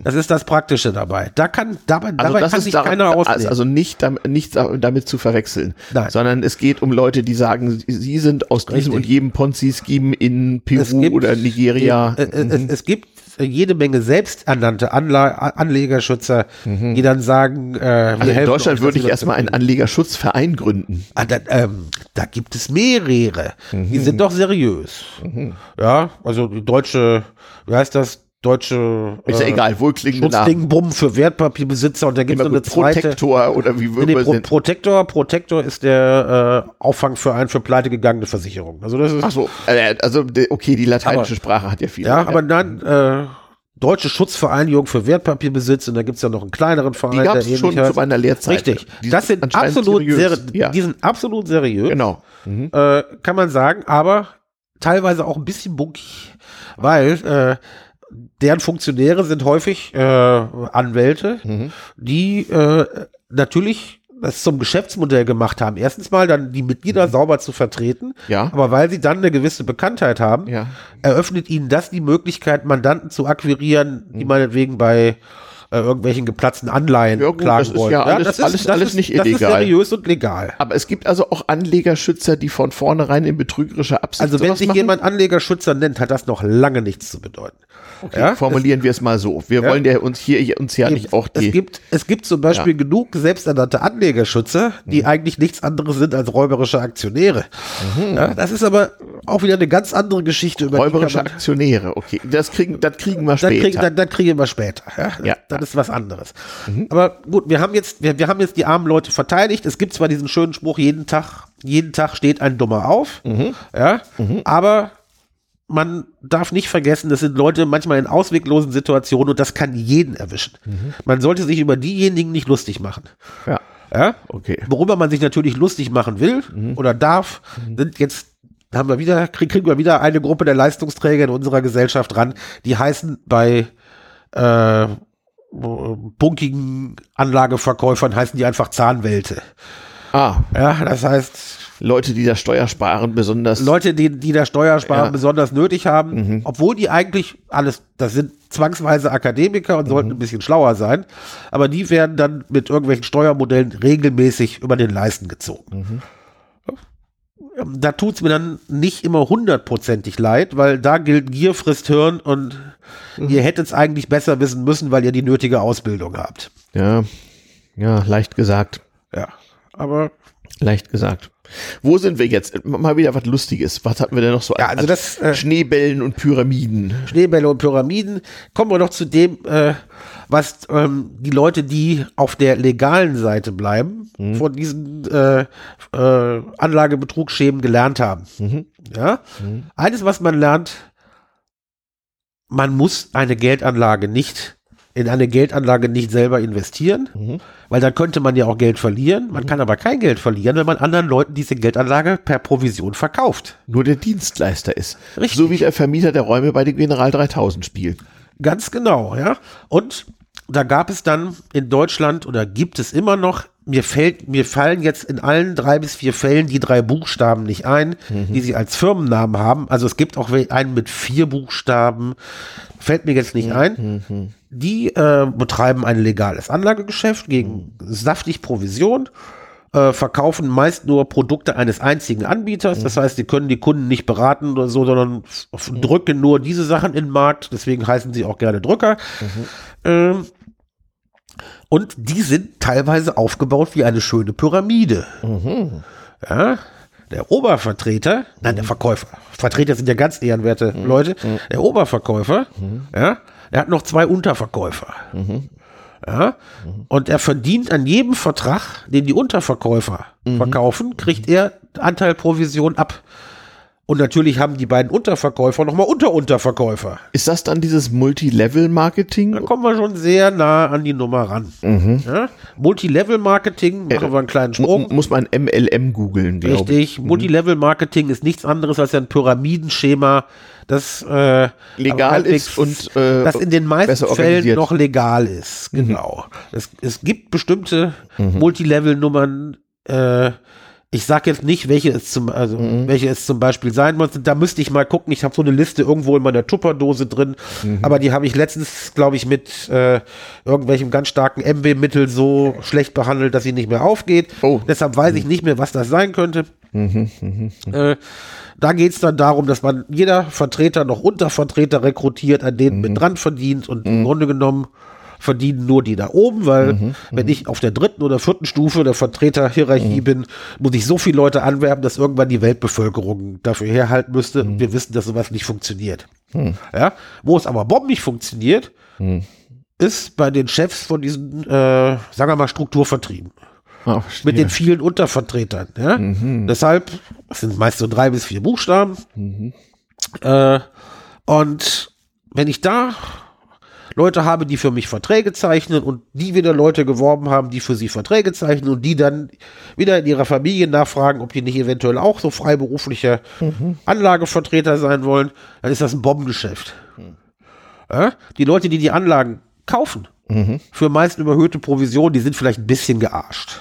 Das ist das Praktische dabei. Da kann, dabei, Also dabei kann ist sich da, keiner also, ausnehmen. also nicht, damit, nicht damit zu verwechseln, Nein. sondern es geht um Leute, die sagen, sie sind aus diesem Richtig. und jedem Ponzi-Scheme in Peru oder Nigeria. Äh, äh, es, es gibt äh, jede Menge selbsternannte Anlegerschützer, die dann sagen, äh, Also in Deutschland würde ich erstmal einen Anlegerschutzverein gründen. Ah, da, ähm, da gibt es mehrere. Die sind doch seriös. Ja, also die deutsche, wie heißt das? Deutsche Ist ja äh, egal, wohlklingende Namen. Schutzdingbumm für Wertpapierbesitzer und da gibt es eine zweite. Protektor oder wie Nee, würden nee, wir Pro. Protektor, Protektor ist der äh, Auffangverein für pleitegegangene Versicherungen. Also das ist Ach so, äh, also okay, die lateinische Aber- Sprache hat ja viel. Ja, aber dann äh, Deutsche Schutzvereinigung für Wertpapierbesitz und da gibt's ja noch einen kleineren Verein. die gab es der schon zu meiner Lehrzeit. Richtig. Die das sind absolut seriös. seriös. Ja, Die sind absolut seriös. genau. Mhm. Äh, kann man sagen, aber teilweise auch ein bisschen bunkig. Weil äh, deren Funktionäre sind häufig äh, Anwälte, Mhm. die äh, natürlich das zum Geschäftsmodell gemacht haben. Erstens mal dann die Mitglieder sauber zu vertreten, Mhm. Ja. aber weil sie dann eine gewisse Bekanntheit haben, Ja. eröffnet ihnen das die Möglichkeit, Mandanten zu akquirieren, Mhm. die meinetwegen bei äh, irgendwelchen geplatzten Anleihen Ja, gut, klagen das ist wollen. ja alles- alles- alles nicht Das ist illegal. seriös und legal. Aber es gibt also auch Anlegerschützer, die von vornherein in betrügerischer Absicht Also wenn sich machen? jemand Anlegerschützer nennt, hat das noch lange nichts zu bedeuten. Okay, Ja, formulieren wir es mal so. Wir Ja. wollen ja uns hier uns ja nicht auch es die. gibt, es gibt zum Beispiel genug selbsternannte Anlegerschützer, Mhm. die eigentlich nichts anderes sind als räuberische Aktionäre. Ja, das ist aber auch wieder eine ganz andere Geschichte. Über die Räuberische Aktionäre, okay. Das kriegen, das kriegen wir später. kriegen, dann, dann kriegen wir später. Ja? Ja. Das ist was anderes. Aber gut, wir haben jetzt, wir, wir haben jetzt die armen Leute verteidigt. Es gibt zwar diesen schönen Spruch, jeden Tag, jeden Tag steht ein Dummer auf. Ja, aber man darf nicht vergessen, das sind Leute manchmal in ausweglosen Situationen und das kann jeden erwischen. Man sollte sich über diejenigen nicht lustig machen. ja, Ja? okay. Worüber man sich natürlich lustig machen will oder darf, sind jetzt haben wir wieder, krieg, kriegen wir wieder eine Gruppe der Leistungsträger in unserer Gesellschaft ran, die heißen bei äh, bunkigen Anlageverkäufern heißen die einfach Zahnwelte. Ah, Ja, das heißt, Leute, die das Steuersparen besonders. Leute, die, die das Steuersparen Ja. besonders nötig haben, obwohl die eigentlich alles, das sind zwangsweise Akademiker und sollten ein bisschen schlauer sein, aber die werden dann mit irgendwelchen Steuermodellen regelmäßig über den Leisten gezogen. Da tut's mir dann nicht immer hundertprozentig leid, weil da gilt Gier frisst Hirn und ihr hättet es eigentlich besser wissen müssen, weil ihr die nötige Ausbildung habt. ja, ja, leicht gesagt. Ja, aber Leicht gesagt. Wo sind wir jetzt? Mal wieder was Lustiges. Was hatten wir denn noch so? Ja, also das, äh, Schneebällen und Pyramiden. Schneebälle und Pyramiden. Kommen wir noch zu dem, äh, was ähm, die Leute, die auf der legalen Seite bleiben, von diesen äh, äh, Anlagebetrugsschemen gelernt haben. Ja? Eines, was man lernt, man muss eine Geldanlage nicht in eine Geldanlage nicht selber investieren, weil dann könnte man ja auch Geld verlieren. Man kann aber kein Geld verlieren, wenn man anderen Leuten diese Geldanlage per Provision verkauft. Nur der Dienstleister ist. Richtig. So wie der Vermieter der Räume bei den General 3000 spielen. Ganz genau, ja. Und da gab es dann in Deutschland oder gibt es immer noch, mir fällt, mir fallen jetzt in allen drei bis vier Fällen die drei Buchstaben nicht ein, die sie als Firmennamen haben. Also es gibt auch einen mit vier Buchstaben, fällt mir jetzt nicht ein. Die äh, betreiben ein legales Anlagegeschäft gegen saftig Provision äh, verkaufen meist nur Produkte eines einzigen Anbieters. Das heißt, sie können die Kunden nicht beraten oder so, sondern f- drücken nur diese Sachen in den Markt. Deswegen heißen sie auch gerne Drücker. Ähm, und die sind teilweise aufgebaut wie eine schöne Pyramide. Ja, der Obervertreter, nein, der Verkäufer. Vertreter sind ja ganz ehrenwerte Leute. Der Oberverkäufer, ja, er hat noch zwei Unterverkäufer. Ja, und er verdient an jedem Vertrag, den die Unterverkäufer verkaufen, kriegt er Anteil Provision ab. Und natürlich haben die beiden Unterverkäufer nochmal Unterunterverkäufer. Ist das dann dieses Multilevel-Marketing? Da kommen wir schon sehr nah an die Nummer ran. Ja? Multilevel-Marketing, machen wir einen kleinen Sprung. Muss man MLM googeln, glaube ich. Richtig, Multilevel-Marketing ist nichts anderes als ein Pyramidenschema, das äh, Legal ist und, äh, das in den meisten Fällen. Mhm. noch legal ist. Genau. Es, es gibt bestimmte Multilevel-Nummern, äh, Ich sage jetzt nicht, welche es zum, also Mhm. welche es zum Beispiel sein muss. Da müsste ich mal gucken. Ich habe so eine Liste irgendwo in meiner Tupperdose drin, Mhm. aber die habe ich letztens, glaube ich, mit äh, irgendwelchem ganz starken MW-Mittel so schlecht behandelt, dass sie nicht mehr aufgeht. Oh. Deshalb weiß ich nicht mehr, was das sein könnte. Äh, da geht es dann darum, dass man jeder Vertreter noch Untervertreter rekrutiert, an denen mit dran verdient und im Grunde genommen verdienen nur die da oben, weil wenn ich auf der dritten oder vierten Stufe der Vertreterhierarchie bin, muss ich so viele Leute anwerben, dass irgendwann die Weltbevölkerung dafür herhalten müsste und wir wissen, dass sowas nicht funktioniert. Ja? Wo es aber nicht funktioniert, ist bei den Chefs von diesen, äh, sagen wir mal, Strukturvertrieben Ah, mit den vielen Untervertretern. Ja? Deshalb das sind meist so drei bis vier Buchstaben. Äh, und wenn ich da Leute habe, die für mich Verträge zeichnen und die wieder Leute geworben haben, die für sie Verträge zeichnen und die dann wieder in ihrer Familie nachfragen, ob die nicht eventuell auch so freiberufliche Anlagevertreter sein wollen, dann ist das ein Bombengeschäft. Ja? Die Leute, die die Anlagen kaufen, für meist überhöhte Provision, die sind vielleicht ein bisschen gearscht.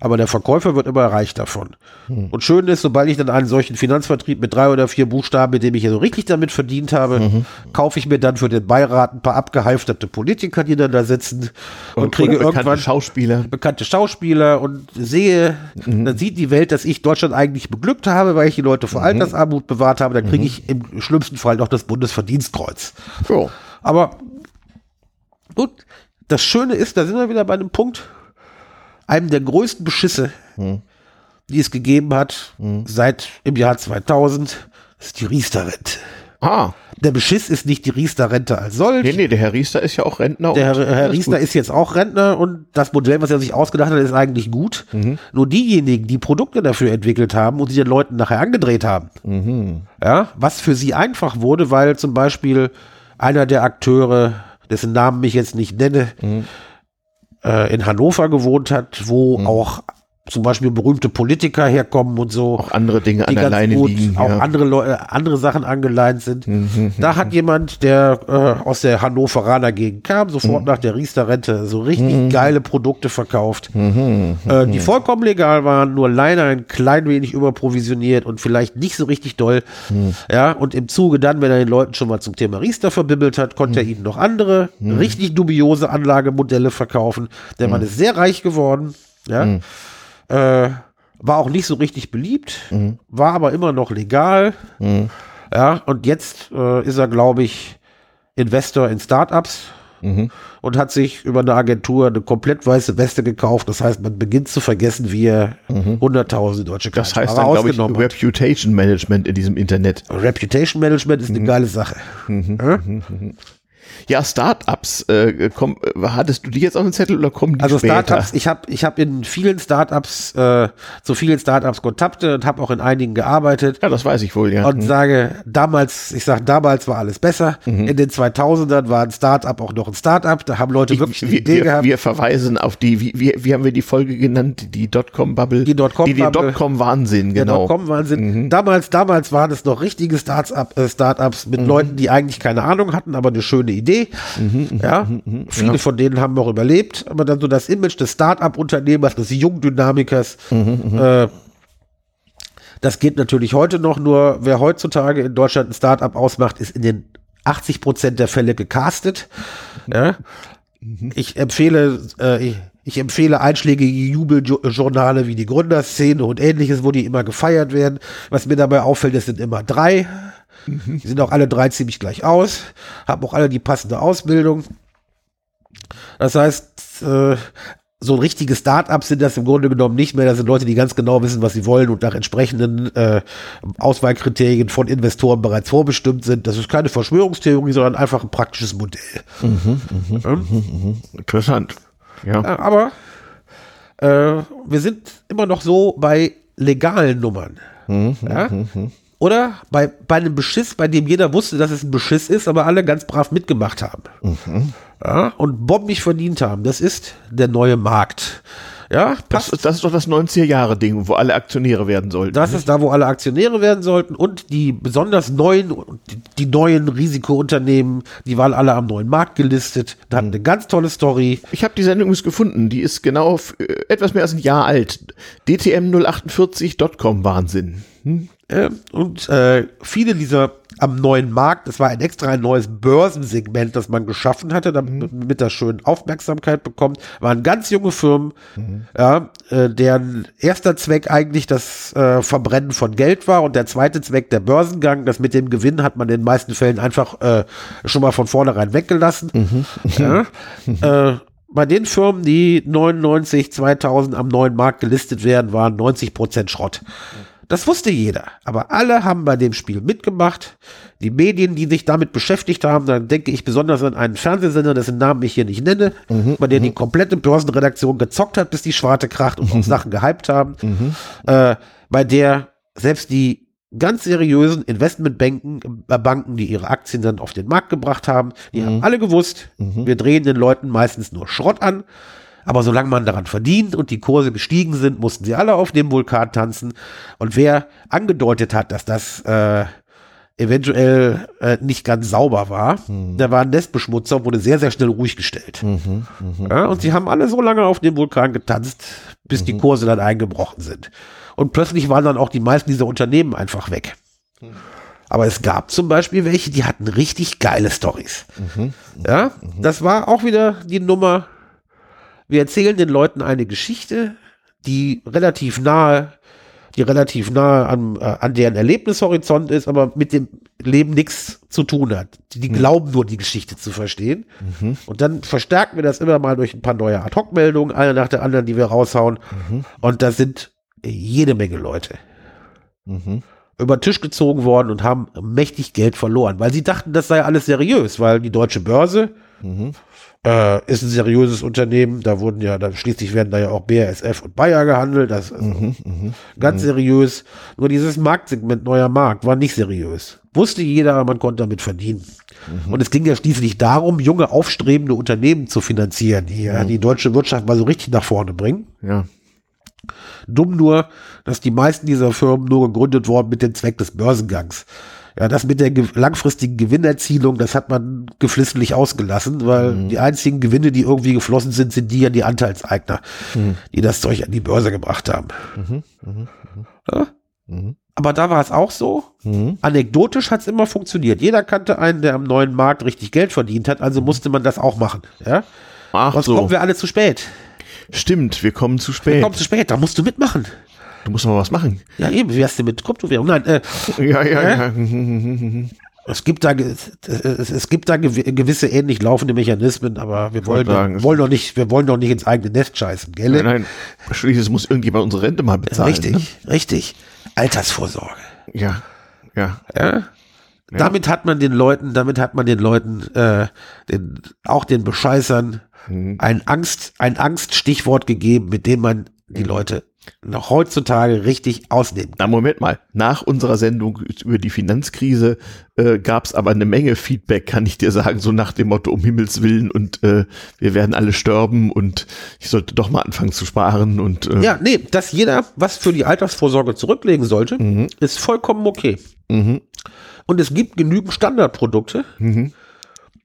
Aber der Verkäufer wird immer reich davon. Und schön ist, sobald ich dann einen solchen Finanzvertrieb mit drei oder vier Buchstaben, mit dem ich ja so richtig damit verdient habe, kaufe ich mir dann für den Beirat ein paar abgehalfterte Politiker, die dann da sitzen und, kriege Oder bekannte irgendwann Schauspieler. bekannte Schauspieler und sehe, dann sieht die Welt, dass ich Deutschland eigentlich beglückt habe, weil ich die Leute vor Altersarmut bewahrt habe, dann kriege ich im schlimmsten Fall noch das Bundesverdienstkreuz. Ja. Aber gut, das Schöne ist, da sind wir wieder bei einem Punkt, einem der größten Beschisse, die es gegeben hat seit im Jahr 2000, ist die Riester-Rente. Ah, Der Beschiss ist nicht die Riester-Rente als solch. nee, nee, der Herr Riester ist ja auch Rentner. Der Herr, Herr Riester gut. ist jetzt auch Rentner und das Modell, was er sich ausgedacht hat, ist eigentlich gut. Nur diejenigen, die Produkte dafür entwickelt haben und sie den Leuten nachher angedreht haben, ja, was für sie einfach wurde, weil zum Beispiel einer der Akteure, dessen Namen ich jetzt nicht nenne, äh, in Hannover gewohnt hat, wo auch zum Beispiel berühmte Politiker herkommen und so auch andere Dinge an die der Leine gut liegen. auch ja. Mhm, andere Leute, andere Sachen angeleint sind. da hat jemand, der äh, aus der Hannoveraner Gegend kam, Mhm. sofort nach der Riester-Rente so richtig geile Produkte verkauft, Mhm, äh, die vollkommen legal waren, nur leider ein klein wenig überprovisioniert und vielleicht nicht so richtig doll. Mhm. Ja, und im Zuge dann, wenn er den Leuten schon mal zum Thema Riester verbibbelt hat, konnte er Mhm. ihnen noch andere, richtig dubiose Anlagemodelle verkaufen. Der Mhm. Mann ist sehr reich geworden. Ja. Äh, war auch nicht so richtig beliebt, Mhm. war aber immer noch legal. Ja, und jetzt äh, ist er, glaube ich, Investor in Startups Mhm. und hat sich über eine Agentur eine komplett weiße Weste gekauft. Das heißt, man beginnt zu vergessen, wie er hunderttausende deutsche Mhm. Das heißt dann, glaube ich. Reputation Management in diesem Internet. Reputation Management Mhm. ist eine geile Sache. Ja? Ja, Startups, äh, komm, äh, hattest du die jetzt auf dem Zettel oder kommen die Also? Startups, ich habe ich hab in vielen Startups, äh, zu vielen Startups Kontakte und habe auch in einigen gearbeitet. Ja, das weiß ich wohl, ja. und sage, damals, ich sage, damals war alles besser. In den 2000ern war ein Startup auch noch ein Startup. Da haben Leute wirklich eine wir, Idee wir, gehabt. wir verweisen auf die, wie, wie, wie haben wir die Folge genannt? Die Dotcom-Bubble. Die Dotcom-Bubble. Dotcom-Wahnsinn, genau. Dotcom-Wahnsinn. Damals, damals waren es noch richtige Startup, äh, Startups mit Leuten, die eigentlich keine Ahnung hatten, aber eine schöne Idee. ja, viele von denen haben noch überlebt, aber dann so das Image des Startup-Unternehmers, des Jungdynamikers, äh, das geht natürlich heute noch, nur wer heutzutage in Deutschland ein Startup ausmacht, ist in den 80 Prozent der Fälle gecastet. Ja. Ich empfehle, äh, ich, ich empfehle einschlägige Jubeljournale wie die Gründerszene und ähnliches, wo die immer gefeiert werden. Was mir dabei auffällt, es sind immer drei. Die sind auch alle drei ziemlich gleich aus, haben auch alle die passende Ausbildung. Das heißt, äh, so ein richtiges Start-up sind das im Grunde genommen nicht mehr. Das sind Leute, die ganz genau wissen, was sie wollen und nach entsprechenden äh, Auswahlkriterien von Investoren bereits vorbestimmt sind. Das ist keine Verschwörungstheorie, sondern einfach ein praktisches Modell. Interessant. Ja. Ja, aber äh, wir sind immer noch so bei legalen Nummern. ja? Oder bei, bei einem Beschiss, bei dem jeder wusste, dass es ein Beschiss ist, aber alle ganz brav mitgemacht haben. Ja? Und bombig verdient haben. Das ist der neue Markt. Ja, Das, passt. das ist doch das 90er-Jahre-Ding, wo alle Aktionäre werden sollten. Das ist da, wo alle Aktionäre werden sollten und die besonders neuen, die, neuen Risikounternehmen, die waren alle am neuen Markt gelistet. Da hatten eine ganz tolle Story. Ich habe die Sendung gefunden. Die ist genau äh, etwas mehr als ein Jahr alt. DTM048.com Wahnsinn. Hm? Äh, und äh, viele dieser am neuen Markt, das war ein extra ein neues Börsensegment, das man geschaffen hatte, damit das schön Aufmerksamkeit bekommt, waren ganz junge Firmen, ja, äh, deren erster Zweck eigentlich das äh, Verbrennen von Geld war und der zweite Zweck der Börsengang. Das mit dem Gewinn hat man in den meisten Fällen einfach äh, schon mal von vornherein weggelassen. Ja, äh, bei den Firmen, die 99, 2000 am neuen Markt gelistet werden, waren 90 Prozent Schrott. Das wusste jeder, aber alle haben bei dem Spiel mitgemacht. Die Medien, die sich damit beschäftigt haben, dann denke ich besonders an einen Fernsehsender, dessen Namen ich hier nicht nenne, bei der die komplette Börsenredaktion gezockt hat, bis die Schwarte kracht und auch Sachen gehypt haben, äh, bei der selbst die ganz seriösen Investmentbanken, äh, Banken, die ihre Aktien dann auf den Markt gebracht haben, die haben alle gewusst, wir drehen den Leuten meistens nur Schrott an. Aber solange man daran verdient und die Kurse gestiegen sind, mussten sie alle auf dem Vulkan tanzen. Und wer angedeutet hat, dass das äh, eventuell äh, nicht ganz sauber war, der war ein Nestbeschmutzer und wurde sehr, sehr schnell ruhig gestellt. Ja, und sie haben alle so lange auf dem Vulkan getanzt, bis die Kurse dann eingebrochen sind. Und plötzlich waren dann auch die meisten dieser Unternehmen einfach weg. Aber es gab zum Beispiel welche, die hatten richtig geile Stories. Ja, das war auch wieder die Nummer. Wir erzählen den Leuten eine Geschichte, die relativ nahe, die relativ nahe an, äh, an deren Erlebnishorizont ist, aber mit dem Leben nichts zu tun hat. Die, die glauben nur, die Geschichte zu verstehen. Und dann verstärken wir das immer mal durch ein paar neue Ad-Hoc-Meldungen, eine nach der anderen, die wir raushauen. Und da sind jede Menge Leute über den Tisch gezogen worden und haben mächtig Geld verloren, weil sie dachten, das sei alles seriös, weil die deutsche Börse äh, ist ein seriöses Unternehmen. Da wurden ja, dann schließlich werden da ja auch BASF und Bayer gehandelt. Das ist also ganz seriös. Nur dieses Marktsegment neuer Markt war nicht seriös. Wusste jeder, man konnte damit verdienen. Und es ging ja schließlich darum, junge, aufstrebende Unternehmen zu finanzieren, die ja die deutsche Wirtschaft mal so richtig nach vorne bringen. Ja. Dumm nur, dass die meisten dieser Firmen nur gegründet wurden mit dem Zweck des Börsengangs. Ja, das mit der ge langfristigen Gewinnerzielung, das hat man geflissentlich ausgelassen, weil die einzigen Gewinne, die irgendwie geflossen sind, sind die an die Anteilseigner, die das Zeug an die Börse gebracht haben. Ja? Aber da war es auch so. Anekdotisch hat es immer funktioniert. Jeder kannte einen, der am neuen Markt richtig Geld verdient hat, also musste man das auch machen. Ja? Ach Sonst so. kommen wir alle zu spät. Stimmt, wir kommen zu Wir spät. kommen zu spät, da musst du mitmachen. Du musst mal was machen. Ja, eben, wie wär's denn mit Kryptowährung? Nein, äh, Ja, ja, Hä? ja. es gibt da, es, gibt da gew- gewisse ähnlich laufende Mechanismen, aber wir wollen, sagen, wollen doch nicht, wir wollen doch nicht ins eigene Nest scheißen, gell? Nein, nein. Schließlich muss irgendjemand unsere Rente mal bezahlen. richtig, richtig. Altersvorsorge. Ne? Ja, ja. Ja? Damit hat man den Leuten, damit hat man den Leuten, äh, den, auch den Bescheißern Mhm. ein Angst, ein Angststichwort gegeben, mit dem man die Leute noch heutzutage richtig ausnehmen. Na, Moment mal. Nach unserer Sendung über die Finanzkrise äh, gab es aber eine Menge Feedback, kann ich dir sagen, so nach dem Motto, um Himmels Willen und äh, wir werden alle sterben und ich sollte doch mal anfangen zu sparen und äh, Ja, nee, dass jeder was für die Altersvorsorge zurücklegen sollte, ist vollkommen okay. Mhm. Und es gibt genügend Standardprodukte,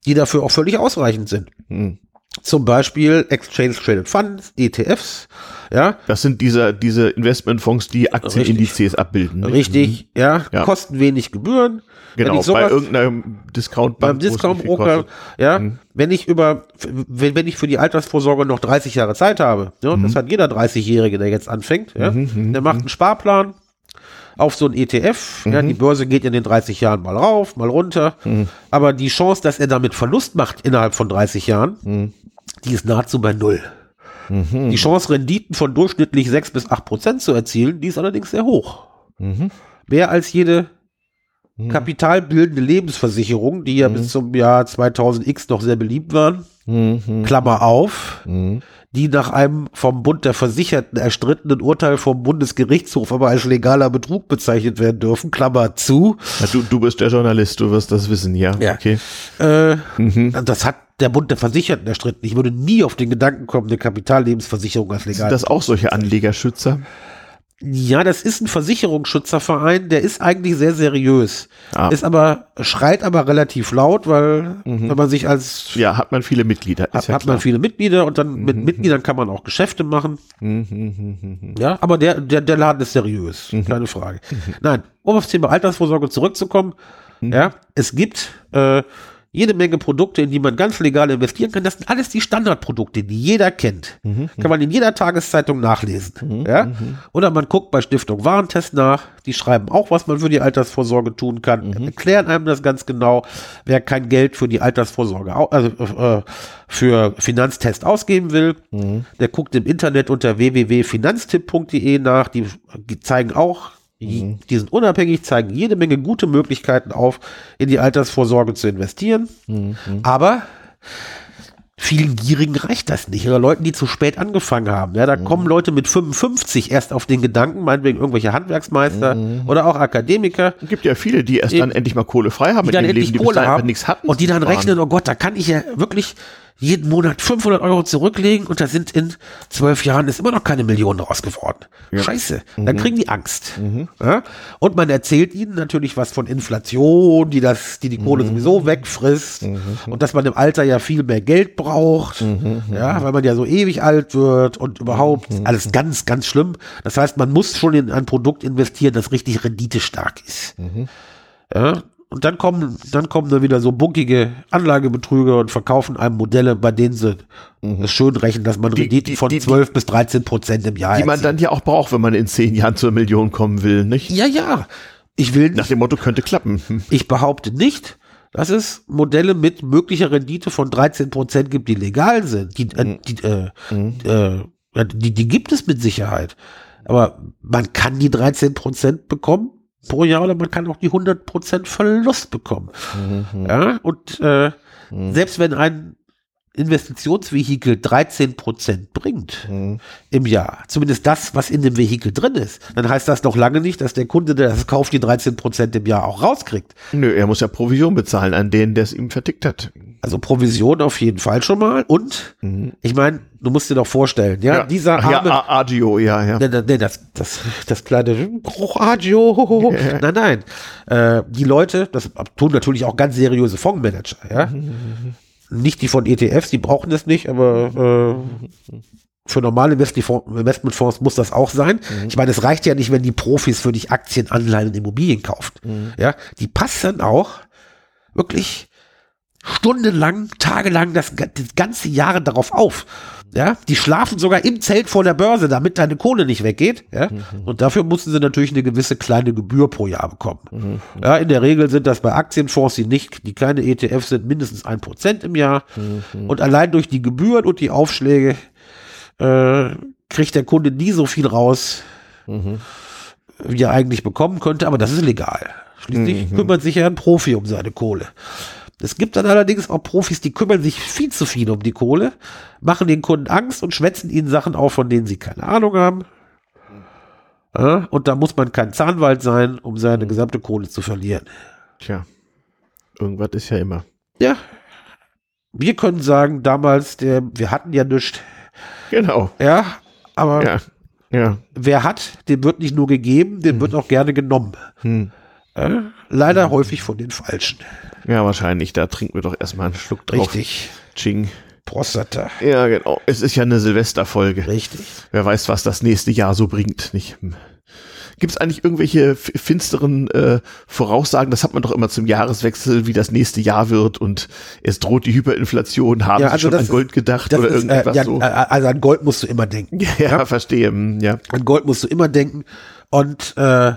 die dafür auch völlig ausreichend sind. Mhm. Zum Beispiel Exchange Traded Funds, ETFs, ja, das sind diese, diese Investmentfonds, die Aktienindizes abbilden. ne? richtig, ja, Ja. kosten wenig Gebühren. Genau, sowas- bei irgendeinem Discountbank. beim Discount-Broker, ja, Mhm. wenn ich über, wenn, wenn ich für die Altersvorsorge noch 30 Jahre Zeit habe, ja, Mhm. das hat jeder 30-Jährige, der jetzt anfängt, ja, der macht einen Sparplan auf so ein ETF, ja, Mhm. die Börse geht in den 30 Jahren mal rauf, mal runter, Mhm. aber die Chance, dass er damit Verlust macht innerhalb von 30 Jahren, Mhm. die ist nahezu bei Null. Die Chance, Renditen von durchschnittlich 6 bis 8 Prozent zu erzielen, die ist allerdings sehr hoch. Mhm. Mehr als jede kapitalbildende Lebensversicherung, die ja bis zum Jahr 2000x noch sehr beliebt waren, Mhm. Klammer auf, Mhm. Die nach einem vom Bund der Versicherten erstrittenen Urteil vom Bundesgerichtshof aber als legaler Betrug bezeichnet werden dürfen, Klammer zu. Ja, du, du bist der Journalist, du wirst das wissen, ja. Ja. Okay. Äh, Das hat der Bund der Versicherten erstritten. Ich würde nie auf den Gedanken kommen, eine Kapitallebensversicherung als legal. Sind das auch solche Anlegerschützer? Ja, das ist ein Versicherungsschützerverein, der ist eigentlich sehr seriös. Ah. Ist aber, schreit aber relativ laut, weil wenn man sich als Ja, hat man viele Mitglieder. hat, hat man viele Mitglieder und dann mit Mitgliedern kann man auch Geschäfte machen. Ja, aber der, der, der Laden ist seriös, keine Frage. Nein, um aufs Thema Altersvorsorge zurückzukommen, ja, es gibt äh, jede Menge Produkte, in die man ganz legal investieren kann. Das sind alles die Standardprodukte, die jeder kennt. Kann man in jeder Tageszeitung nachlesen. Ja? Oder man guckt bei Stiftung Warentest nach. Die schreiben auch, was man für die Altersvorsorge tun kann. Erklären einem das ganz genau. Wer kein Geld für die Altersvorsorge, also äh, für Finanztest ausgeben will, der guckt im Internet unter www.finanztipp.de nach. Die, die zeigen auch die die sind unabhängig, zeigen jede Menge gute Möglichkeiten auf, in die Altersvorsorge zu investieren. Aber vielen Gierigen reicht das nicht. Oder Leuten, die zu spät angefangen haben. Ja, da kommen Leute mit 55 erst auf den Gedanken, meinetwegen irgendwelche Handwerksmeister oder auch Akademiker, Es gibt ja viele, die erst dann endlich mal Kohle frei haben die dann in ihrem endlich Leben, die Kohle einfach haben nichts hatten. und die dann sparen. rechnen, oh Gott, da kann ich ja wirklich jeden Monat 500 Euro zurücklegen und da sind in zwölf Jahren ist immer noch keine Million draus geworden. Scheiße, Mhm. dann kriegen die Angst. Ja? Und man erzählt ihnen natürlich was von Inflation, die das, die die Mhm. Kohle sowieso wegfrisst und dass man im Alter ja viel mehr Geld braucht, Mhm. ja, weil man ja so ewig alt wird und überhaupt alles ganz, ganz schlimm. Das heißt, man muss schon in ein Produkt investieren, das richtig renditestark ist. Ja, und dann kommen, dann kommen da wieder so bunkige Anlagebetrüger und verkaufen einem Modelle, bei denen sie es schön rechnen, dass man Die- Renditen die- von die- 12 bis 13 Prozent im Jahr Die man dann ja auch braucht, wenn man in zehn Jahren zur Million kommen will, nicht? Ja, ja. Ich will Nach nicht, dem Motto, könnte klappen. Ich behaupte nicht, dass es Modelle mit möglicher Rendite von 13 Prozent gibt, die legal sind. Die, äh, die, äh, äh, ja, die, die gibt es mit Sicherheit. Aber man kann die 13 Prozent bekommen pro Jahr oder man kann auch die 100 Prozent Verlust bekommen. Ja, und äh, selbst wenn ein Investitionsvehikel 13 Prozent bringt im Jahr, zumindest das, was in dem Vehikel drin ist, dann heißt das noch lange nicht, dass der Kunde, der das kauft, die 13 Prozent im Jahr auch rauskriegt. Nö, er muss ja Provision bezahlen an den, der es ihm vertickt hat. Also Provision auf jeden Fall schon mal. Und ich meine, du musst dir doch vorstellen, ja, dieser ja, arme, A- Agio, ja, ja. Nee, nee, nee, das, das, das kleine Agio. Nein, nein. Äh, die Leute, das tun natürlich auch ganz seriöse Fondsmanager, ja. Nicht die von ETFs, die brauchen das nicht, aber äh, für normale Investmentfonds muss das auch sein. Ich meine, es reicht ja nicht, wenn die Profis für dich Aktien, Anleihen und Immobilien kaufen. Ja, die passen auch wirklich stundenlang, tagelang, das, das ganze Jahre darauf auf. Ja, die schlafen sogar im Zelt vor der Börse, damit deine Kohle nicht weggeht. Ja, und dafür mussten sie natürlich eine gewisse kleine Gebühr pro Jahr bekommen. Ja, in der Regel sind das bei Aktienfonds, die nicht, die keine ETFs sind, mindestens ein Prozent im Jahr. Und allein durch die Gebühren und die Aufschläge äh, kriegt der Kunde nie so viel raus, wie er eigentlich bekommen könnte, aber das ist legal. Schließlich kümmert sich ja ein Profi um seine Kohle. Es gibt dann allerdings auch Profis, die kümmern sich viel zu viel um die Kohle, machen den Kunden Angst und schwätzen ihnen Sachen auf, von denen sie keine Ahnung haben. Ja, und da muss man kein Zahnwald sein, um seine gesamte Kohle zu verlieren. Tja, irgendwas ist ja immer. Ja, wir können sagen, damals, der, wir hatten ja nichts. Genau. Ja, aber Ja, ja. wer hat, dem wird nicht nur gegeben, dem wird auch gerne genommen. Hm. Ja, leider häufig von den Falschen. Ja, wahrscheinlich. Da trinken wir doch erstmal einen Schluck drauf. Richtig. Ching. Prostata. Ja, genau. Es ist ja eine Silvesterfolge. Richtig. Wer weiß, was das nächste Jahr so bringt, nicht? Gibt es eigentlich irgendwelche finsteren äh, Voraussagen? Das hat man doch immer zum Jahreswechsel, wie das nächste Jahr wird und es droht die Hyperinflation. Haben Ja, Sie also schon das an ist- Gold gedacht Das oder ist, äh, irgendwas ja, so? äh, also an Gold musst du immer denken. ja, verstehe. hm, Ja. An Gold musst du immer denken. Und äh,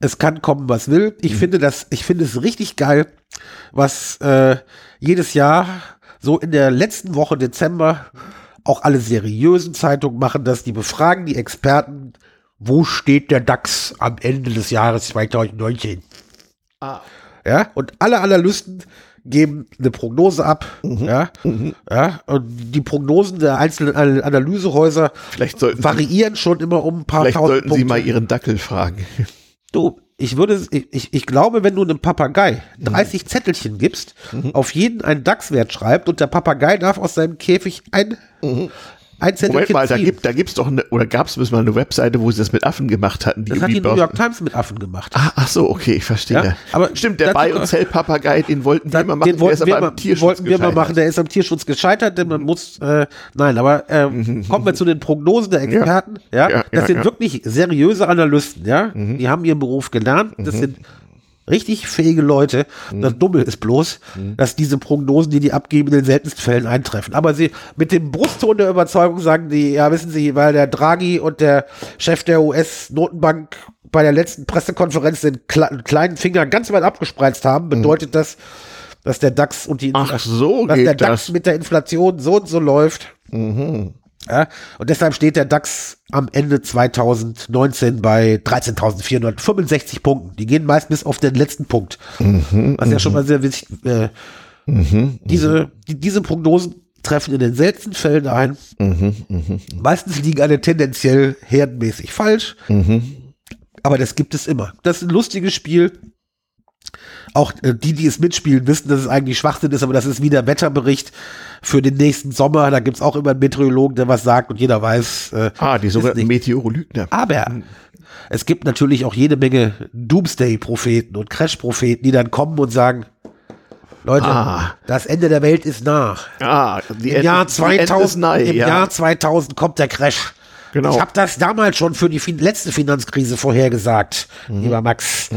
es kann kommen, was will. Ich finde das, ich finde es richtig geil, was äh, jedes Jahr so in der letzten Woche Dezember auch alle seriösen Zeitungen machen, dass die befragen die Experten, wo steht der DAX am Ende des Jahres 2019? Ah. Ja, und alle Analysten geben eine Prognose ab, Mhm. ja, ja, und die Prognosen der einzelnen An- Analysehäuser Vielleicht sollten, Sie, variieren schon immer um ein paar vielleicht tausend sollten Sie Punkte. mal Ihren Dackel fragen. Du, ich würde, ich, ich, glaube, wenn du einem Papagei Mhm. 30 Zettelchen gibst, auf jeden einen DAX-Wert schreibt und der Papagei darf aus seinem Käfig ein, ein Moment mal, da gibt da gibt's doch eine, oder gab es mal eine Webseite, wo sie das mit Affen gemacht hatten. das hat die New York Times mit Affen gemacht. Ah, ach so, okay, ich verstehe. Ja, aber Stimmt, der Buy- und Sell-Papagei, den wollten wir Den mal machen, der wollten ist wir, mal, am Tierschutz wollten wir mal machen, der ist am Tierschutz gescheitert, denn man muss, äh, nein, aber äh, kommen wir zu den Prognosen der Experten, ja, Ja, das ja, sind ja. wirklich seriöse Analysten, ja, die haben ihren Beruf gelernt, das sind richtig fähige Leute. Das Dumme ist bloß, dass diese Prognosen, die die abgeben, in den seltensten Fällen eintreffen. Aber sie mit dem Brustton der Überzeugung sagen die, ja, wissen Sie, weil der Draghi und der Chef der US-Notenbank bei der letzten Pressekonferenz den kle kleinen Finger ganz weit abgespreizt haben, bedeutet das, dass der DAX und die Ach, so dass der DAX das. Mhm. mit der Inflation so und so läuft. Ja, und deshalb steht der DAX am Ende 2019 bei 13.465 Punkten. Die gehen meist bis auf den letzten Punkt. Mhm, was ja schon mal sehr wichtig äh, diese, die, diese Prognosen treffen in den seltensten Fällen ein. Mhm, Meistens liegen alle tendenziell herdenmäßig falsch. Mhm. Aber das gibt es immer. Das ist ein lustiges Spiel. Auch äh, die, die es mitspielen, wissen, dass es eigentlich Schwachsinn ist, aber das ist wie der Wetterbericht für den nächsten Sommer. Da gibt's auch immer einen Meteorologen, der was sagt und jeder weiß. Äh, Ah, die sogenannten. Meteorolügner. Aber es gibt natürlich auch jede Menge Doomsday-Propheten und Crash-Propheten, die dann kommen und sagen, Leute, Ah. das Ende der Welt ist nah. Ah, Im Jahr 2000, ist nahe, im ja. Jahr 2000 kommt der Crash. Genau. Ich habe das damals schon für die fin letzte Finanzkrise vorhergesagt, Mhm. lieber Max.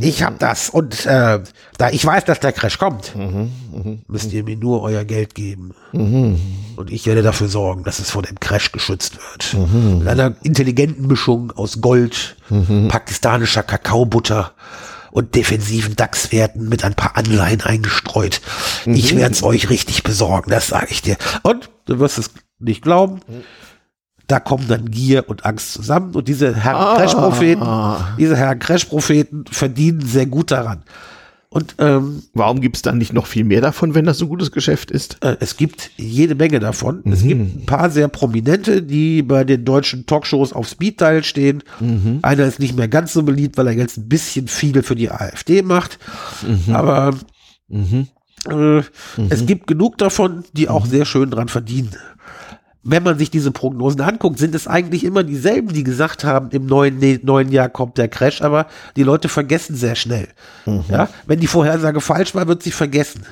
Ich habe das und äh, da ich weiß, dass der Crash kommt, Mhm. müsst ihr mir nur euer Geld geben und ich werde dafür sorgen, dass es vor dem Crash geschützt wird. Mhm. Mit einer intelligenten Mischung aus Gold, pakistanischer Kakaobutter und defensiven DAX-Werten mit ein paar Anleihen eingestreut. Ich Mhm. werde es euch richtig besorgen, das sage ich dir. Und du wirst es nicht glauben. Da kommen dann Gier und Angst zusammen und diese Herren Ah. Crash-Propheten, diese Herren Crash-Propheten verdienen sehr gut daran. Und ähm, Warum gibt's dann nicht noch viel mehr davon, wenn das so ein gutes Geschäft ist? äh, es gibt jede Menge davon. Es gibt ein paar sehr prominente, die bei den deutschen Talkshows auf Speed Dial stehen. Einer ist nicht mehr ganz so beliebt, weil er jetzt ein bisschen viel für die AfD macht. Aber äh, es gibt genug davon, die auch sehr schön dran verdienen. Wenn man sich diese Prognosen anguckt, sind es eigentlich immer dieselben, die gesagt haben, im neuen, ne- neuen Jahr kommt der Crash, aber die Leute vergessen sehr schnell. Ja, wenn die Vorhersage falsch war, wird sie vergessen.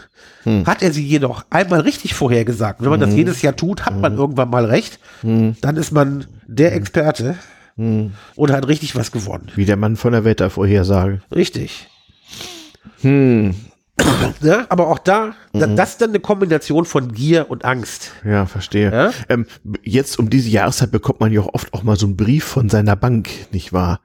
Hat er sie jedoch einmal richtig vorhergesagt, wenn man das jedes Jahr tut, hat man irgendwann mal recht, dann ist man der Experte und hat richtig was gewonnen. Wie der Mann von der Wettervorhersage. Richtig. Ja, aber auch da, da, das ist dann eine Kombination von Gier und Angst. Ja, verstehe. Ja? Ähm, jetzt um diese Jahreszeit bekommt man ja auch oft auch mal so einen Brief von seiner Bank, nicht wahr?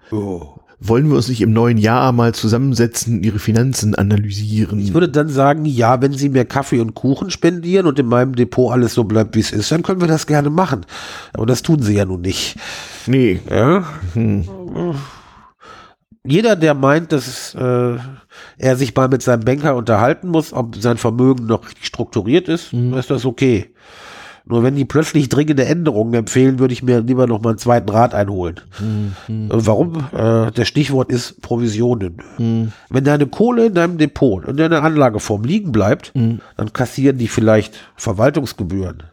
Wollen wir uns nicht im neuen Jahr mal zusammensetzen, ihre Finanzen analysieren? Ich würde dann sagen, ja, wenn Sie mir Kaffee und Kuchen spendieren und in meinem Depot alles so bleibt, wie es ist, dann können wir das gerne machen. Aber das tun Sie ja nun nicht. nee. Ja. Jeder, der meint, dass äh, er sich mal mit seinem Banker unterhalten muss, ob sein Vermögen noch richtig strukturiert ist, dann ist das okay. Nur wenn die plötzlich dringende Änderungen empfehlen, würde ich mir lieber noch mal einen zweiten Rat einholen. Äh, Warum? Äh, der Stichwort ist Provisionen. Wenn deine Kohle in deinem Depot, in deiner Anlageform liegen bleibt, dann kassieren die vielleicht Verwaltungsgebühren.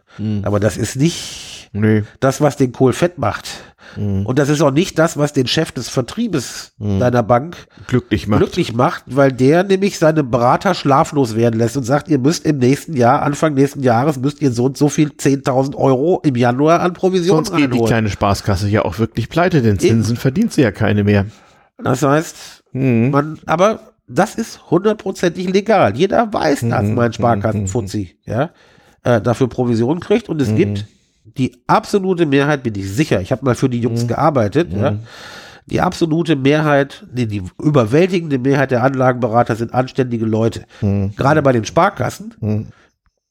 Aber das ist nicht Nee. das, was den Kohl fett macht. Und das ist auch nicht das, was den Chef des Vertriebes deiner Bank Glücklich macht. glücklich macht, weil der nämlich seine Berater schlaflos werden lässt und sagt, ihr müsst im nächsten Jahr, Anfang nächsten Jahres, müsst ihr so und so viel 10.000 Euro im Januar an Provisionen Sonst geht die reinholen. kleine Spaßkasse ja auch wirklich pleite, denn Zinsen verdient sie ja keine mehr. Das heißt, man, aber das ist hundertprozentig legal. Jeder weiß, dass mein Sparkassenfuzzi, ja, äh, dafür Provisionen kriegt und es gibt die absolute Mehrheit, bin ich sicher, ich habe mal für die Jungs gearbeitet, ja, die absolute Mehrheit, nee, die überwältigende Mehrheit der Anlagenberater sind anständige Leute. Gerade bei den Sparkassen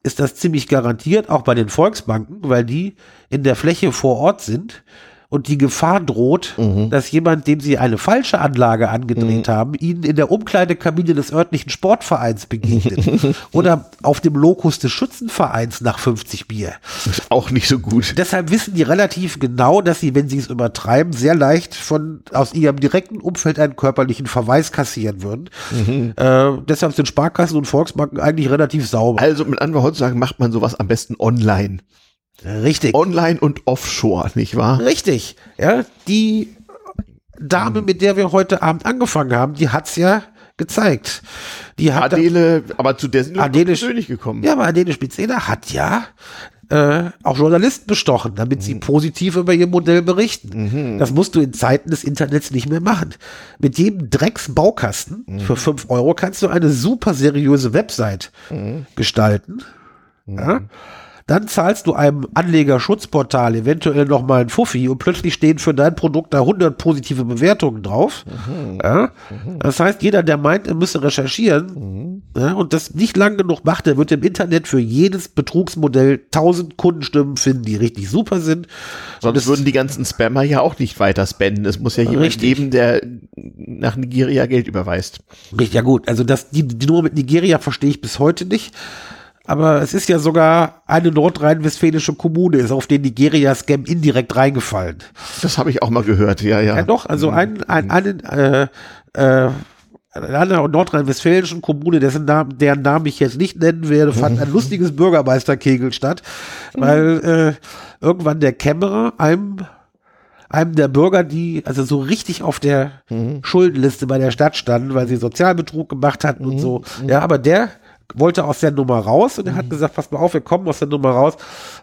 ist das ziemlich garantiert, auch bei den Volksbanken, weil die in der Fläche vor Ort sind und die Gefahr droht, Mhm. dass jemand, dem sie eine falsche Anlage angedreht haben, ihnen in der Umkleidekabine des örtlichen Sportvereins begegnet oder auf dem Lokus des Schützenvereins nach 50 Bier. Ist auch nicht so gut. Deshalb wissen die relativ genau, dass sie, wenn sie es übertreiben, sehr leicht von aus ihrem direkten Umfeld einen körperlichen Verweis kassieren würden. Mhm. Äh, deshalb sind Sparkassen und Volksbanken eigentlich relativ sauber. Also mit anderen Worten sagen, macht man sowas am besten online. Richtig. Online und offshore, nicht wahr? Richtig. Ja, die Dame, mit der wir heute Abend angefangen haben, die hat's ja gezeigt. Die hat da- Adele, aber zu der sind wir persönlich gekommen. ja, aber Adele Spitzeler hat ja äh, auch Journalisten bestochen, damit sie positiv über ihr Modell berichten. Das musst du in Zeiten des Internets nicht mehr machen. Mit jedem Drecksbaukasten für 5 Euro kannst du eine super seriöse Website gestalten. Ja? Dann zahlst du einem Anlegerschutzportal eventuell noch mal ein Fuffi und plötzlich stehen für dein Produkt da 100 positive Bewertungen drauf. Ja? Das heißt, jeder, der meint, er müsse recherchieren ja, und das nicht lang genug macht, der wird im Internet für jedes Betrugsmodell 1000 Kundenstimmen finden, die richtig super sind. Sonst würden die ganzen Spammer ja auch nicht weiter spenden. Es muss ja jemand Richtig. geben, der nach Nigeria Geld überweist. Richtig, ja gut. Also das, die, die Nummer mit Nigeria verstehe ich bis heute nicht. Aber es ist ja sogar eine nordrhein-westfälische Kommune, ist auf den Nigeria-Scam indirekt reingefallen. Das habe ich auch mal gehört, ja, ja. Ja, doch, also ein, ein, einen, äh, äh, in einer nordrhein-westfälischen Kommune, dessen Namen, deren Namen ich jetzt nicht nennen werde, fand ein lustiges Bürgermeisterkegel statt, weil äh, irgendwann der Kämmerer einem einem der Bürger, die also so richtig auf der Schuldenliste bei der Stadt standen, weil sie Sozialbetrug gemacht hatten und so. Ja, aber der wollte aus der Nummer raus und er hat gesagt, pass mal auf, wir kommen aus der Nummer raus.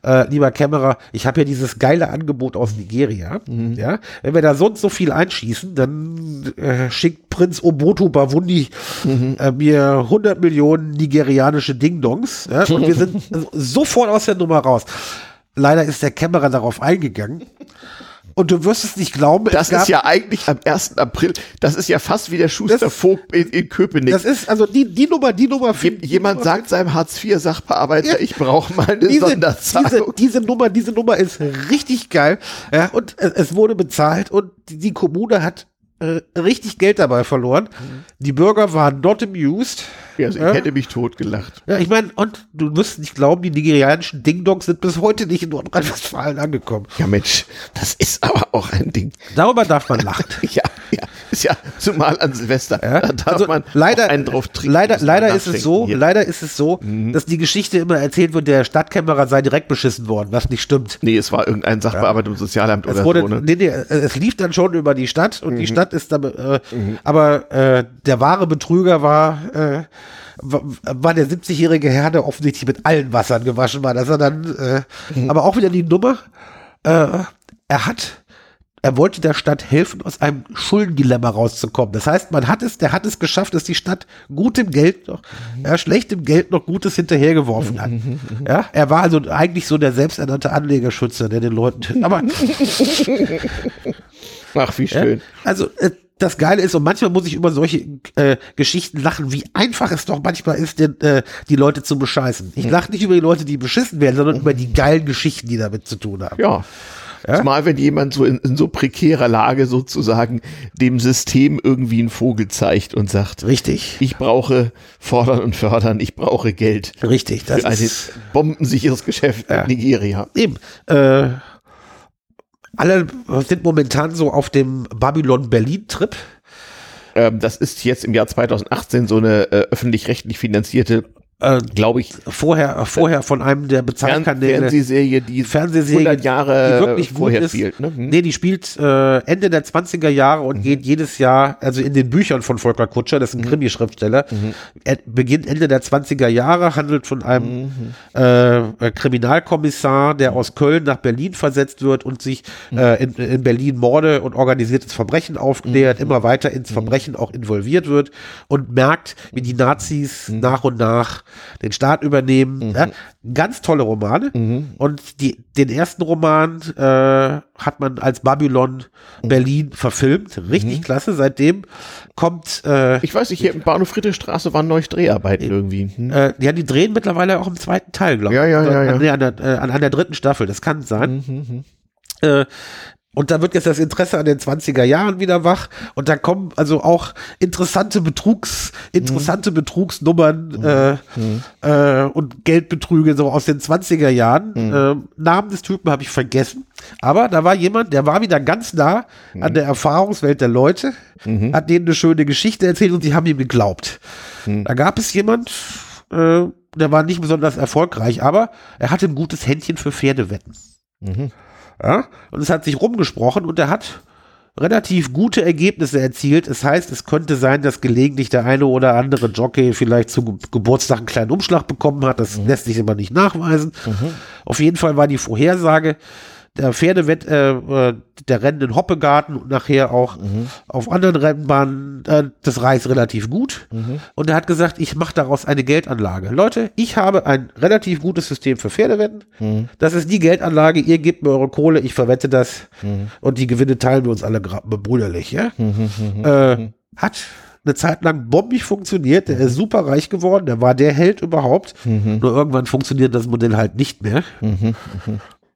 Äh, lieber Kämmerer, ich habe ja dieses geile Angebot aus Nigeria. Ja, wenn wir da sonst so viel einschießen, dann äh, schickt Prinz Obotu Bavundi äh, mir 100 Millionen nigerianische Ding-Dongs ja, und wir sind sofort aus der Nummer raus. Leider ist der Kämmerer darauf eingegangen. Und du wirst es nicht glauben, Das ist ja eigentlich am 1. April, das ist ja fast wie der Schuster Vogt in, in Köpenick. das ist also die, die Nummer, die Nummer Je, jemand sagt seinem Hartz-IV-Sachbearbeiter, Ja. ich brauche mal eine diese, diese, Sonderzahlung. diese Nummer, diese Nummer ist richtig geil. Ja, und es, es wurde bezahlt und die, die Kommune hat äh, richtig Geld dabei verloren. Die Bürger waren not amused. Also ich Ja. hätte mich totgelacht. Ja, ich meine, und du wirst nicht glauben, die nigerianischen Ding-Dongs sind bis heute nicht in Nordrhein-Westfalen angekommen. Ja Mensch, das ist aber auch ein Ding. Darüber darf man lachen. Ja, ja, ist ja zumal an Silvester. Ja? Da darf Also man leider, einen drauf trinken. leider, leider ist es so, hier. Mhm. leider ist es so, dass die Geschichte immer erzählt wird, der Stadtkämmerer sei direkt beschissen worden, was nicht stimmt. Nee, es war irgendein Sachbearbeiter im Sozialamt Es oder wurde, so. Ne? nee, nee, es lief dann schon über die Stadt und Mhm. die Stadt ist dann, äh, aber äh, der wahre Betrüger war, äh, war der 70-jährige Herr, der offensichtlich mit allen Wassern gewaschen war, dass er dann, äh, Mhm. aber auch wieder die Nummer, äh, er hat er wollte der Stadt helfen, aus einem Schuldendilemma rauszukommen. Das heißt, man hat es, der hat es geschafft, dass die Stadt gutem Geld noch, ja, schlechtem Geld noch Gutes hinterhergeworfen hat. Ja, er war also eigentlich so der selbsternannte Anlegerschützer, der den Leuten, aber Ach, wie schön. also äh, das Geile ist, und manchmal muss ich über solche äh, Geschichten lachen, wie einfach es doch manchmal ist, den, äh, die Leute zu bescheißen. Ich lache nicht über die Leute, die beschissen werden, sondern über die geilen Geschichten, die damit zu tun haben. Ja. Zumal, wenn jemand so in, in so prekärer Lage sozusagen dem System irgendwie einen Vogel zeigt und sagt, Richtig, ich brauche fordern und fördern, ich brauche Geld richtig. Das für ein ist bombensicheres Geschäft in Nigeria. eben. Äh, alle sind momentan so auf dem Babylon-Berlin-Trip. Ähm, das ist jetzt im Jahr 2018 so eine äh, öffentlich-rechtlich finanzierte, Äh, glaube ich, vorher, vorher von einem der Bezahlkanäle. Fernsehserie, die Fernsehserie, 100 Jahre die wirklich vorher gut ist. spielt. Ne? Hm? Nee, die spielt äh, Ende der 20er Jahre und geht jedes Jahr, also in den Büchern von Volker Kutscher, das ist ein Krimischriftsteller, er beginnt Ende der 20er Jahre, handelt von einem äh, äh, Kriminalkommissar, der aus Köln nach Berlin versetzt wird und sich äh, in, in Berlin Morde und organisiertes Verbrechen aufklärt, immer weiter ins Verbrechen auch involviert wird und merkt, wie die Nazis nach und nach den Staat übernehmen. Ja, ganz tolle Romane. Und die, den ersten Roman äh, hat man als Babylon Berlin verfilmt. Richtig klasse. Seitdem kommt, äh, Ich weiß nicht, hier im Bahnhof Friedrichstraße waren neue Dreharbeiten irgendwie. Hm? äh, ja, die drehen mittlerweile auch im zweiten Teil, glaube ich. Ja, ja, ja, An, ja. nee, an, der, äh, an, an der dritten Staffel, das kann sein. Mhm, Äh, Und da wird jetzt das Interesse an den 20er Jahren wieder wach. Und da kommen also auch interessante Betrugs, interessante mhm. Betrugsnummern mhm. Äh, mhm. Äh, und Geldbetrüge so aus den 20er Jahren. Mhm. Äh, Namen des Typen habe ich vergessen. Aber da war jemand, der war wieder ganz nah an mhm. der Erfahrungswelt der Leute, mhm. hat denen eine schöne Geschichte erzählt und sie haben ihm geglaubt. Da gab es jemand, äh, der war nicht besonders erfolgreich, aber er hatte ein gutes Händchen für Pferdewetten. Ja? Und es hat sich rumgesprochen und er hat relativ gute Ergebnisse erzielt. Das heißt, es könnte sein, dass gelegentlich der eine oder andere Jockey vielleicht zu Geburtstag einen kleinen Umschlag bekommen hat. Das mhm. lässt sich aber nicht nachweisen. Mhm. Auf jeden Fall war die Vorhersage, der Pferdewett, äh, äh, der Rennen in Hoppegarten und nachher auch mhm. auf anderen Rennbahnen äh, des Reichs relativ gut. Mhm. Und er hat gesagt, ich mache daraus eine Geldanlage. Leute, ich habe ein relativ gutes System für Pferdewetten. Mhm. Das ist die Geldanlage, ihr gebt mir eure Kohle, ich verwette das mhm. und die Gewinne teilen wir uns alle brüderlich. Ja? Mhm, mhm, äh, hat eine Zeit lang bombig funktioniert, der ist super reich geworden, der war der Held überhaupt. Mhm. Nur irgendwann funktioniert das Modell halt nicht mehr. Mhm.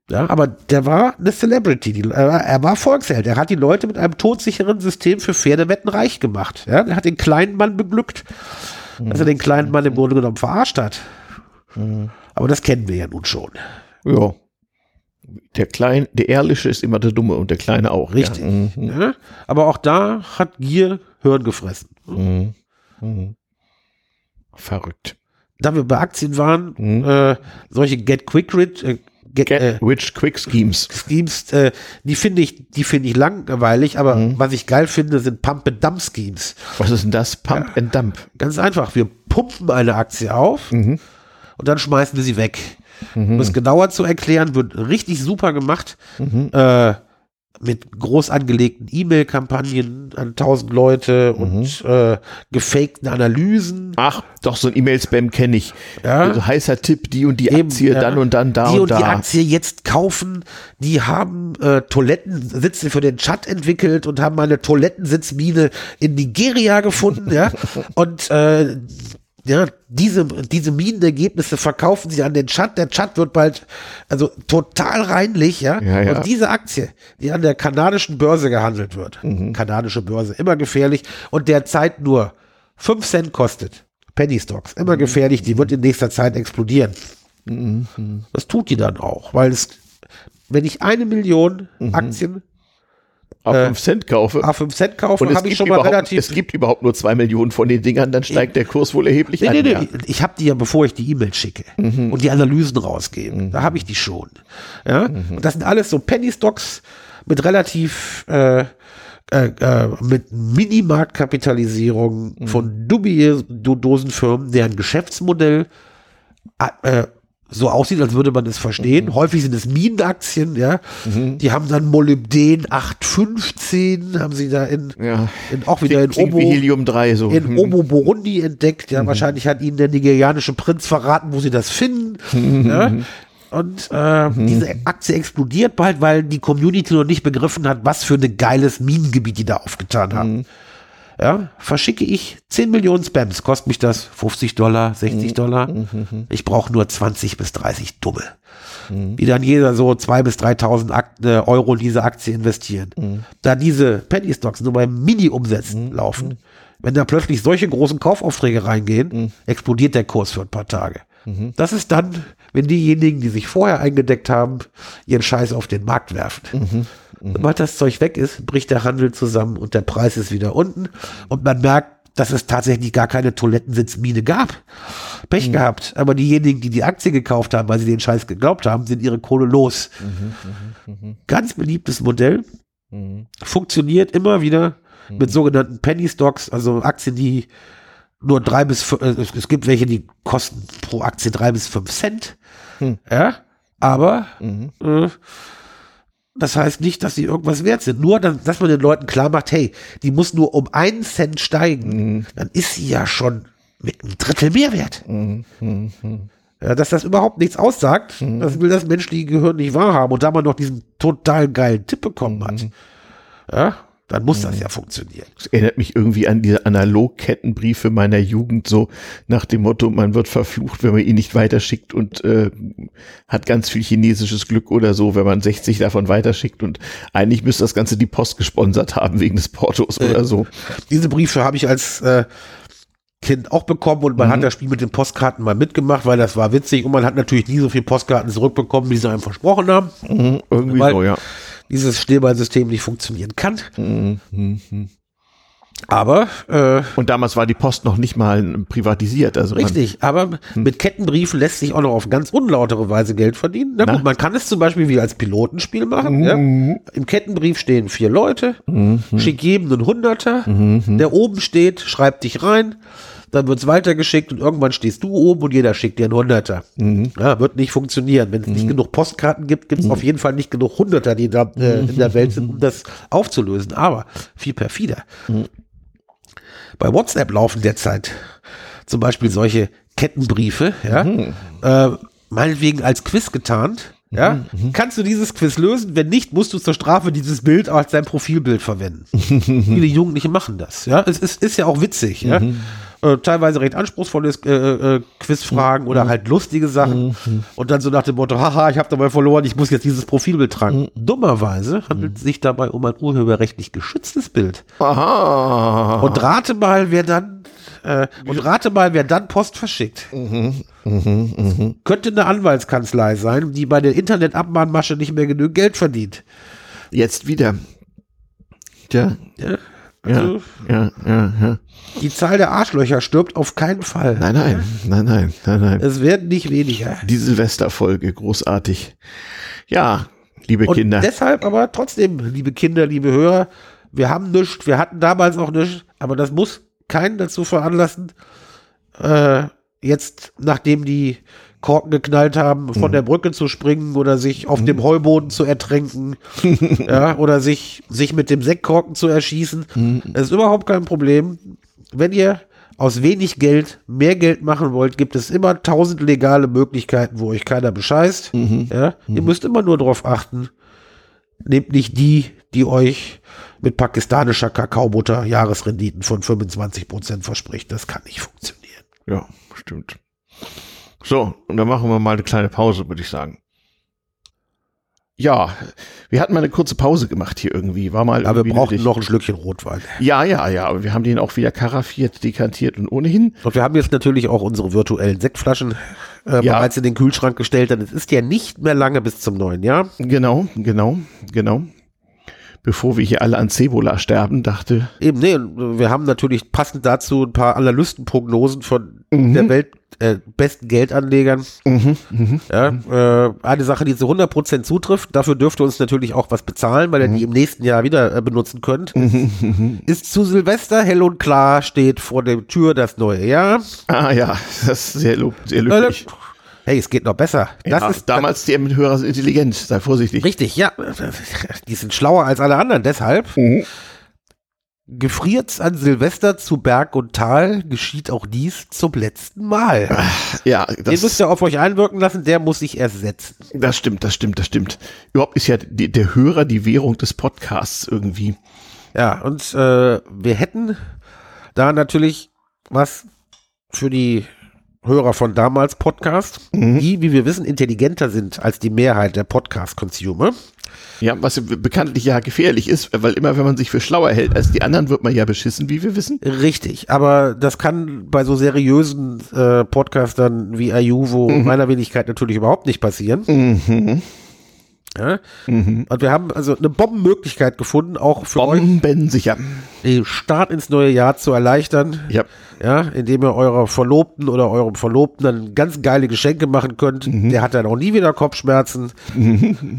Ja, aber der war eine Celebrity. Die, er war Volksheld. Er hat die Leute mit einem todsicheren System für Pferdewetten reich gemacht. Ja, er hat den kleinen Mann beglückt, mhm. dass er den kleinen Mann im Grunde genommen verarscht hat. Mhm. Aber das kennen wir ja nun schon. Ja. Der kleine, der Ehrliche ist immer der Dumme und der Kleine auch. Richtig. Ja. Mhm. Ja, aber auch da hat Gier Hirn gefressen. Mhm. Mhm. Verrückt. Da wir bei Aktien waren, mhm. äh, solche Get Quick Rich, äh, Get, äh, Rich Quick Schemes. Schemes, äh, die finde ich, die finde ich langweilig, aber mhm. was ich geil finde, sind Pump and Dump Schemes. Was ist denn das? Pump ja, and Dump. Ganz einfach. Wir pumpen eine Aktie auf mhm. und dann schmeißen wir sie weg. Mhm. Um es genauer zu erklären, wird richtig super gemacht. Mhm. Äh, mit groß angelegten E-Mail-Kampagnen an tausend Leute mhm. und äh, gefakten Analysen. Ach, doch, so ein E-Mail-Spam kenne ich. Ja. Also heißer Tipp, die und die Eben, Aktie, ja. dann und dann da die und, und da. Die Aktie jetzt kaufen, die haben äh, Toilettensitze für den Chat entwickelt und haben eine Toilettensitzmine in Nigeria gefunden, ja. Und äh, ja, diese, diese Minenergebnisse verkaufen sie an den Chat. Der Chat wird bald, also total reinlich, ja. ja, ja. Und diese Aktie, die an der kanadischen Börse gehandelt wird, mhm. kanadische Börse, immer gefährlich und derzeit nur 5 Cent kostet. Penny Stocks, immer mhm. gefährlich, die wird in nächster Zeit explodieren. Mhm. Das tut die dann auch, weil es, wenn ich eine Million mhm. Aktien A5 Cent kaufe. A5 Cent kaufe, habe ich schon mal relativ. Es gibt überhaupt nur zwei Millionen von den Dingern, dann steigt der Kurs wohl erheblich nee, an. Nee, nee, ja. Ich habe die ja, bevor ich die E-Mail schicke mhm. und die Analysen rausgebe. Mhm. Da habe ich die schon. Ja? Mhm. Und das sind alles so Penny Stocks mit relativ äh, äh, äh, mit Minimarktkapitalisierung mhm. von dubiosen Firmen, deren Geschäftsmodell äh, so aussieht, als würde man es verstehen. Mhm. Häufig sind es Minenaktien, ja. Mhm. Die haben dann Molybden 815, haben sie da in, ja. in auch wieder in Obo, Helium 3 so. in mhm. Obo Burundi entdeckt. Ja, mhm. wahrscheinlich hat ihnen der nigerianische Prinz verraten, wo sie das finden. Mhm. Ja. Und äh, diese Aktie explodiert bald, weil die Community noch nicht begriffen hat, was für ein geiles Minengebiet die da aufgetan haben ja, verschicke ich 10 Millionen Spams, kostet mich das 50 Dollar, 60 mhm. Dollar. Mhm. mhm. Ich brauche nur 20 bis 30 Dumme. Mhm. Die dann jeder so 2 bis 3.000 Akt, äh, Euro in diese Aktie investieren. Mhm. Da diese Penny Stocks nur beim Mini-Umsätzen laufen, wenn da plötzlich solche großen Kaufaufträge reingehen, explodiert der Kurs für ein paar Tage. Das ist dann, wenn diejenigen, die sich vorher eingedeckt haben, ihren Scheiß auf den Markt werfen. Mhm. Sobald das Zeug weg ist, bricht der Handel zusammen und der Preis ist wieder unten. Und man merkt, dass es tatsächlich gar keine Toilettensitzmine gab. Pech mhm. gehabt. Aber diejenigen, die die Aktie gekauft haben, weil sie den Scheiß geglaubt haben, sind ihre Kohle los. Mhm, mh, mh. Ganz beliebtes Modell. Mhm. Funktioniert immer wieder mhm. mit sogenannten Penny Stocks, also Aktien, die nur drei bis äh, es gibt welche, die kosten pro Aktie drei bis fünf Cent. Hm. Ja, aber mhm. äh, das heißt nicht, dass sie irgendwas wert sind. Nur, dass man den Leuten klar macht, hey, die muss nur um einen Cent steigen. Mhm. Dann ist sie ja schon mit einem Drittel Mehrwert. Mhm. Mhm. Ja, dass das überhaupt nichts aussagt, mhm. das will das menschliche Gehirn nicht wahrhaben. Und da man noch diesen total geilen Tipp bekommen hat, mhm. ja, dann muss das ja funktionieren. Das erinnert mich irgendwie an diese Analogkettenbriefe meiner Jugend, so nach dem Motto, man wird verflucht, wenn man ihn nicht weiterschickt und äh, hat ganz viel chinesisches Glück oder so, wenn man 60 davon weiterschickt und eigentlich müsste das Ganze die Post gesponsert haben wegen des Portos oder so. Diese Briefe habe ich als äh, Kind auch bekommen und man Mhm. hat das Spiel mit den Postkarten mal mitgemacht, weil das war witzig und man hat natürlich nie so viele Postkarten zurückbekommen, wie sie einem versprochen haben. Mhm, irgendwie Weil- so, ja. Dieses Schneeballsystem nicht funktionieren kann. Mhm. Aber äh, Und damals war die Post noch nicht mal privatisiert. Also man- Richtig, aber mit Kettenbriefen lässt sich auch noch auf ganz unlautere Weise Geld verdienen. Na Na? gut, man kann es zum Beispiel wie als Pilotenspiel machen. Ja? Im Kettenbrief stehen vier Leute, schick jedem einen Hunderter, der oben steht, schreibt dich rein, dann wird's weitergeschickt und irgendwann stehst du oben und jeder schickt dir einen Hunderter. Ja, wird nicht funktionieren. Wenn es nicht genug Postkarten gibt, gibt's auf jeden Fall nicht genug Hunderter, die da äh, in der Welt sind, um das aufzulösen. Aber viel perfider. Bei WhatsApp laufen derzeit zum Beispiel solche Kettenbriefe, ja, äh, meinetwegen als Quiz getarnt. Ja, kannst du dieses Quiz lösen? Wenn nicht, musst du zur Strafe dieses Bild als dein Profilbild verwenden. Viele Jugendliche machen das. Ja, es ist, ist ja auch witzig. Ja, äh, teilweise recht anspruchsvolle äh, äh, Quizfragen oder halt lustige Sachen. Und dann so nach dem Motto, haha, ich habe dabei verloren, ich muss jetzt dieses Profilbild tragen. Dummerweise handelt es sich dabei um ein urheberrechtlich geschütztes Bild. Aha. Und rate mal, wer dann äh, und rate mal, wer dann Post verschickt. Könnte eine Anwaltskanzlei sein, die bei der Internetabmahnmasche nicht mehr genug Geld verdient. Jetzt wieder. Tja, Ja? Also, ja, ja, ja. Die Zahl der Arschlöcher stirbt auf keinen Fall. Nein, nein, nein, nein, nein, nein. Es werden nicht weniger. Die Silvesterfolge, großartig. Ja, liebe Und Kinder. deshalb aber trotzdem, liebe Kinder, liebe Hörer, wir haben nichts, wir hatten damals auch nichts, aber das muss keinen dazu veranlassen, äh, jetzt, nachdem die Korken geknallt haben, von der Brücke zu springen oder sich auf dem Heuboden zu ertränken, ja, oder sich, sich mit dem Sektkorken zu erschießen. Das ist überhaupt kein Problem. Wenn ihr aus wenig Geld mehr Geld machen wollt, gibt es immer tausend legale Möglichkeiten, wo euch keiner bescheißt. Ja, ihr müsst immer nur darauf achten, nehmt nicht die, die euch mit pakistanischer Kakaobutter Jahresrenditen von 25 Prozent verspricht. Das kann nicht funktionieren. Ja, stimmt. So, und dann machen wir mal eine kleine Pause, würde ich sagen. Ja, wir hatten mal eine kurze Pause gemacht hier irgendwie. War mal Aber wir nötig. noch ein Schlückchen Rotwein. Ja, ja, ja, aber wir haben den auch wieder karaffiert, dekantiert und ohnehin. Und wir haben jetzt natürlich auch unsere virtuellen Sektflaschen äh, Ja. bereits in den Kühlschrank gestellt, denn es ist ja nicht mehr lange bis zum neuen Jahr. Genau, genau, genau. Bevor wir hier alle an Cebola sterben, dachte, Eben, nee, wir haben natürlich passend dazu ein paar Analystenprognosen von Mhm. der Welt äh, besten Geldanlegern. Ja, äh, eine Sache, die zu 100% zutrifft, dafür dürft ihr uns natürlich auch was bezahlen, weil ihr die im nächsten Jahr wieder äh, benutzen könnt. Ist zu Silvester hell und klar, steht vor der Tür das neue Jahr. ah ja, das ist sehr, lob, sehr Äh, löblich. Hey, es geht noch besser. Das ja, ist damals die Hörer sind intelligent, sei vorsichtig. Richtig, ja. Die sind schlauer als alle anderen. Deshalb Mhm. Gefriert's an Silvester zu Berg und Tal, geschieht auch dies zum letzten Mal. Ja, Den müsst das, ihr auf euch einwirken lassen, der muss sich erst setzen. das stimmt, das stimmt, das stimmt. Überhaupt ist ja die, der Hörer die Währung des Podcasts irgendwie. Ja, und äh, wir hätten da natürlich was für die Hörer von damals Podcast, die, wie wir wissen, intelligenter sind als die Mehrheit der Podcast-Consumer. Ja, was bekanntlich ja gefährlich ist, weil immer wenn man sich für schlauer hält als die anderen, wird man ja beschissen, wie wir wissen. Richtig, aber das kann bei so seriösen äh, Podcastern wie Ayuvo meiner Wenigkeit natürlich überhaupt nicht passieren. Mhm. Ja? Und wir haben also eine Bombenmöglichkeit gefunden, auch für euch Bomben sicher. den Start ins neue Jahr zu erleichtern. Ja. Ja, indem ihr eurer Verlobten oder eurem Verlobten dann ganz geile Geschenke machen könnt. Der hat dann auch nie wieder Kopfschmerzen.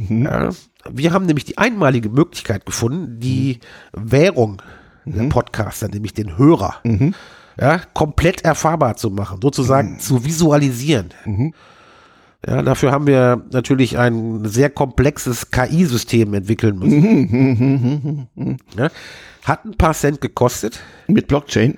Ja. Wir haben nämlich die einmalige Möglichkeit gefunden, die Währung der Podcaster, nämlich den Hörer, ja, komplett erfahrbar zu machen, sozusagen zu visualisieren. Ja, dafür haben wir natürlich ein sehr komplexes KI-System entwickeln müssen. Ja, hat ein paar Cent gekostet. Mit Blockchain.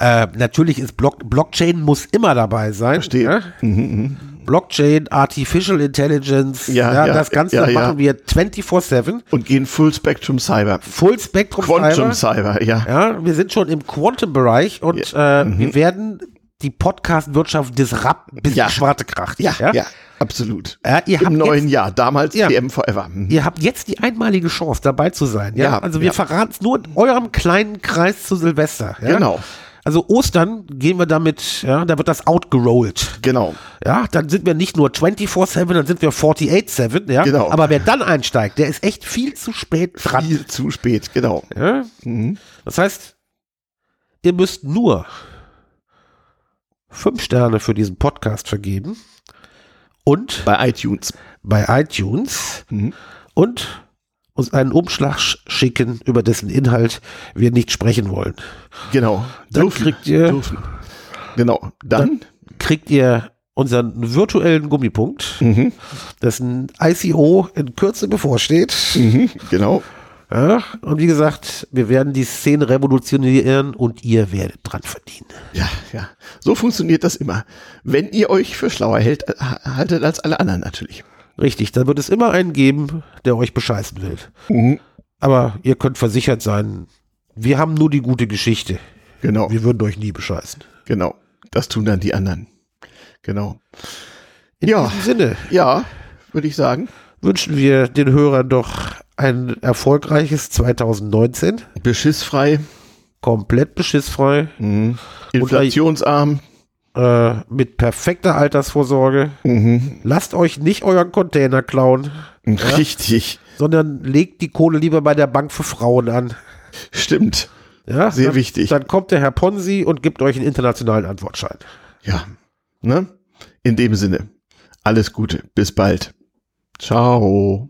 Äh, natürlich ist Block Blockchain muss immer dabei sein. Verstehe. Ja? Blockchain, Artificial Intelligence, Ja, ja, ja, das Ganze ja, ja. machen wir 24-7. Und gehen Full Spectrum Cyber. Full Spectrum Quantum Cyber. Cyber, ja. Ja, wir sind schon im Quantum-Bereich und äh, wir werden die Podcast-Wirtschaft disrupten, bis Mhm. Ja. die Schwarte kracht. Ja, ja, absolut. Ja, ihr Im neuen jetzt- Jahr, damals Ja. PM Forever. Mhm. Ihr habt jetzt die einmalige Chance, dabei zu sein. Ja, Ja, also wir ja. verraten es nur in eurem kleinen Kreis zu Silvester. Ja? Genau, Also Ostern gehen wir damit, ja, da wird das outgerollt. genau. Ja, dann sind wir nicht nur 24-7, dann sind wir 48-7, ja. Genau. Aber wer dann einsteigt, der ist echt viel zu spät dran. Viel zu spät, genau. Ja? Das heißt, ihr müsst nur fünf Sterne für diesen Podcast vergeben und Bei iTunes. bei iTunes Mhm. und uns einen Umschlag sch- schicken, über dessen Inhalt wir nicht sprechen wollen. Genau. Dann kriegt ihr- Dürfen. Genau. Dann, Kriegt ihr unseren virtuellen Gummipunkt, Mhm. dessen ICO in Kürze bevorsteht. mhm, genau. Ja, und wie gesagt, wir werden die Szene revolutionieren und ihr werdet dran verdienen. Ja, ja. So funktioniert das immer. Wenn ihr euch für schlauer hält, äh, haltet als alle anderen natürlich. Richtig, dann wird es immer einen geben, der euch bescheißen will. Mhm. Aber ihr könnt versichert sein, wir haben nur die gute Geschichte. Genau, Wir würden euch nie bescheißen. genau. Das tun dann die anderen. Genau. In Ja. diesem Sinne Ja, würde ich sagen. Wünschen wir den Hörern doch ein erfolgreiches 2019. Beschissfrei, Komplett beschissfrei, mhm. inflationsarm. äh, mit perfekter Altersvorsorge. Mhm. Lasst euch nicht euren Container klauen, Richtig. sondern legt die Kohle lieber bei der Bank für Frauen an. Stimmt. Ja, Sehr dann, wichtig. Dann kommt der Herr Ponzi und gibt euch einen internationalen Antwortschein. Ja. Ne? In dem Sinne. Alles Gute. Bis bald. Ciao.